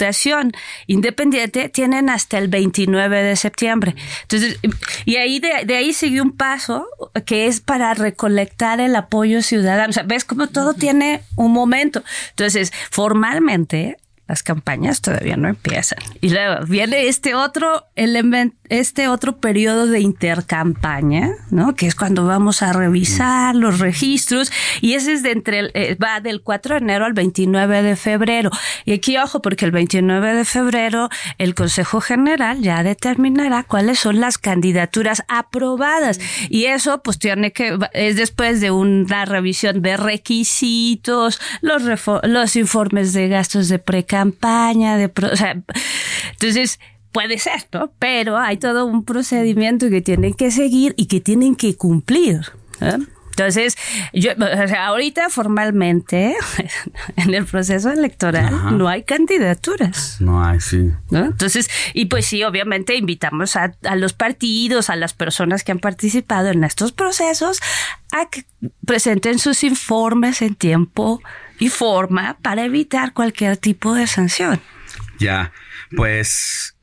independiente tienen hasta el 29 de septiembre. Entonces, y ahí de, de ahí sigue un paso que es para recolectar el apoyo ciudadano. O sea, ves cómo todo tiene un momento. Entonces, formalmente, las campañas todavía no empiezan. Y luego viene este otro elemento, este otro periodo de intercampaña, ¿no? Que es cuando vamos a revisar los registros y ese es de entre el, eh, va del 4 de enero al 29 de febrero. Y aquí ojo porque el 29 de febrero el Consejo General ya determinará cuáles son las candidaturas aprobadas y eso pues tiene que es después de una revisión de requisitos, los los informes de gastos de precampaña, de o sea, entonces puede ser, ¿no? Pero hay todo un procedimiento que tienen que seguir y que tienen que cumplir. ¿eh? Entonces, yo, o sea, ahorita formalmente en el proceso electoral no hay candidaturas. No hay, sí. ¿no? Entonces, y pues sí, obviamente invitamos a, a, los partidos, a las personas que han participado en estos procesos a que presenten sus informes en tiempo y forma para evitar cualquier tipo de sanción. Ya, pues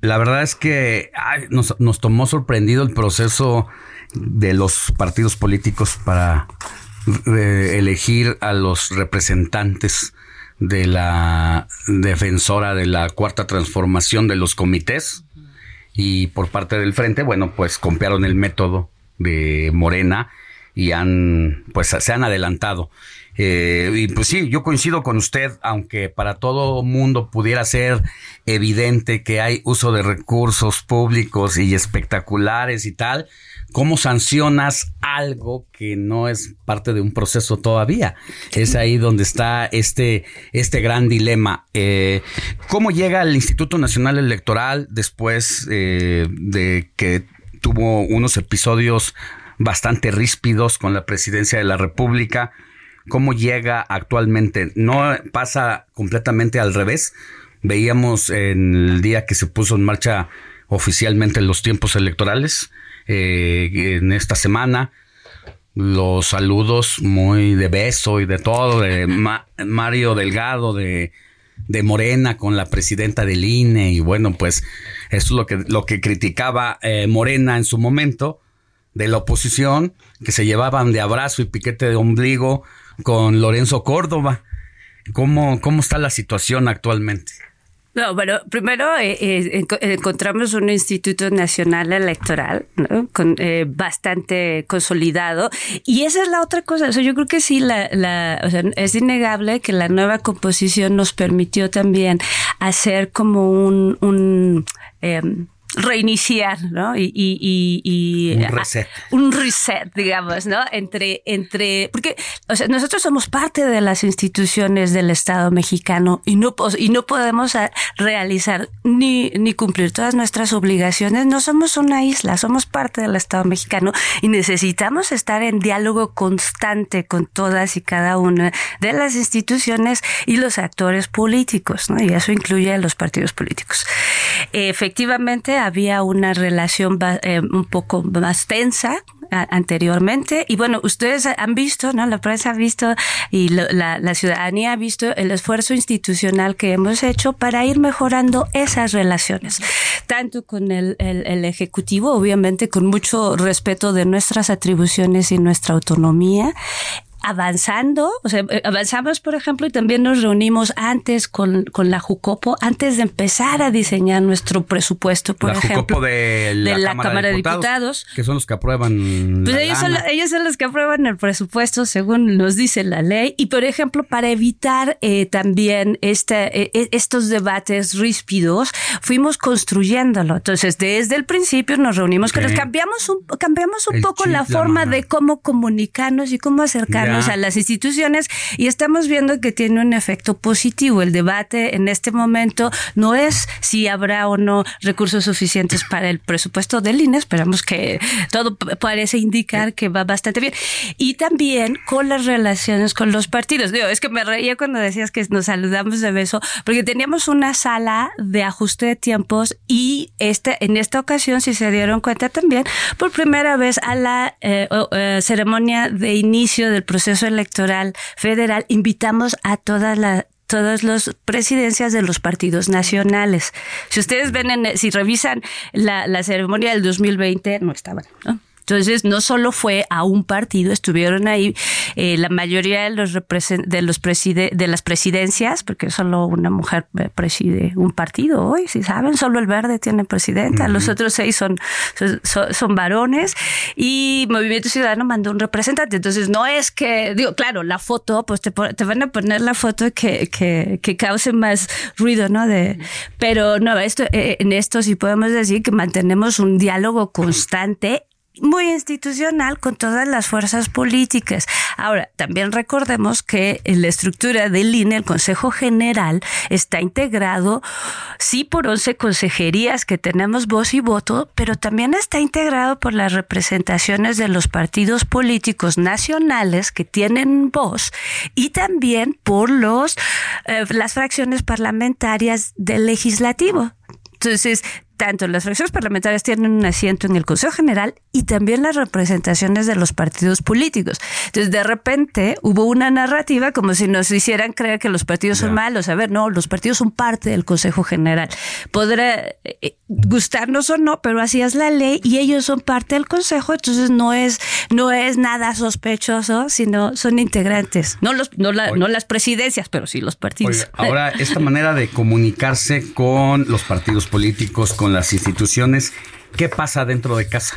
la verdad es que nos, nos, tomó sorprendido el proceso de los partidos políticos para eh, elegir a los representantes de la defensora de la cuarta transformación de los comités y por parte del frente, bueno, pues copiaron el método de Morena y han, pues se han adelantado. Eh, y pues sí, yo coincido con usted, aunque para todo mundo pudiera ser evidente que hay uso de recursos públicos y espectaculares y tal, ¿cómo sancionas algo que no es parte de un proceso todavía? Es ahí donde está este, este gran dilema. Eh, ¿Cómo llega el Instituto Nacional Electoral después eh, de que tuvo unos episodios bastante ríspidos con la presidencia de la República? Cómo llega actualmente. No pasa completamente al revés. Veíamos en el día que se puso en marcha oficialmente los tiempos electorales, eh, en esta semana, los saludos muy de beso y de todo, de Mario Delgado, de, Morena con la presidenta del INE, y bueno, pues eso es lo que, lo que criticaba eh, Morena en su momento, de la oposición, que se llevaban de abrazo y piquete de ombligo con Lorenzo Córdoba. ¿Cómo, cómo está la situación actualmente? No, bueno, primero eh, eh, encontramos un Instituto Nacional Electoral con, eh, bastante consolidado y esa es la otra cosa. O sea, yo creo que sí, la, la, o sea, es innegable que la nueva composición nos permitió también hacer como un, un em, reiniciar, ¿no? Y, y, y, un reset. un reset, digamos, ¿no? Entre, entre, porque o sea, nosotros somos parte de las instituciones del Estado mexicano y no, y no podemos realizar ni, ni cumplir todas nuestras obligaciones. No somos una isla, somos parte del Estado mexicano y necesitamos estar en diálogo constante con todas y cada una de las instituciones y los actores políticos, ¿no? Y eso incluye a los partidos políticos. Efectivamente, había una relación eh, un poco más tensa anteriormente. Y bueno, ustedes han visto, ¿no? La prensa ha visto y la, ciudadanía ha visto el esfuerzo institucional que hemos hecho para ir mejorando esas relaciones, tanto con el Ejecutivo, obviamente con mucho respeto de nuestras atribuciones y nuestra autonomía, avanzando, o sea, eh, avanzamos, por ejemplo, y también nos reunimos antes con, con la Jucopo, antes de empezar a diseñar nuestro presupuesto, por la ejemplo. de la, Cámara, de, diputados, Que son los que aprueban. Pues ellos, son, ellos, son, los que aprueban el presupuesto, según nos dice la ley. Y, por ejemplo, para evitar eh, también este, eh, estos debates ríspidos, fuimos construyéndolo. Entonces, desde el principio nos reunimos, que nos cambiamos un, cambiamos un poco la forma de cómo comunicarnos y cómo acercarnos a las instituciones y estamos viendo que tiene un efecto positivo. El debate en este momento no es si habrá o no recursos suficientes para el presupuesto del INE. Esperamos que todo parece indicar que va bastante bien. Y también con las relaciones con los partidos. Digo, es que me reía cuando decías que nos saludamos de beso, porque teníamos una sala de ajuste de tiempos y este, en esta ocasión, si se dieron cuenta también, por primera vez a la eh, eh, ceremonia de inicio del proceso proceso electoral federal, invitamos a todas las todas las presidencias de los partidos nacionales. Si ustedes ven, en, si revisan la, la ceremonia del 2020, no estaban, ¿no? Entonces, no solo fue a un partido, estuvieron ahí eh, la mayoría de los de los preside de las presidencias, porque solo una mujer eh, preside un partido hoy, si saben, solo el verde tiene presidenta, los otros seis son, son, varones y Movimiento Ciudadano mandó un representante. Entonces, no es que, digo, claro, la foto, pues te, te van a poner la foto que, que, que cause más ruido, ¿no? De, pero no, esto, eh, en esto sí podemos decir que mantenemos un diálogo constante muy institucional con todas las fuerzas políticas. Ahora, también recordemos que en la estructura del INE, el Consejo General, está integrado, sí, por 11 consejerías que tenemos voz y voto, pero también está integrado por las representaciones de los partidos políticos nacionales que tienen voz y también por los, eh, las fracciones parlamentarias del legislativo. Entonces, tanto las fracciones parlamentarias tienen un asiento en el Consejo General y también las representaciones de los partidos políticos. Entonces, de repente hubo una narrativa como si nos hicieran creer que los partidos son malos. A ver, no, los partidos son parte del Consejo General. Podrá eh, gustarnos o no, pero así es la ley y ellos son parte del Consejo, entonces no es, no es nada sospechoso, sino son integrantes. No, los, no, no las presidencias, pero sí los partidos. ahora, esta manera de comunicarse con los partidos políticos, con las instituciones, ¿qué pasa dentro de casa?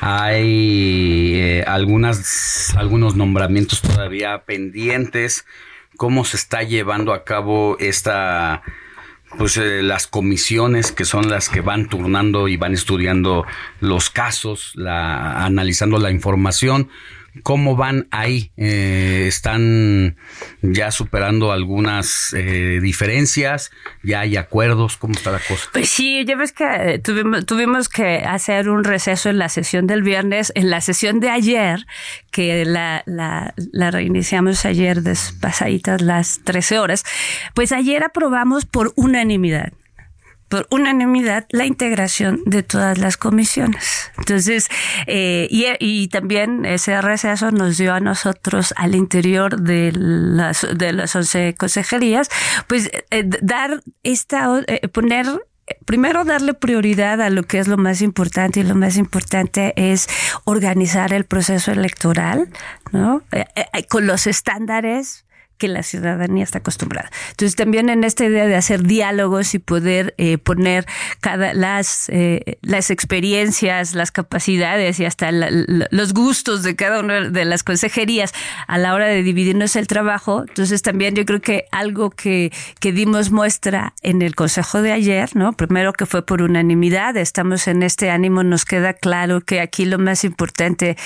Hay eh, algunas, algunos nombramientos todavía pendientes. ¿Cómo se está llevando a cabo esta pues eh, las comisiones que son las que van turnando y van estudiando los casos, la, analizando la información. ¿Cómo van ahí? Eh, ¿Están ya superando algunas eh, diferencias? ¿Ya hay acuerdos? ¿Cómo está la cosa? Pues sí, ya ves que eh, tuvimos, tuvimos que hacer un receso en la sesión del viernes. En la sesión de ayer, que la, la, reiniciamos ayer despasaditas las 13 horas, pues ayer aprobamos por unanimidad por unanimidad la integración de todas las comisiones. Entonces, eh, y, también ese receso nos dio a nosotros al interior de las, de las 11 consejerías, pues eh, dar esta, eh, poner primero darle prioridad a lo que es lo más importante y lo más importante es organizar el proceso electoral, ¿no? Eh, con los estándares que la ciudadanía está acostumbrada. Entonces también en esta idea de hacer diálogos y poder eh, poner cada las eh, las experiencias, las capacidades y hasta los gustos de cada una de las consejerías a la hora de dividirnos el trabajo. Entonces también yo creo que algo que, que dimos muestra en el consejo de ayer, ¿no? Primero que fue por unanimidad, estamos en este ánimo, nos queda claro que aquí lo más importante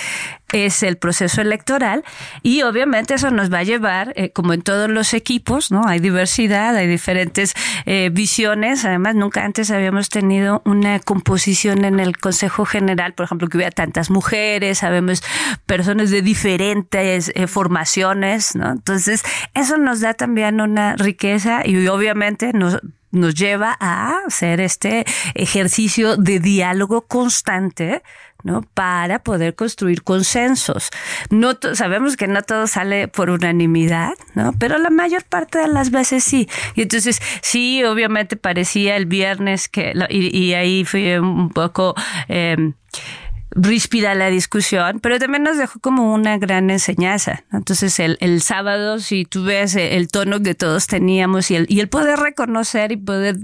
es el proceso electoral y obviamente eso nos va a llevar, eh, como en todos los equipos, ¿no? Hay diversidad, hay diferentes eh, visiones. Además, nunca antes habíamos tenido una composición en el Consejo General, por ejemplo, que hubiera tantas mujeres, sabemos personas de diferentes eh, formaciones, ¿no? Entonces, eso nos da también una riqueza y obviamente nos nos lleva a hacer este ejercicio de diálogo constante ¿no? Para poder construir consensos. No sabemos que no todo sale por unanimidad, ¿no? Pero la mayor parte de las veces sí. Y entonces, sí, obviamente parecía el viernes que, y, ahí fue un poco, eh, ríspida la discusión, pero también nos dejó como una gran enseñanza. Entonces, el, el sábado, si tú ves el tono que todos teníamos y el, y el poder reconocer y poder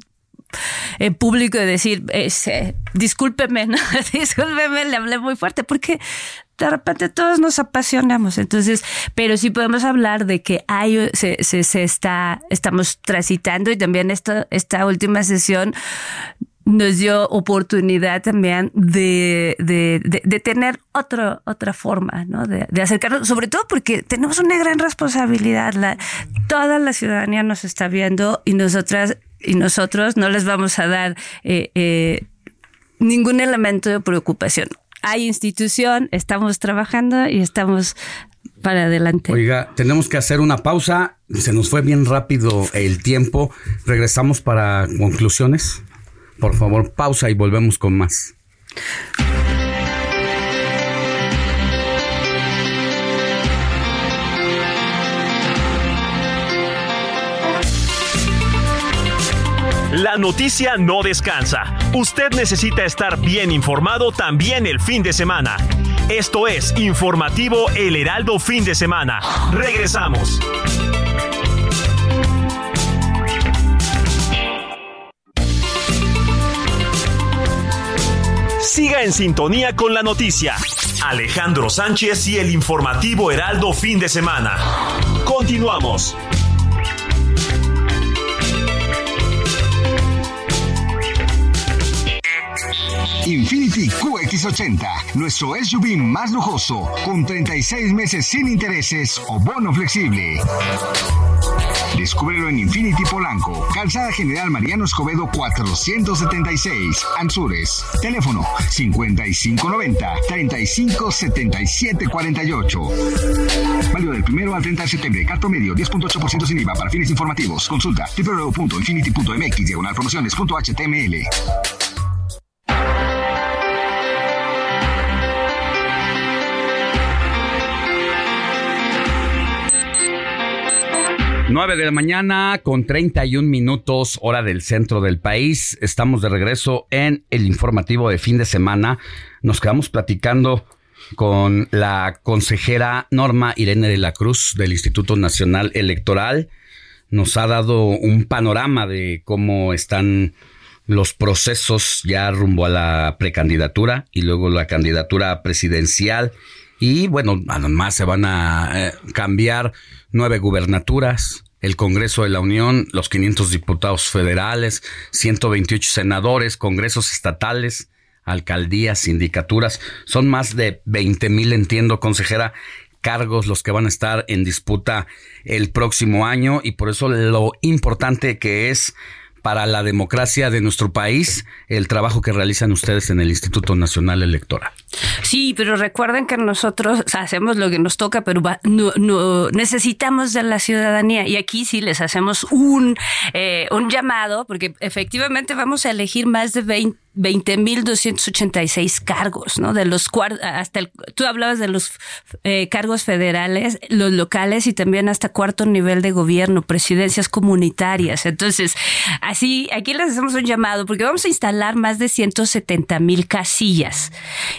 en público y decir, eh, discúlpeme, ¿no? discúlpeme, le hablé muy fuerte, porque de repente todos nos apasionamos. Entonces, pero sí podemos hablar de que hay, se, se, se está, estamos transitando y también esta, esta última sesión nos dio oportunidad también de, de, de, tener otro, otra forma, ¿no? De, de, acercarnos, sobre todo porque tenemos una gran responsabilidad. La, toda la ciudadanía nos está viendo y nosotras y nosotros no les vamos a dar eh, eh, ningún elemento de preocupación. Hay institución, estamos trabajando y estamos para adelante. Oiga, tenemos que hacer una pausa. Se nos fue bien rápido el tiempo. Regresamos para conclusiones. Por favor, pausa y volvemos con más. La noticia no descansa. Usted necesita estar bien informado también el fin de semana. Esto es Informativo El Heraldo Fin de Semana. Regresamos. Siga en sintonía con la noticia. Alejandro Sánchez y el informativo Heraldo fin de semana. Continuamos. Infinity QX80, nuestro SUV más lujoso, con 36 meses sin intereses o bono flexible. Descúbrelo en Infinity Polanco, Calzada General Mariano Escobedo 476, Anzures. Teléfono 5590-357748. Válido del primero al 30 de septiembre. Carto medio 10.8% sin IVA para fines informativos. Consulta www.infinity.mx diagonal promociones.html. 9 de la mañana con 31 minutos hora del centro del país. Estamos de regreso en el informativo de fin de semana. Nos quedamos platicando con la consejera Norma Irene de la Cruz del Instituto Nacional Electoral. Nos ha dado un panorama de cómo están los procesos ya rumbo a la precandidatura y luego la candidatura presidencial. Y bueno, además se van a eh, cambiar nueve gubernaturas, el Congreso de la Unión, los 500 diputados federales, 128 senadores, congresos estatales, alcaldías, sindicaturas. Son más de 20 mil, entiendo, consejera, cargos los que van a estar en disputa el próximo año y por eso lo importante que es para la democracia de nuestro país el trabajo que realizan ustedes en el Instituto Nacional Electoral. Sí, pero recuerden que nosotros hacemos lo que nos toca, pero no, necesitamos de la ciudadanía. Y aquí sí les hacemos un, eh, un llamado, porque efectivamente vamos a elegir más de 20 20.286 cargos, ¿no? De los hasta el, tú hablabas de los eh, cargos federales, los locales y también hasta cuarto nivel de gobierno, presidencias comunitarias. Entonces, así, aquí les hacemos un llamado porque vamos a instalar más de 170 mil casillas.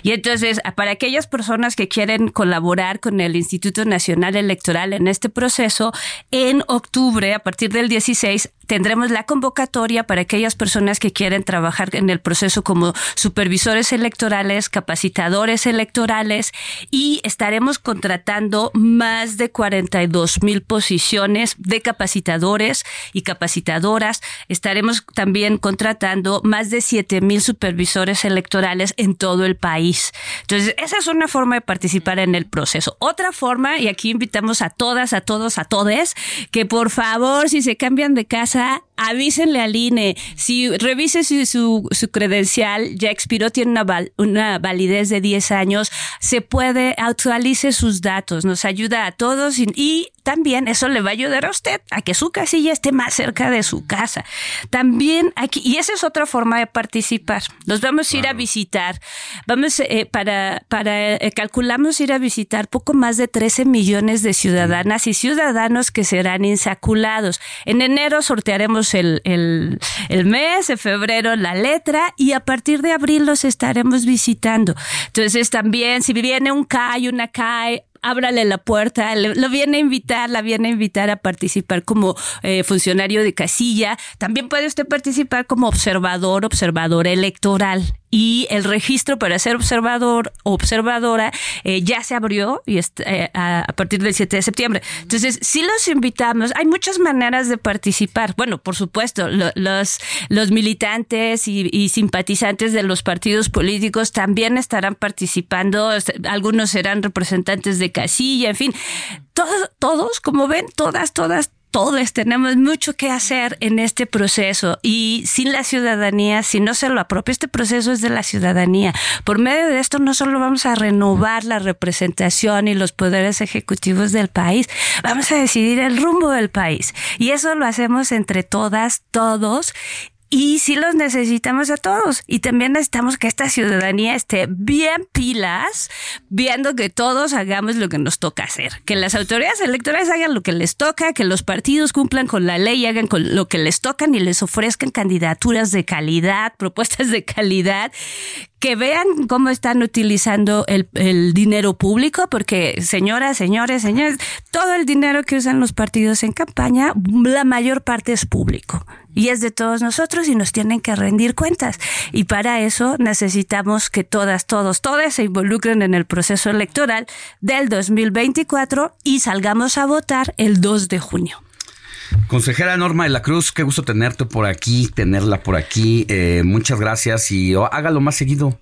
Y entonces, para aquellas personas que quieren colaborar con el Instituto Nacional Electoral en este proceso, en octubre, a partir del 16, tendremos la convocatoria para aquellas personas que quieren trabajar en el proceso como supervisores electorales, capacitadores electorales y estaremos contratando más de 42 mil posiciones de capacitadores y capacitadoras. Estaremos también contratando más de 7 mil supervisores electorales en todo el país. Entonces, esa es una forma de participar en el proceso. Otra forma, y aquí invitamos a todas, a todos, a todes, que por favor, si se cambian de casa, avísenle al INE. Si revise su, su, credencial ya expiró, tiene una, una validez de 10 años, se puede, actualice sus datos, nos ayuda a todos y, también eso le va a ayudar a usted a que su casilla esté más cerca de su casa. También aquí, y esa es otra forma de participar. Los vamos a ir a visitar. Vamos, eh, para, para, eh, calculamos ir a visitar poco más de 13 millones de ciudadanas y ciudadanos que serán insaculados. En enero sortearemos el, el, el mes, en febrero la letra y a partir de abril los estaremos visitando. Entonces también si viene un CAI, una CAI, ábrale la puerta, lo viene a invitar, la viene a invitar a participar como eh, funcionario de casilla. También puede usted participar como observador, observadora electoral y el registro para ser observador o observadora eh, ya se abrió y eh, a, partir del 7 de septiembre. Entonces, si los invitamos. Hay muchas maneras de participar. Bueno, por supuesto, los, los militantes y, simpatizantes de los partidos políticos también estarán participando. Algunos serán representantes de casilla, en fin. Todos, todos, como ven, todas, todas, todos tenemos mucho que hacer en este proceso y sin la ciudadanía, si no se lo apropia, este proceso es de la ciudadanía. Por medio de esto no solo vamos a renovar la representación y los poderes ejecutivos del país, vamos a decidir el rumbo del país. Y eso lo hacemos entre todas, todos y sí los necesitamos a todos. Y también necesitamos que esta ciudadanía esté bien pilas, viendo que todos hagamos lo que nos toca hacer. Que las autoridades electorales hagan lo que les toca, que los partidos cumplan con la ley, hagan con lo que les tocan y les ofrezcan candidaturas de calidad, propuestas de calidad, que vean cómo están utilizando el, el, dinero público, porque señoras, señores, señores, todo el dinero que usan los partidos en campaña, la mayor parte es público y es de todos nosotros y nos tienen que rendir cuentas. Y para eso necesitamos que todas, todos, todas se involucren en el proceso electoral del 2024 y salgamos a votar el 2 de junio. Consejera Norma de la Cruz, qué gusto tenerte por aquí, tenerla por aquí. Eh, muchas gracias y hágalo más seguido.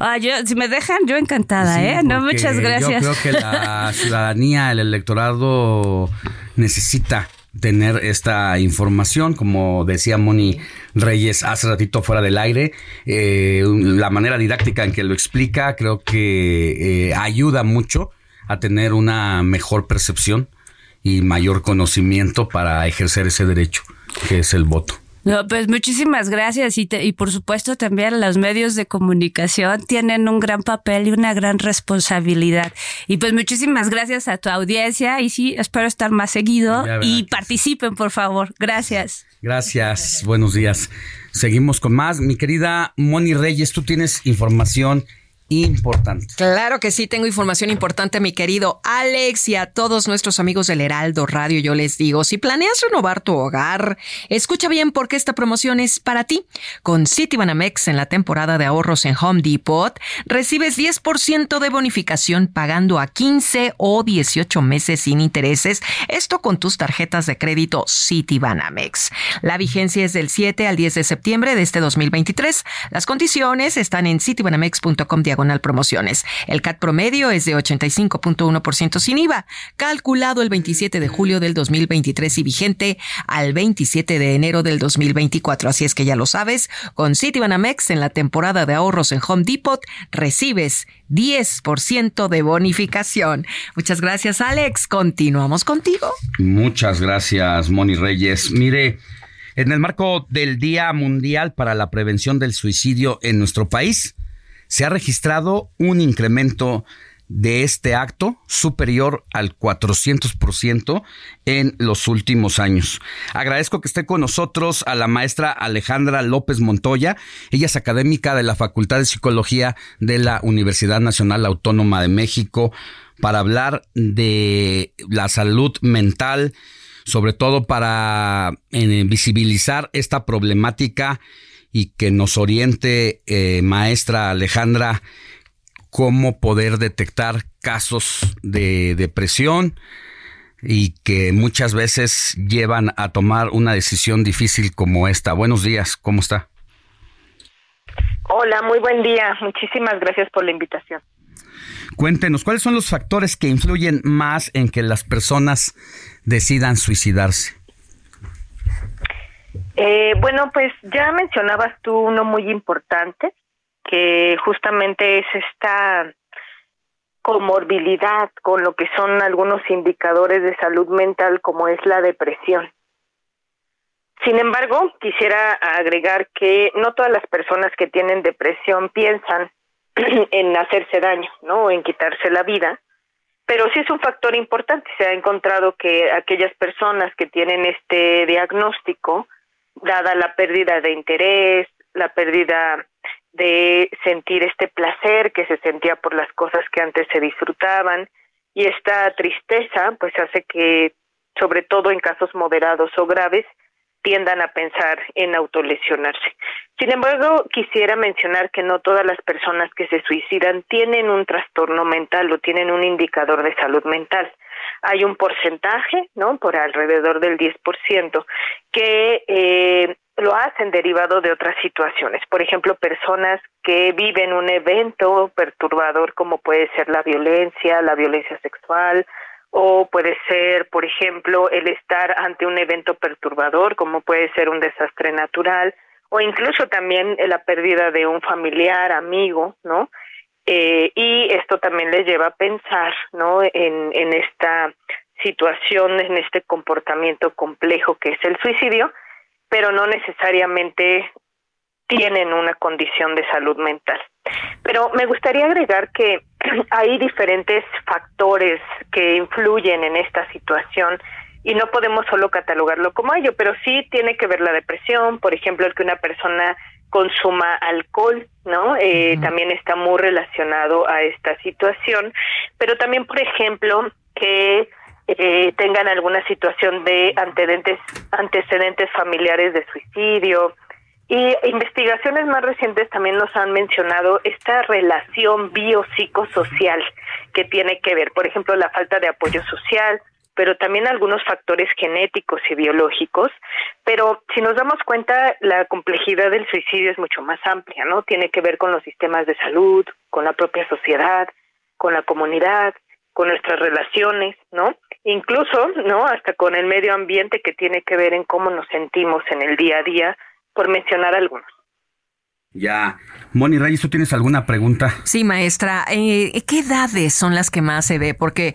Ah, yo, si me dejan, yo encantada, ¿eh? No, muchas gracias. Yo creo que la ciudadanía, el electorado necesita tener esta información, como decía Moni Reyes hace ratito fuera del aire, eh, la manera didáctica en que lo explica creo que eh, ayuda mucho a tener una mejor percepción y mayor conocimiento para ejercer ese derecho que es el voto. No, pues muchísimas gracias y, y por supuesto también los medios de comunicación tienen un gran papel y una gran responsabilidad. Y pues muchísimas gracias a tu audiencia y sí, espero estar más seguido y participen por favor. Gracias. Gracias, buenos días. Seguimos con más. Mi querida Moni Reyes, tú tienes información importante. Claro que sí, tengo información importante, mi querido Alex, y a todos nuestros amigos del Heraldo Radio. Yo les digo, si planeas renovar tu hogar, escucha bien porque esta promoción es para ti. Con Citibanamex en la temporada de ahorros en Home Depot, recibes 10% de bonificación pagando a 15 o 18 meses sin intereses. Esto con tus tarjetas de crédito Citibanamex. La vigencia es del 7 al 10 de septiembre de este 2023. Las condiciones están en citibanamex.com promociones. El CAT promedio es de 85.1% sin IVA, calculado el 27 de julio del 2023 y vigente al 27 de enero del 2024. Así es que ya lo sabes, con Citibanamex en la temporada de ahorros en Home Depot recibes 10% de bonificación. Muchas gracias, Alex. Continuamos contigo. Muchas gracias, Moni Reyes. Mire, en el marco del Día Mundial para la Prevención del Suicidio en nuestro país, se ha registrado un incremento de este acto superior al 400% en los últimos años. Agradezco que esté con nosotros a la maestra Alejandra López Montoya. Ella es académica de la Facultad de Psicología de la Universidad Nacional Autónoma de México para hablar de la salud mental, sobre todo para eh, visibilizar esta problemática y que nos oriente, eh, maestra Alejandra, cómo poder detectar casos de depresión y que muchas veces llevan a tomar una decisión difícil como esta. Buenos días, ¿cómo está? Hola, muy buen día. Muchísimas gracias por la invitación. Cuéntenos, ¿cuáles son los factores que influyen más en que las personas decidan suicidarse? Eh, bueno, pues ya mencionabas tú uno muy importante, que justamente es esta comorbilidad con lo que son algunos indicadores de salud mental como es la depresión. Sin embargo, quisiera agregar que no todas las personas que tienen depresión piensan en hacerse daño, ¿no? O en quitarse la vida, pero sí es un factor importante. Se ha encontrado que aquellas personas que tienen este diagnóstico dada la pérdida de interés, la pérdida de sentir este placer que se sentía por las cosas que antes se disfrutaban y esta tristeza pues hace que sobre todo en casos moderados o graves tiendan a pensar en autolesionarse. Sin embargo, quisiera mencionar que no todas las personas que se suicidan tienen un trastorno mental o tienen un indicador de salud mental hay un porcentaje, ¿no? Por alrededor del 10%, que eh, lo hacen derivado de otras situaciones. Por ejemplo, personas que viven un evento perturbador como puede ser la violencia, la violencia sexual, o puede ser, por ejemplo, el estar ante un evento perturbador como puede ser un desastre natural, o incluso también la pérdida de un familiar, amigo, ¿no? Eh, y esto también les lleva a pensar ¿no? en, en esta situación, en este comportamiento complejo que es el suicidio, pero no necesariamente tienen una condición de salud mental. Pero me gustaría agregar que hay diferentes factores que influyen en esta situación y no podemos solo catalogarlo como ello, pero sí tiene que ver la depresión, por ejemplo, el que una persona consuma alcohol, ¿no? Eh, También está muy relacionado a esta situación, pero también, por ejemplo, que eh, tengan alguna situación de antecedentes, antecedentes familiares de suicidio. Y investigaciones más recientes también nos han mencionado esta relación biopsicosocial que tiene que ver, por ejemplo, la falta de apoyo social, pero también algunos factores genéticos y biológicos. Pero si nos damos cuenta, la complejidad del suicidio es mucho más amplia, ¿no? Tiene que ver con los sistemas de salud, con la propia sociedad, con la comunidad, con nuestras relaciones, ¿no? Incluso, ¿no? Hasta con el medio ambiente que tiene que ver en cómo nos sentimos en el día a día, por mencionar algunos. Ya. Moni Reyes, ¿tú tienes alguna pregunta? Sí, maestra. Eh, ¿Qué edades son las que más se ve? Porque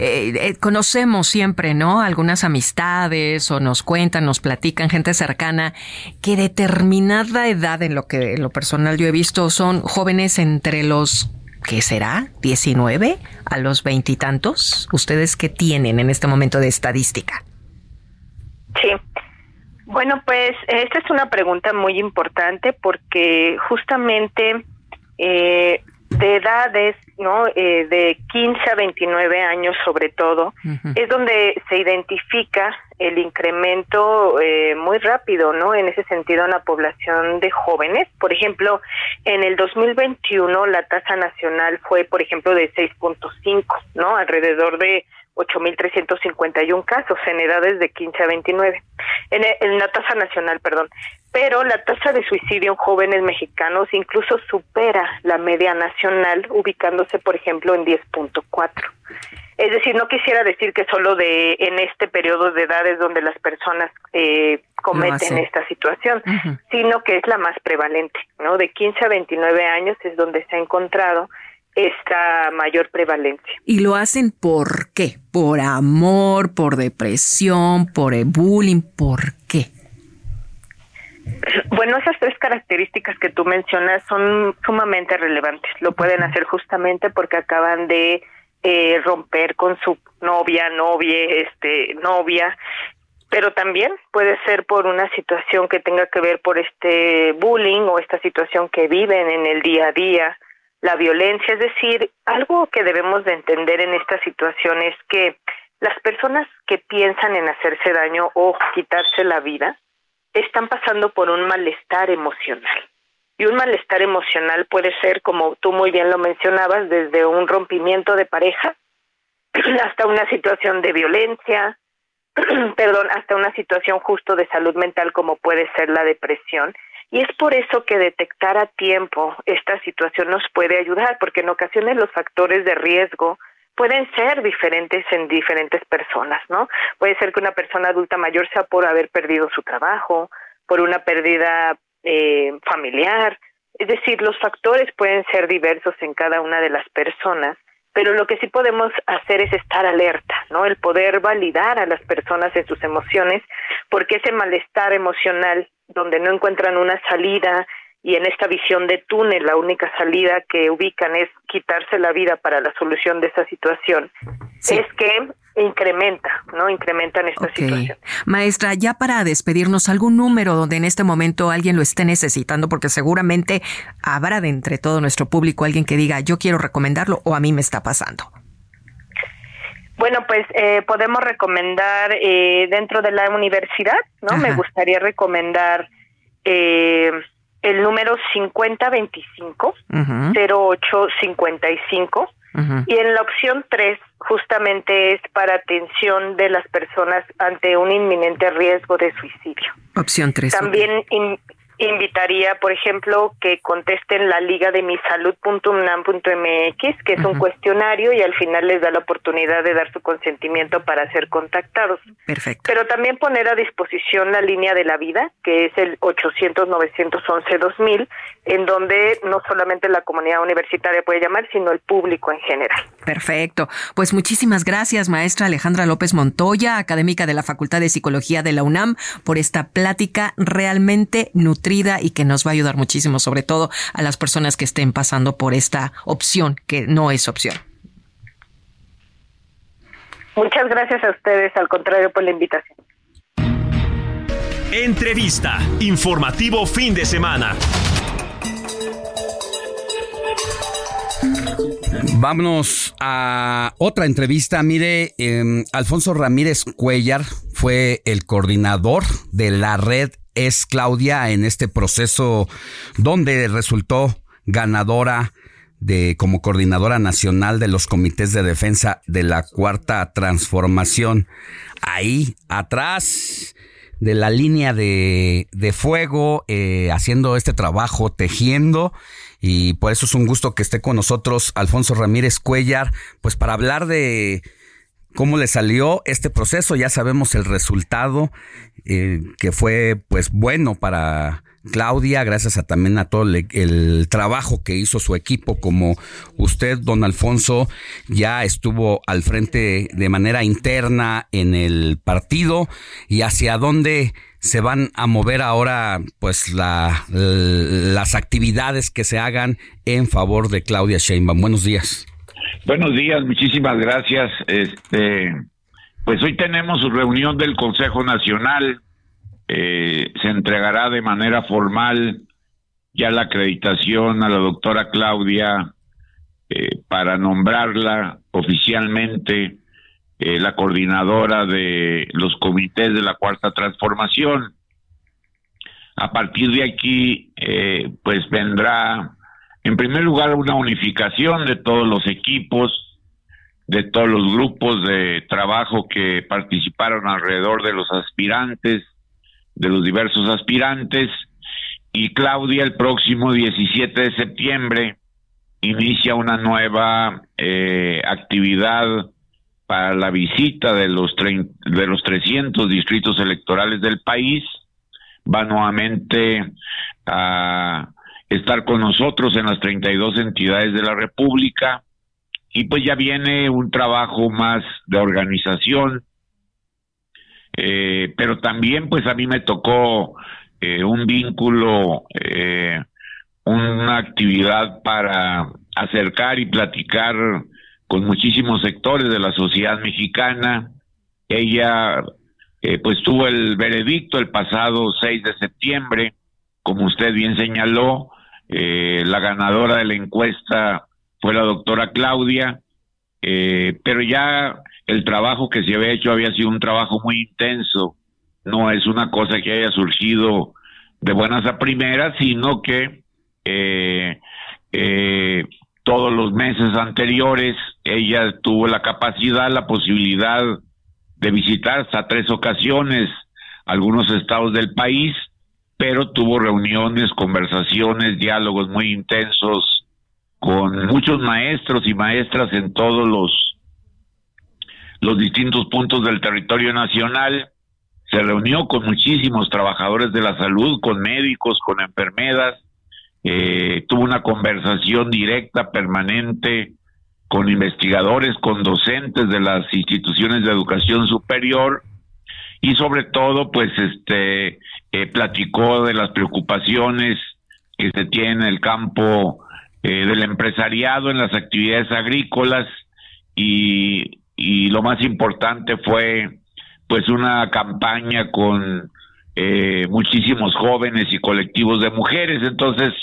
eh, eh, conocemos siempre, ¿no? Algunas amistades o nos cuentan, nos platican gente cercana que determinada edad, en lo que en lo personal yo he visto, son jóvenes entre los ¿qué será? ¿19 a los veintitantos? ¿Ustedes qué tienen en este momento de estadística? Sí, bueno, pues esta es una pregunta muy importante porque justamente eh, de edades, ¿no? Eh, de 15 a 29 años sobre todo, es donde se identifica el incremento eh, muy rápido, ¿no? En ese sentido, en la población de jóvenes. Por ejemplo, en el 2021 la tasa nacional fue, por ejemplo, de 6.5, ¿no? Alrededor de 8.351 casos en edades de 15 a 29, en, en, la tasa nacional, perdón. Pero la tasa de suicidio en jóvenes mexicanos incluso supera la media nacional, ubicándose, por ejemplo, en 10.4. Es decir, no quisiera decir que solo de en este periodo de edades donde las personas eh, cometen esta situación, sino que es la más prevalente, ¿no? De 15 a 29 años es donde se ha encontrado esta mayor prevalencia. ¿Y lo hacen por qué? ¿Por amor, por depresión, por bullying? ¿Por qué? Bueno, esas tres características que tú mencionas son sumamente relevantes. Lo pueden hacer justamente porque acaban de eh, romper con su novia, novia, este, novia, pero también puede ser por una situación que tenga que ver por este bullying o esta situación que viven en el día a día, la violencia, es decir, algo que debemos de entender en esta situación es que las personas que piensan en hacerse daño o quitarse la vida están pasando por un malestar emocional. Y un malestar emocional puede ser, como tú muy bien lo mencionabas, desde un rompimiento de pareja hasta una situación de violencia, perdón, hasta una situación justo de salud mental como puede ser la depresión. Y es por eso que detectar a tiempo esta situación nos puede ayudar, porque en ocasiones los factores de riesgo pueden ser diferentes en diferentes personas, ¿no? Puede ser que una persona adulta mayor sea por haber perdido su trabajo, por una pérdida eh, familiar. Es decir, los factores pueden ser diversos en cada una de las personas, pero lo que sí podemos hacer es estar alerta, ¿no? El poder validar a las personas en sus emociones, porque ese malestar emocional donde no encuentran una salida y en esta visión de túnel la única salida que ubican es quitarse la vida para la solución de esa situación, es que incrementa, ¿no? Incrementan esta situación. Maestra, ya para despedirnos, algún número donde en este momento alguien lo esté necesitando, porque seguramente habrá de entre todo nuestro público alguien que diga, yo quiero recomendarlo o a mí me está pasando. Bueno, pues eh, podemos recomendar eh, dentro de la universidad, ¿no? Me gustaría recomendar eh, el número 5025 0855 y en la opción 3 justamente es para atención de las personas ante un inminente riesgo de suicidio. Opción 3. También invitaría, por ejemplo, que contesten la liga de misalud.unam.mx, que es un cuestionario y al final les da la oportunidad de dar su consentimiento para ser contactados. Perfecto. Pero también poner a disposición la línea de la vida, que es el 800-911-2000, en donde no solamente la comunidad universitaria puede llamar, sino el público en general. Perfecto. Pues muchísimas gracias, maestra Alejandra López Montoya, académica de la Facultad de Psicología de la UNAM, por esta plática realmente nutrida y que nos va a ayudar muchísimo, sobre todo a las personas que estén pasando por esta opción, que no es opción. Muchas gracias a ustedes, al contrario, por la invitación. Entrevista, informativo fin de semana. Vámonos a otra entrevista. Mire, em, Alfonso Ramírez Cuellar fue el coordinador de la red Es Claudia en este proceso donde resultó ganadora de como coordinadora nacional de los comités de defensa de la cuarta transformación. Ahí atrás de la línea de, de fuego, eh, haciendo este trabajo, tejiendo y por eso es un gusto que esté con nosotros Alfonso Ramírez Cuellar, pues para hablar de cómo le salió este proceso. Ya sabemos el resultado eh, que fue pues bueno para Claudia, gracias a también a todo el, trabajo que hizo su equipo, como usted, don Alfonso, ya estuvo al frente de manera interna en el partido y hacia dónde se van a mover ahora pues la, las actividades que se hagan en favor de Claudia Sheinbaum. Buenos días. Buenos días, muchísimas gracias. Este, pues hoy tenemos reunión del Consejo Nacional. Eh, se entregará de manera formal ya la acreditación a la doctora Claudia eh, para nombrarla oficialmente eh, la coordinadora de los comités de la Cuarta Transformación. A partir de aquí, pues vendrá, en primer lugar, una unificación de todos los equipos, de todos los grupos de trabajo que participaron alrededor de los aspirantes, de los diversos aspirantes, y Claudia el próximo 17 de septiembre inicia una nueva eh, actividad para la visita de los, de los 300 distritos electorales del país. Va nuevamente a estar con nosotros en las 32 entidades de la República y pues ya viene un trabajo más de organización, eh, pero también pues a mí me tocó eh, un vínculo, eh, una actividad para acercar y platicar con muchísimos sectores de la sociedad mexicana. Ella eh, pues tuvo el veredicto el pasado 6 de septiembre, como usted bien señaló, eh, la ganadora de la encuesta fue la doctora Claudia, eh, pero ya el trabajo que se había hecho había sido un trabajo muy intenso, no es una cosa que haya surgido de buenas a primeras, sino que eh, todos los meses anteriores ella tuvo la capacidad, la posibilidad de visitar hasta tres ocasiones algunos estados del país, pero tuvo reuniones, conversaciones, diálogos muy intensos con muchos maestros y maestras en todos los, los distintos puntos del territorio nacional. Se reunió con muchísimos trabajadores de la salud, con médicos, con enfermeras, eh, tuvo una conversación directa, permanente, con investigadores, con docentes de las instituciones de educación superior y sobre todo, pues, este, eh, platicó de las preocupaciones que se tienen en el campo eh, del empresariado, en las actividades agrícolas y, y lo más importante fue, pues, una campaña con eh, muchísimos jóvenes y colectivos de mujeres. Entonces,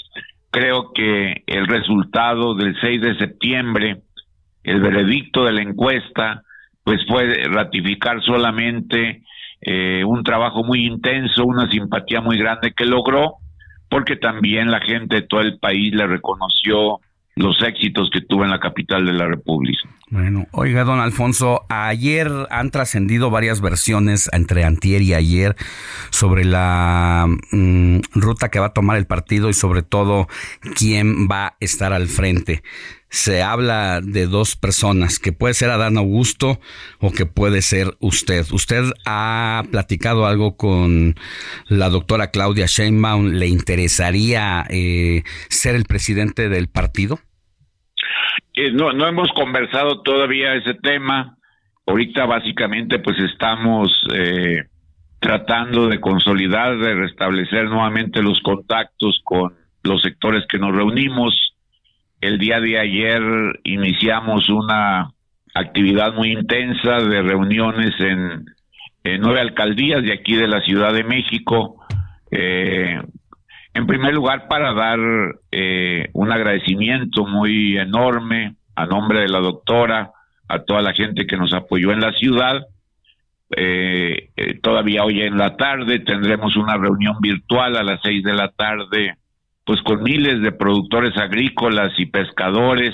creo que el resultado del 6 de septiembre, el veredicto de la encuesta, pues fue ratificar solamente eh, un trabajo muy intenso, una simpatía muy grande que logró, porque también la gente de todo el país le reconoció los éxitos que tuvo en la capital de la República. Bueno, oiga, don Alfonso, ayer han trascendido varias versiones entre antier y ayer sobre la mm, ruta que va a tomar el partido y sobre todo quién va a estar al frente. Se habla de dos personas, que puede ser Adán Augusto o que puede ser usted. ¿Usted ha platicado algo con la doctora Claudia Sheinbaum? ¿Le interesaría eh, ser el presidente del partido? Eh, no, no hemos conversado todavía ese tema. Ahorita básicamente pues estamos eh, tratando de consolidar, de restablecer nuevamente los contactos con los sectores que nos reunimos. El día de ayer iniciamos una actividad muy intensa de reuniones en, nueve alcaldías de aquí de la Ciudad de México, eh, en primer lugar, para dar eh, un agradecimiento muy enorme a nombre de la doctora, a toda la gente que nos apoyó en la ciudad. Eh, eh, todavía hoy en la tarde tendremos una reunión virtual a las seis de la tarde, pues con miles de productores agrícolas y pescadores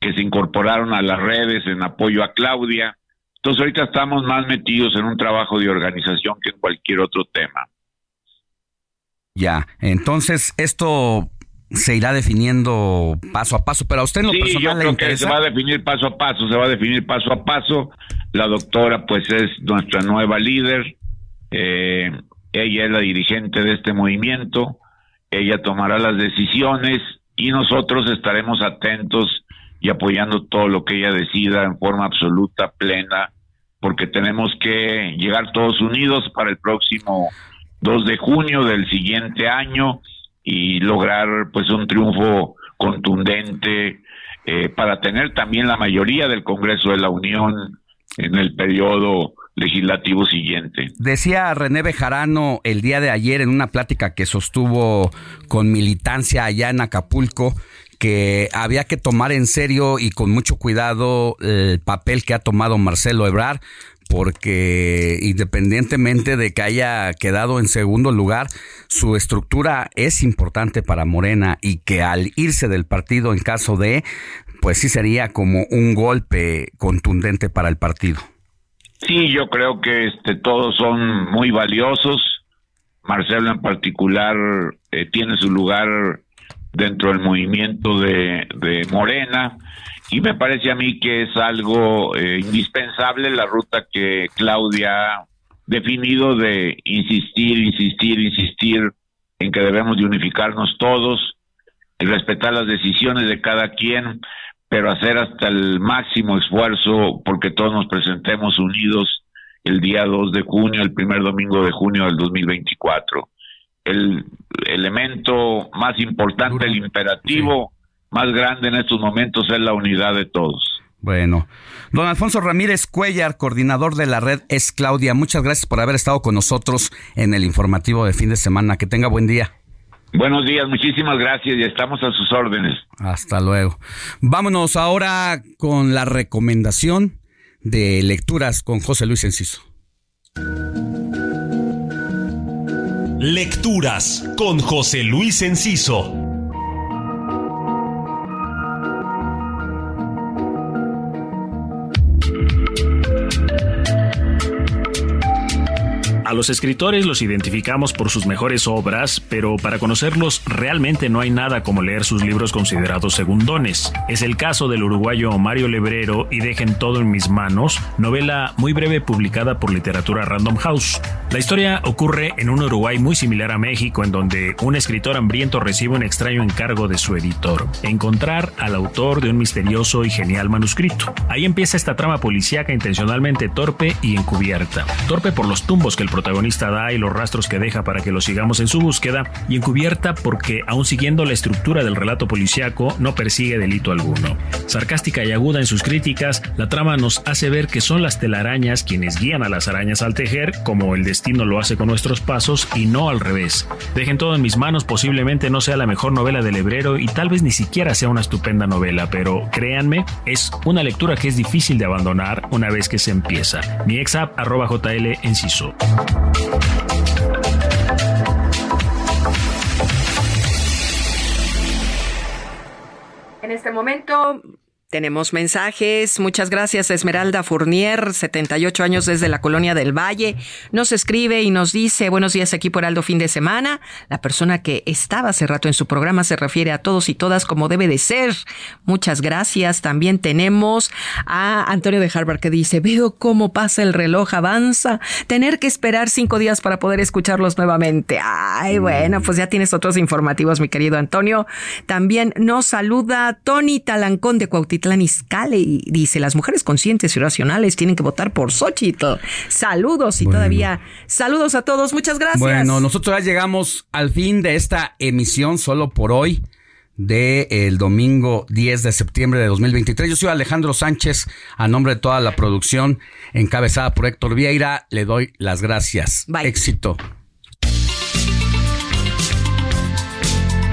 que se incorporaron a las redes en apoyo a Claudia. Entonces ahorita estamos más metidos en un trabajo de organización que en cualquier otro tema. Ya, entonces esto se irá definiendo paso a paso, pero a usted en lo sí, personal yo le creo interesa. que se va a definir paso a paso, se va a definir paso a paso. La doctora, pues, es nuestra nueva líder. Eh, ella es la dirigente de este movimiento. Ella tomará las decisiones y nosotros estaremos atentos y apoyando todo lo que ella decida en forma absoluta, plena, porque tenemos que llegar todos unidos para el próximo 2 de junio del siguiente año y lograr pues un triunfo contundente eh, para tener también la mayoría del Congreso de la Unión en el periodo legislativo siguiente. Decía René Bejarano el día de ayer en una plática que sostuvo con militancia allá en Acapulco que había que tomar en serio y con mucho cuidado el papel que ha tomado Marcelo Ebrard porque independientemente de que haya quedado en segundo lugar, su estructura es importante para Morena y que al irse del partido en caso de, pues sí sería como un golpe contundente para el partido. Sí, yo creo que este todos son muy valiosos. Marcelo en particular eh, tiene su lugar dentro del movimiento de, de Morena y me parece a mí que es algo eh, indispensable la ruta que Claudia ha definido de insistir, insistir, insistir en que debemos de unificarnos todos, y respetar las decisiones de cada quien, pero hacer hasta el máximo esfuerzo porque todos nos presentemos unidos el día 2 de junio, el primer domingo de junio del 2024. El elemento más importante, el imperativo, más grande en estos momentos es la unidad de todos. Bueno, don Alfonso Ramírez Cuellar, coordinador de la red Es Claudia, muchas gracias por haber estado con nosotros en el informativo de fin de semana. Que tenga buen día. Buenos días, muchísimas gracias y estamos a sus órdenes. Hasta luego. Vámonos ahora con la recomendación de lecturas con José Luis Enciso. Lecturas con José Luis Enciso. A los escritores los identificamos por sus mejores obras, pero para conocerlos realmente no hay nada como leer sus libros considerados segundones. Es el caso del uruguayo Mario Lebrero y Dejen todo en mis manos, novela muy breve publicada por literatura Random House. La historia ocurre en un Uruguay muy similar a México, en donde un escritor hambriento recibe un extraño encargo de su editor, encontrar al autor de un misterioso y genial manuscrito. Ahí empieza esta trama policíaca intencionalmente torpe y encubierta. Torpe por los tumbos que el protagonista da y los rastros que deja para que lo sigamos en su búsqueda, y encubierta porque, aún siguiendo la estructura del relato policiaco, no persigue delito alguno. Sarcástica y aguda en sus críticas, la trama nos hace ver que son las telarañas quienes guían a las arañas al tejer, como el destino lo hace con nuestros pasos, y no al revés. Dejen todo en mis manos, posiblemente no sea la mejor novela del hebrero y tal vez ni siquiera sea una estupenda novela, pero créanme, es una lectura que es difícil de abandonar una vez que se empieza. Mi ex app arroba JL Enciso. En este momento tenemos mensajes. Muchas gracias, Esmeralda Fournier, 78 años desde la colonia del Valle. Nos escribe y nos dice, buenos días, equipo Heraldo, fin de semana. La persona que estaba hace rato en su programa se refiere a todos y todas como debe de ser. Muchas gracias. También tenemos a Antonio de Harvard que dice, veo cómo pasa el reloj, avanza. Tener que esperar cinco días para poder escucharlos nuevamente. Ay, bueno, pues ya tienes otros informativos, mi querido Antonio. También nos saluda Tony Talancón de Cuautitlán y dice, las mujeres conscientes y racionales tienen que votar por Xochitl. Saludos y todavía saludos a todos. Muchas gracias. Bueno, nosotros ya llegamos al fin de esta emisión solo por hoy del el domingo 10 de septiembre de 2023. Yo soy Alejandro Sánchez, a nombre de toda la producción encabezada por Héctor Vieira, le doy las gracias. Éxito.